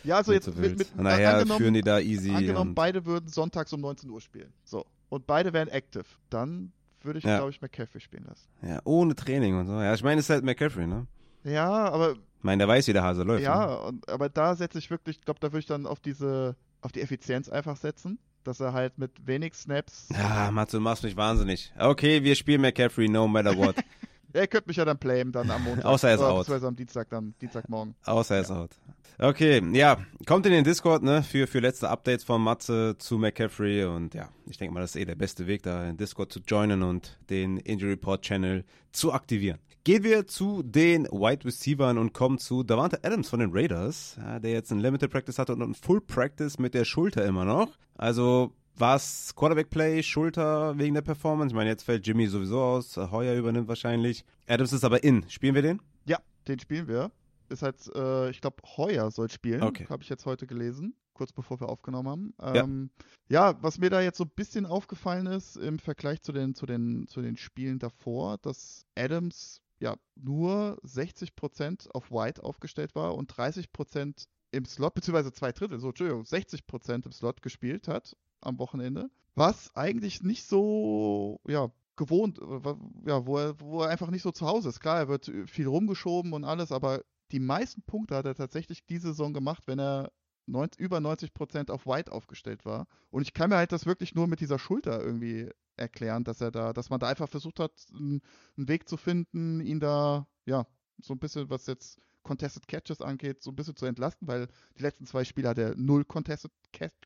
Ja, also jetzt zu mit, mit nachher angenommen, führen die da easy. angenommen beide würden sonntags um 19 Uhr spielen. So. Und beide wären active. Dann würde ich, Ja. glaube ich, McCaffrey spielen lassen. ja, ohne Training und so. Ja, ich meine, es ist halt McCaffrey, ne? Ja, aber Ich meine, der weiß, wie der Hase läuft. ja, Ne? und, aber da setze ich wirklich, ich glaube, da würde ich dann auf diese, auf die Effizienz einfach setzen, dass er halt mit wenig Snaps. Ja, Matze, du machst mich wahnsinnig. Okay, wir spielen McCaffrey, no matter what. Ja, ihr könnt mich ja dann blamen dann am Montag. Außer er ist out. Beziehungsweise am Dienstag dann, Dienstagmorgen. Außer er ist out. Okay, ja, kommt in den Discord, ne, für, für letzte Updates von Matze zu McCaffrey und ja, ich denke mal, das ist eh der beste Weg, da in Discord zu joinen und den Injury Report Channel zu aktivieren. Gehen wir zu den Wide Receivers und kommen zu Davante Adams von den Raiders, ja, der jetzt ein Limited Practice hatte und ein Full Practice mit der Schulter immer noch. Also war es Quarterback Play, Schulter wegen der Performance? Ich meine, jetzt fällt Jimmy sowieso aus, Heuer übernimmt wahrscheinlich. Adams ist aber in. Spielen wir den? Ja, den spielen wir. Ist halt, äh, ich glaube, Heuer soll spielen. Okay. Habe ich jetzt heute gelesen, kurz bevor wir aufgenommen haben. Ja. Ähm, ja. was mir da jetzt so ein bisschen aufgefallen ist im Vergleich zu den, zu den, zu den Spielen davor, dass Adams ja nur 60% auf White aufgestellt war und 30% im Slot, beziehungsweise zwei Drittel, so, Entschuldigung, 60% im Slot gespielt hat am Wochenende. Was eigentlich nicht so, ja, gewohnt, äh, ja, wo er, wo er einfach nicht so zu Hause ist. Klar, er wird äh, viel rumgeschoben und alles, aber die meisten Punkte hat er tatsächlich diese Saison gemacht, wenn er 90, über 90% auf White aufgestellt war. Und ich kann mir halt das wirklich nur mit dieser Schulter irgendwie erklären, dass er da, dass man da einfach versucht hat, einen Weg zu finden, ihn da, ja, so ein bisschen, was jetzt Contested Catches angeht, so ein bisschen zu entlasten, weil die letzten zwei Spiele hat er null Contested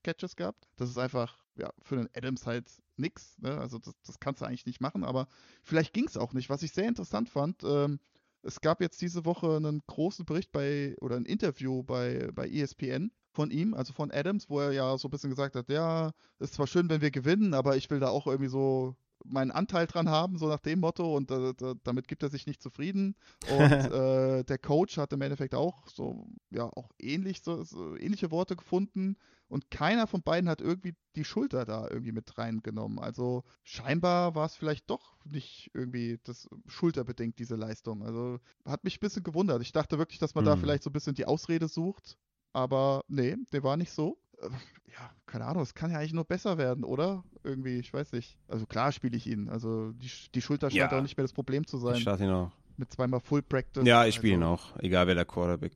Catches gehabt. Das ist einfach ja, für den Adams halt nix. Ne? Also das, das kannst du eigentlich nicht machen, aber vielleicht ging es auch nicht. Was ich sehr interessant fand, ähm, es gab jetzt diese Woche einen großen Bericht bei oder ein Interview bei, bei ESPN von ihm, also von Adams, wo er ja so ein bisschen gesagt hat, ja, ist zwar schön, wenn wir gewinnen, aber ich will da auch irgendwie so meinen Anteil dran haben, so nach dem Motto, und äh, damit gibt er sich nicht zufrieden. Und äh, der Coach hat im Endeffekt auch so, ja, auch ähnlich, so, so, ähnliche Worte gefunden. Und keiner von beiden hat irgendwie die Schulter da irgendwie mit reingenommen. Also scheinbar war es vielleicht doch nicht irgendwie das schulterbedingt, diese Leistung. Also hat mich ein bisschen gewundert. Ich dachte wirklich, dass man mhm. da vielleicht so ein bisschen die Ausrede sucht. Aber nee, der war nicht so. Äh, ja, keine Ahnung, es kann ja eigentlich nur besser werden, oder? Irgendwie, ich weiß nicht. Also klar spiele ich ihn. Also die, die Schulter scheint ja. auch nicht mehr das Problem zu sein. Ich starte ihn auch. Mit zweimal Full Practice. Ja, ich spiele also. ihn auch, egal wer der Quarterback.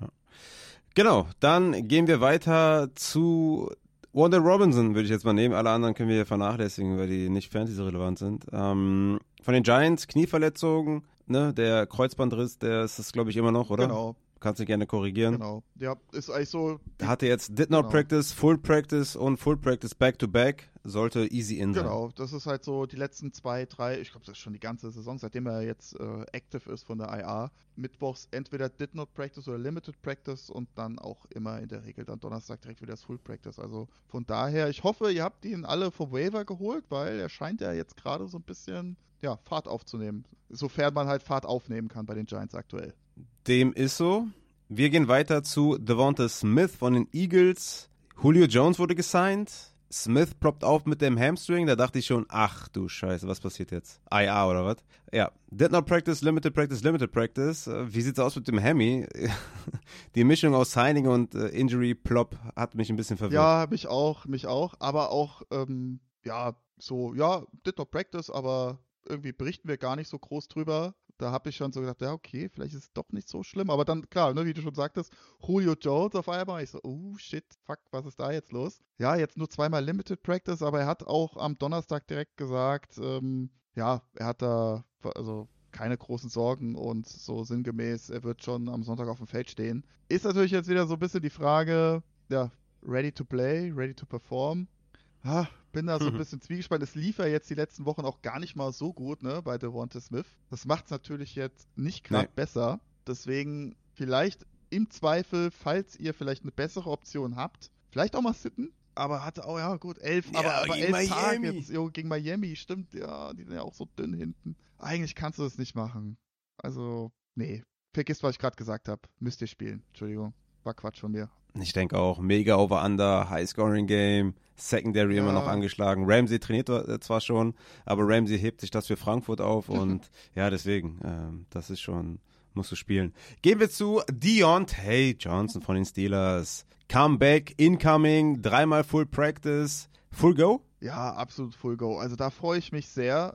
Ja. Genau, dann gehen wir weiter zu Wanda Robinson, würde ich jetzt mal nehmen. Alle anderen können wir hier vernachlässigen, weil die nicht fantasy-relevant sind. Ähm, von den Giants, Knieverletzungen, ne? Der Kreuzbandriss, der ist das, glaube ich, immer noch, oder? Genau, Kannst du gerne korrigieren. Genau. Ja, ist eigentlich so. Er hatte jetzt Did Not genau. Practice, Full Practice und Full Practice Back to Back. Sollte easy in sein. Genau, das ist halt so die letzten zwei, drei, ich glaube, das ist schon die ganze Saison, seitdem er jetzt äh, active ist von der IA. Mittwochs entweder Did Not Practice oder Limited Practice und dann auch immer in der Regel dann Donnerstag direkt wieder das Full Practice. Also von daher, ich hoffe, ihr habt ihn alle vom Waiver geholt, weil er scheint ja jetzt gerade so ein bisschen ja, Fahrt aufzunehmen. Sofern man halt Fahrt aufnehmen kann bei den Giants aktuell. Dem ist so. Wir gehen weiter zu Devonta Smith von den Eagles. Julio Jones wurde gesigned. Smith proppt auf mit dem Hamstring. Da dachte ich schon, ach du Scheiße, was passiert jetzt? IA oder was? Ja, did not practice, limited practice, limited practice. Äh, wie sieht's aus mit dem Hemi? Die Mischung aus Signing und äh, Injury Plop hat mich ein bisschen verwirrt. Ja, mich auch, mich auch. Aber auch, ähm, ja, so, ja, did not practice, aber irgendwie berichten wir gar nicht so groß drüber da habe ich schon so gedacht, ja, okay, vielleicht ist es doch nicht so schlimm. Aber dann, klar, ne, wie du schon sagtest, Julio Jones auf einmal. Ich so, oh shit, fuck, was ist da jetzt los? Ja, jetzt nur zweimal Limited Practice, aber er hat auch am Donnerstag direkt gesagt, ähm, ja, er hat da, also keine großen Sorgen und so sinngemäß, er wird schon am Sonntag auf dem Feld stehen. Ist natürlich jetzt wieder so ein bisschen die Frage, ja, ready to play, ready to perform. Ah, bin da so ein mhm. bisschen zwiegespannt. Es lief ja jetzt die letzten Wochen auch gar nicht mal so gut, ne, bei Devonta Smith. Das macht es natürlich jetzt nicht gerade nee. besser. Deswegen vielleicht im Zweifel, falls ihr vielleicht eine bessere Option habt, vielleicht auch mal sitten. Aber hatte auch, ja gut, elf, ja, aber, aber elf Miami. Targets jo, gegen Miami, stimmt, ja, die sind ja auch so dünn hinten. Eigentlich kannst du das nicht machen. Also, nee, vergiss, was ich gerade gesagt habe. Müsst ihr spielen. Entschuldigung, war Quatsch von mir. Ich denke auch, mega over-under, High-Scoring-Game, Secondary ja. immer noch angeschlagen. Ramsey trainiert äh, zwar schon, aber Ramsey hebt sich das für Frankfurt auf und ja, deswegen, ähm, das ist schon, musst du spielen. Gehen wir zu Deontay Johnson von den Steelers. Comeback, Incoming, dreimal Full Practice, Full Go? Ja, absolut Full Go. Also da freue ich mich sehr,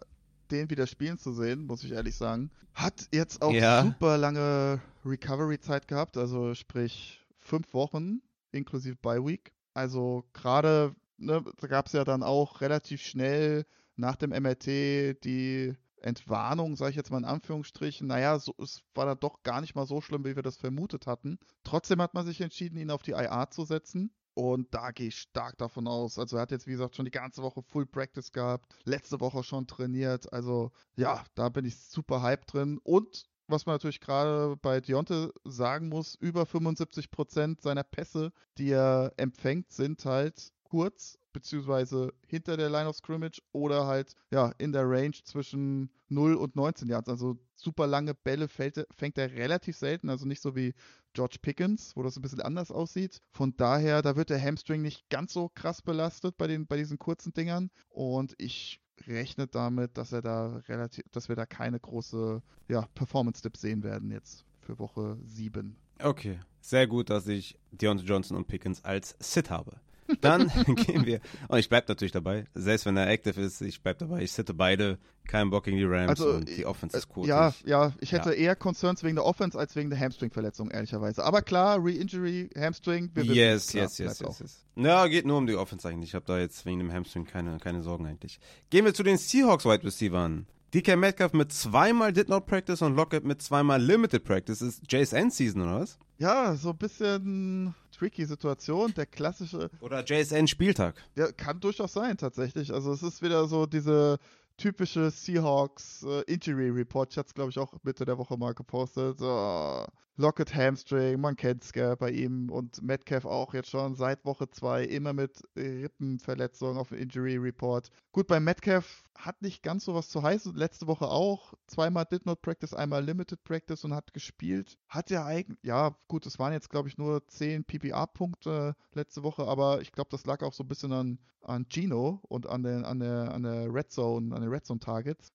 den wieder spielen zu sehen, muss ich ehrlich sagen. Hat jetzt auch ja. super lange Recovery-Zeit gehabt, also sprich fünf Wochen inklusive Bye Week. Also gerade, ne, da gab es ja dann auch relativ schnell nach dem MRT die Entwarnung, sage ich jetzt mal in Anführungsstrichen, naja, so, es war dann doch gar nicht mal so schlimm, wie wir das vermutet hatten. Trotzdem hat man sich entschieden, ihn auf die IA zu setzen. Und da gehe ich stark davon aus. Also er hat jetzt, wie gesagt, schon die ganze Woche Full Practice gehabt, letzte Woche schon trainiert. Also ja, da bin ich super hype drin. Und was man natürlich gerade bei Dionte sagen muss, über 75 Prozent seiner Pässe, die er empfängt, sind halt kurz beziehungsweise hinter der Line of Scrimmage oder halt ja in der Range zwischen 0 und 19 Yards. Also super lange Bälle fällt, fängt er relativ selten, also nicht so wie George Pickens, wo das ein bisschen anders aussieht. Von daher, da wird der Hamstring nicht ganz so krass belastet bei, den, bei diesen kurzen Dingern. Und ich rechnet damit, dass er da relativ, dass wir da keine große ja, Performance-Dips sehen werden jetzt für Woche 7. Okay, sehr gut, dass ich Deontay Johnson und Pickens als Sit habe. Dann gehen wir. Und ich bleibe natürlich dabei. Selbst wenn er active ist, ich bleibe dabei. Ich sitte beide. Kein Bock gegen die Rams also, und die Offense ist cool. Ja, ja, ich hätte ja. eher Concerns wegen der Offense als wegen der Hamstring-Verletzung, ehrlicherweise. Aber klar, Re-Injury, Hamstring, wir wissen Yes, klar, yes, yes, yes, yes. Ja, geht nur um die Offense eigentlich. Ich habe da jetzt wegen dem Hamstring keine, keine Sorgen eigentlich. Gehen wir zu den Seahawks Wide Receivers. DK Metcalf mit zweimal Did Not Practice und Lockett mit zweimal Limited Practice. Ist JSN Season oder was? Ja, so ein bisschen tricky Situation. Der klassische. Oder JSN Spieltag. Ja, kann durchaus sein, tatsächlich. Also, es ist wieder so diese typische Seahawks äh, Injury Report. Ich hatte es, glaube ich, auch Mitte der Woche mal gepostet. So, Lockett Hamstring, man kennt es bei ihm und Metcalf auch jetzt schon seit Woche 2 immer mit Rippenverletzungen auf dem Injury Report. Gut, bei Metcalf hat nicht ganz so was zu heißen. Letzte Woche auch. Zweimal Did Not Practice, einmal Limited Practice und hat gespielt. Hat ja eigentlich, ja, gut, es waren jetzt, glaube ich, nur 10 PPA-Punkte letzte Woche, aber ich glaube, das lag auch so ein bisschen an, an Gino und an, den, an, der, an der Red Zone, an den Red Zone Targets.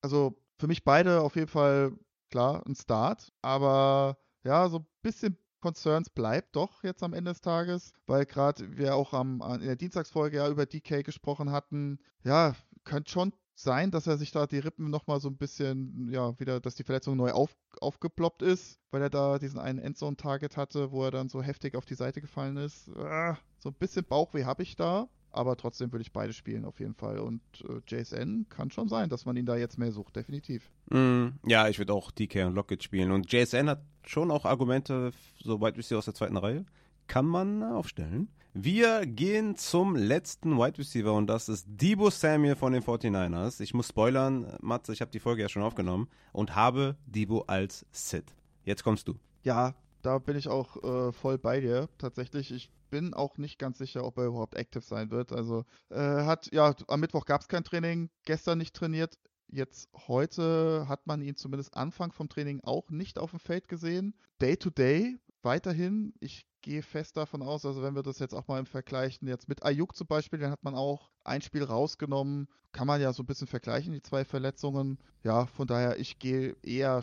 Also für mich beide auf jeden Fall klar, ein Start, aber ja, so ein bisschen Concerns bleibt doch jetzt am Ende des Tages, weil gerade wir auch am, in der Dienstagsfolge ja über DK gesprochen hatten. Ja, könnte schon sein, dass er sich da die Rippen nochmal so ein bisschen, ja, wieder, dass die Verletzung neu auf, aufgeploppt ist, weil er da diesen einen Endzone-Target hatte, wo er dann so heftig auf die Seite gefallen ist. Ah, so ein bisschen Bauchweh habe ich da. Aber trotzdem würde ich beide spielen auf jeden Fall. Und äh, JSN kann schon sein, dass man ihn da jetzt mehr sucht, definitiv. Mm, ja, ich würde auch DK und Lockett spielen. Und JSN hat schon auch Argumente, so weit wie sie aus der zweiten Reihe. Kann man aufstellen. Wir gehen zum letzten Wide Receiver und das ist Debo Samuel von den 49ers. Ich muss spoilern, Matze, ich habe die Folge ja schon aufgenommen und habe Debo als Sid. Jetzt kommst du. Ja, da bin ich auch äh, voll bei dir. Tatsächlich, ich bin auch nicht ganz sicher, ob er überhaupt aktiv sein wird. Also äh, hat, ja, am Mittwoch gab es kein Training, gestern nicht trainiert. Jetzt heute hat man ihn zumindest Anfang vom Training auch nicht auf dem Feld gesehen. Day to day weiterhin. Ich gehe fest davon aus, also wenn wir das jetzt auch mal im Vergleichen jetzt mit Ayuk zum Beispiel, dann hat man auch ein Spiel rausgenommen. Kann man ja so ein bisschen vergleichen, die zwei Verletzungen. Ja, von daher, ich gehe eher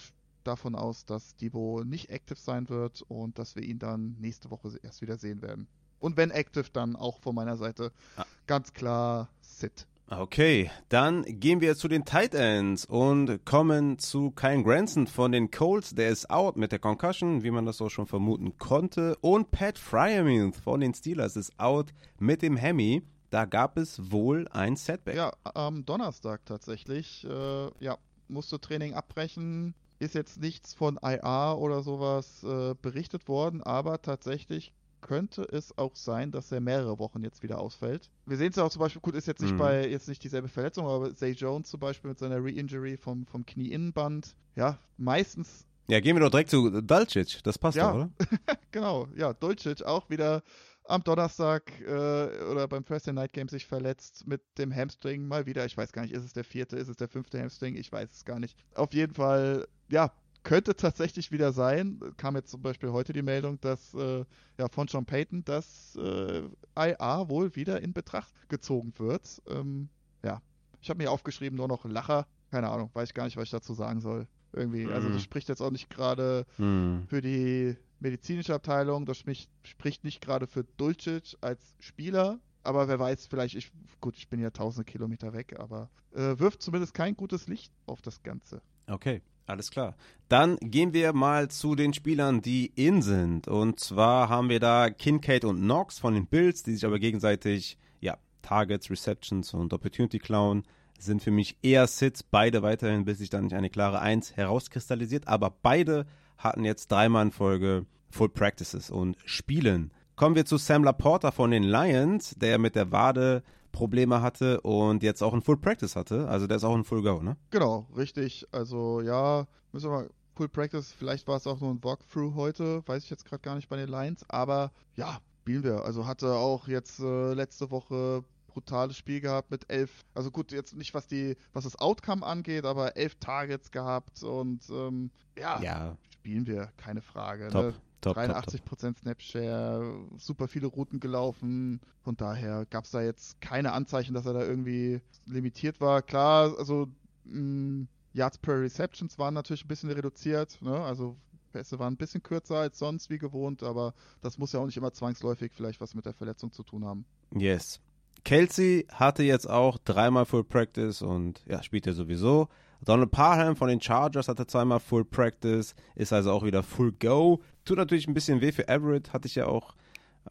davon aus, dass Debo nicht aktiv sein wird und dass wir ihn dann nächste Woche erst wieder sehen werden. Und wenn active, dann auch von meiner Seite ah. ganz klar Sit. Okay, dann gehen wir zu den Tight Ends und kommen zu Kyle Granson von den Colts. Der ist out mit der Concussion, wie man das auch schon vermuten konnte. Und Pat Fryermuth von den Steelers ist out mit dem Hemi. Da gab es wohl ein Setback. Ja, am Donnerstag tatsächlich. Äh, ja, musste Training abbrechen. Ist jetzt nichts von IR oder sowas äh, berichtet worden, aber tatsächlich könnte es auch sein, dass er mehrere Wochen jetzt wieder ausfällt. Wir sehen es ja auch zum Beispiel, gut, ist jetzt nicht mhm. bei, jetzt nicht dieselbe Verletzung, aber Zay Jones zum Beispiel mit seiner Re-Injury vom, vom Knieinnenband. Ja, meistens. Ja, gehen wir doch direkt zu Dulcich, das passt ja. doch, oder? genau, ja, Dulcich auch wieder am Donnerstag äh, oder beim Thursday Night Game sich verletzt mit dem Hamstring mal wieder. Ich weiß gar nicht, ist es der vierte, ist es der fünfte Hamstring? Ich weiß es gar nicht. Auf jeden Fall, ja, könnte tatsächlich wieder sein, kam jetzt zum Beispiel heute die Meldung, dass äh, ja, von John Payton, dass äh, IA wohl wieder in Betracht gezogen wird. Ähm, ja, ich habe mir aufgeschrieben, nur noch Lacher. Keine Ahnung, weiß ich gar nicht, was ich dazu sagen soll. Irgendwie, mhm. also das spricht jetzt auch nicht gerade mhm. für die medizinische Abteilung, das spricht, spricht nicht gerade für Dulcich als Spieler, aber wer weiß, vielleicht, ich, gut, ich bin ja tausende Kilometer weg, aber äh, wirft zumindest kein gutes Licht auf das Ganze. Okay. Alles klar. Dann gehen wir mal zu den Spielern, die in sind. Und zwar haben wir da Kincaid und Knox von den Bills, die sich aber gegenseitig, ja, Targets, Receptions und Opportunity klauen. Sind für mich eher Sits, beide weiterhin, bis sich dann nicht eine klare Eins herauskristallisiert. Aber beide hatten jetzt dreimal in Folge Full Practices und spielen. Kommen wir zu Sam Laporta von den Lions, der mit der Wade Probleme hatte und jetzt auch ein Full Practice hatte. Also der ist auch ein Full Go, ne? Genau, richtig. Also ja, müssen wir mal Full Practice, vielleicht war es auch nur ein Walkthrough heute, weiß ich jetzt gerade gar nicht bei den Lions, aber ja, spielen wir. Also hatte auch jetzt äh, letzte Woche brutales Spiel gehabt mit elf, also gut, jetzt nicht was die, was das Outcome angeht, aber elf Targets gehabt und ähm, ja, ja, spielen wir, keine Frage. Top. Ne? Top, 83% top, top. Snapshare, super viele Routen gelaufen. Von daher gab es da jetzt keine Anzeichen, dass er da irgendwie limitiert war. Klar, also mh, mm, Yards per Receptions waren natürlich ein bisschen reduziert. Ne? Also Pässe waren ein bisschen kürzer als sonst wie gewohnt, aber das muss ja auch nicht immer zwangsläufig vielleicht was mit der Verletzung zu tun haben. Yes. Kelsey hatte jetzt auch dreimal Full Practice und ja, spielt ja sowieso. Donald Parham von den Chargers hatte zweimal Full Practice, ist also auch wieder Full Go. Tut natürlich ein bisschen weh für Everett, hatte ich ja auch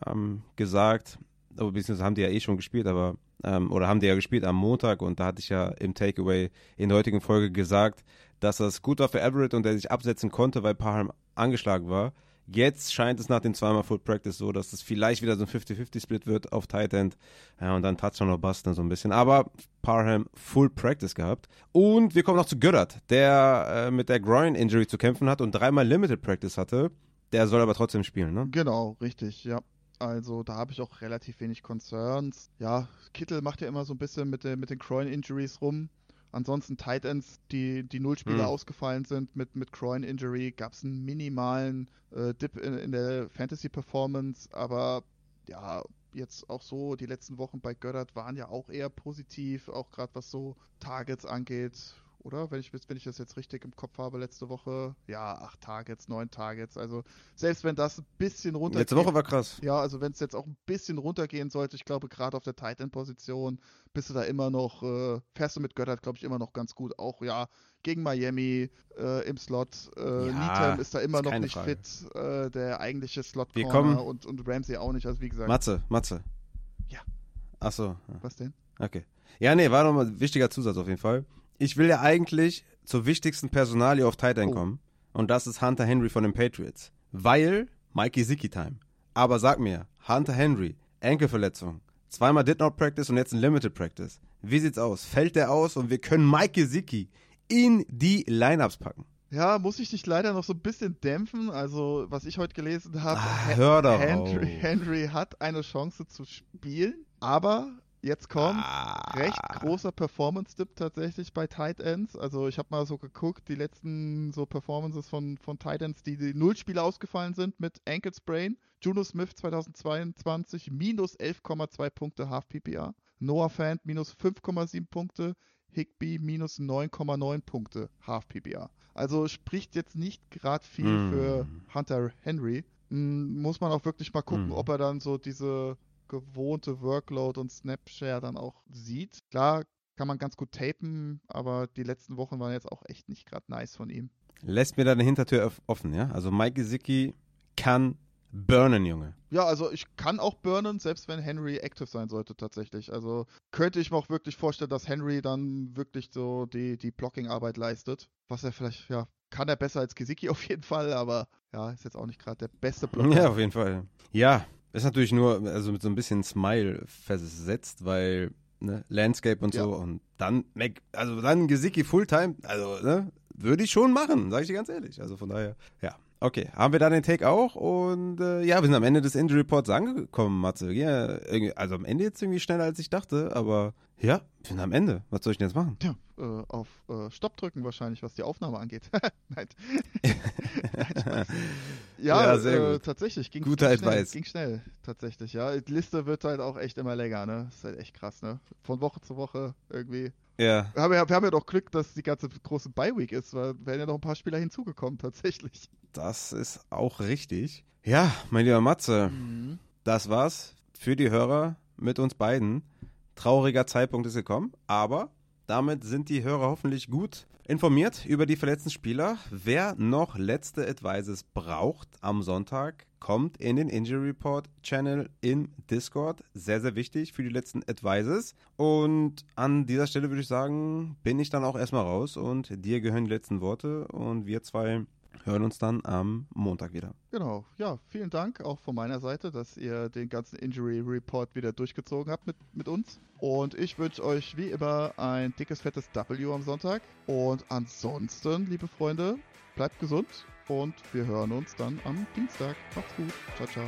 ähm, gesagt. Aber beziehungsweise haben die ja eh schon gespielt, aber ähm, oder haben die ja gespielt am Montag und da hatte ich ja im Takeaway in der heutigen Folge gesagt, dass das gut war für Everett und der sich absetzen konnte, weil Parham angeschlagen war. Jetzt scheint es nach dem zweimal Full Practice so, dass es vielleicht wieder so ein 50-50-Split wird auf Tight End. Ja, und dann Touchdown oder Bust so ein bisschen. Aber Parham Full Practice gehabt. Und wir kommen noch zu Goddard, der äh, mit der Groin-Injury zu kämpfen hat und dreimal Limited Practice hatte. Der soll aber trotzdem spielen, ne? Genau, richtig, ja. Also da habe ich auch relativ wenig Concerns. Ja, Kittel macht ja immer so ein bisschen mit, den, mit den Groin-Injuries rum. Ansonsten Tight Ends, die, die Nullspieler Mhm. ausgefallen sind mit, mit Groin-Injury, gab es einen minimalen äh, Dip in, in der Fantasy-Performance, aber ja, jetzt auch so, die letzten Wochen bei Goddard waren ja auch eher positiv, auch gerade was so Targets angeht. Oder? Wenn ich, wenn ich das jetzt richtig im Kopf habe, letzte Woche, ja, acht Targets, neun Targets. Also selbst wenn das ein bisschen runtergeht. Letzte Woche war krass. Ja, also wenn es jetzt auch ein bisschen runtergehen sollte, ich glaube, gerade auf der Tight End Position bist du da immer noch, äh, fährst du mit Göttert, glaube ich, immer noch ganz gut. Auch ja, gegen Miami äh, im Slot. Äh, Ja, Needham ist da immer ist noch nicht Frage. fit, äh, der eigentliche Slot Wir Corner kommen- und, und Ramsey auch nicht. Also wie gesagt, Matze, Matze. Ja. Achso, was denn? okay. Ja, nee, war nochmal ein wichtiger Zusatz auf jeden Fall. Ich will ja eigentlich zur wichtigsten Personalie auf Tight End Oh. kommen. Und das ist Hunter Henry von den Patriots. Weil Mikey Zicki Time. Aber sag mir, Hunter Henry, Enkelverletzung, zweimal Did Not Practice und jetzt ein Limited Practice. Wie sieht's aus? Fällt der aus und wir können Mikey Zicki in die Lineups packen? Ja, muss ich dich leider noch so ein bisschen dämpfen. Also, was ich heute gelesen habe, Ah, Hen- hör doch Henry. Henry hat eine Chance zu spielen, aber jetzt kommt Ah. recht großer Performance-Dip tatsächlich bei Tight Ends. Also, ich habe mal so geguckt, die letzten so Performances von, von Tight Ends, die, die null Spiele ausgefallen sind mit Ankle Sprain. Juno Smith 2022 minus 11,2 Punkte Half PPR. Noah Fant minus 5,7 Punkte. Higby minus 9,9 Punkte Half PPR. Also spricht jetzt nicht gerade viel Mm. für Hunter Henry. Mm, Muss man auch wirklich mal gucken, Mm. ob er dann so diese gewohnte Workload und Snapshare dann auch sieht. Klar kann man ganz gut tapen, aber die letzten Wochen waren jetzt auch echt nicht gerade nice von ihm. Lässt mir da eine Hintertür offen, ja? Also Mikey Zicki kann burnen, Junge. Ja, also ich kann auch burnen, selbst wenn Henry active sein sollte tatsächlich. Also könnte ich mir auch wirklich vorstellen, dass Henry dann wirklich so die, die Blocking-Arbeit leistet. Was er vielleicht, ja, kann er besser als Gesicki auf jeden Fall, aber ja, ist jetzt auch nicht gerade der beste Blocker. Ja, auf jeden Fall. Ja, ist natürlich nur also mit so ein bisschen Smile versetzt, weil ne, Landscape und so Ja. und dann Mac, also dann Gesicki Fulltime, also ne, würde ich schon machen, sage ich dir ganz ehrlich. Also von daher, ja. Okay, haben wir dann den Take auch und äh, ja, wir sind am Ende des Injury Reports angekommen, Matze. Ja, also am Ende jetzt irgendwie schneller als ich dachte, aber ja, wir sind am Ende. Was soll ich denn jetzt machen? Ja, äh, auf äh, Stopp drücken wahrscheinlich, was die Aufnahme angeht. Nein. Nein. Ja, Ja, sehr äh, gut. tatsächlich. Ging, Guter ging schnell, Advice. Ging schnell, tatsächlich, ja. Die Liste wird halt auch echt immer länger, ne? ist halt echt krass, ne? Von Woche zu Woche irgendwie. Ja, Wir haben ja, wir haben ja doch Glück, dass die ganze große Bye-Week ist, weil wären ja noch ein paar Spieler hinzugekommen, tatsächlich. das ist auch richtig. Ja, mein lieber Matze, das war's für die Hörer mit uns beiden. Trauriger Zeitpunkt ist gekommen, aber damit sind die Hörer hoffentlich gut informiert über die verletzten Spieler. Wer noch letzte Advices braucht am Sonntag, kommt in den Injury Report Channel in Discord. Sehr, sehr wichtig für die letzten Advices. Und an dieser Stelle würde ich sagen, bin ich dann auch erstmal raus und dir gehören die letzten Worte und wir zwei hören uns dann am Montag wieder. Genau, ja, vielen Dank auch von meiner Seite, dass ihr den ganzen Injury Report wieder durchgezogen habt mit, mit uns. Und ich wünsche euch wie immer ein dickes, fettes W am Sonntag. Und ansonsten, liebe Freunde, bleibt gesund und wir hören uns dann am Dienstag. Macht's gut. Ciao, ciao.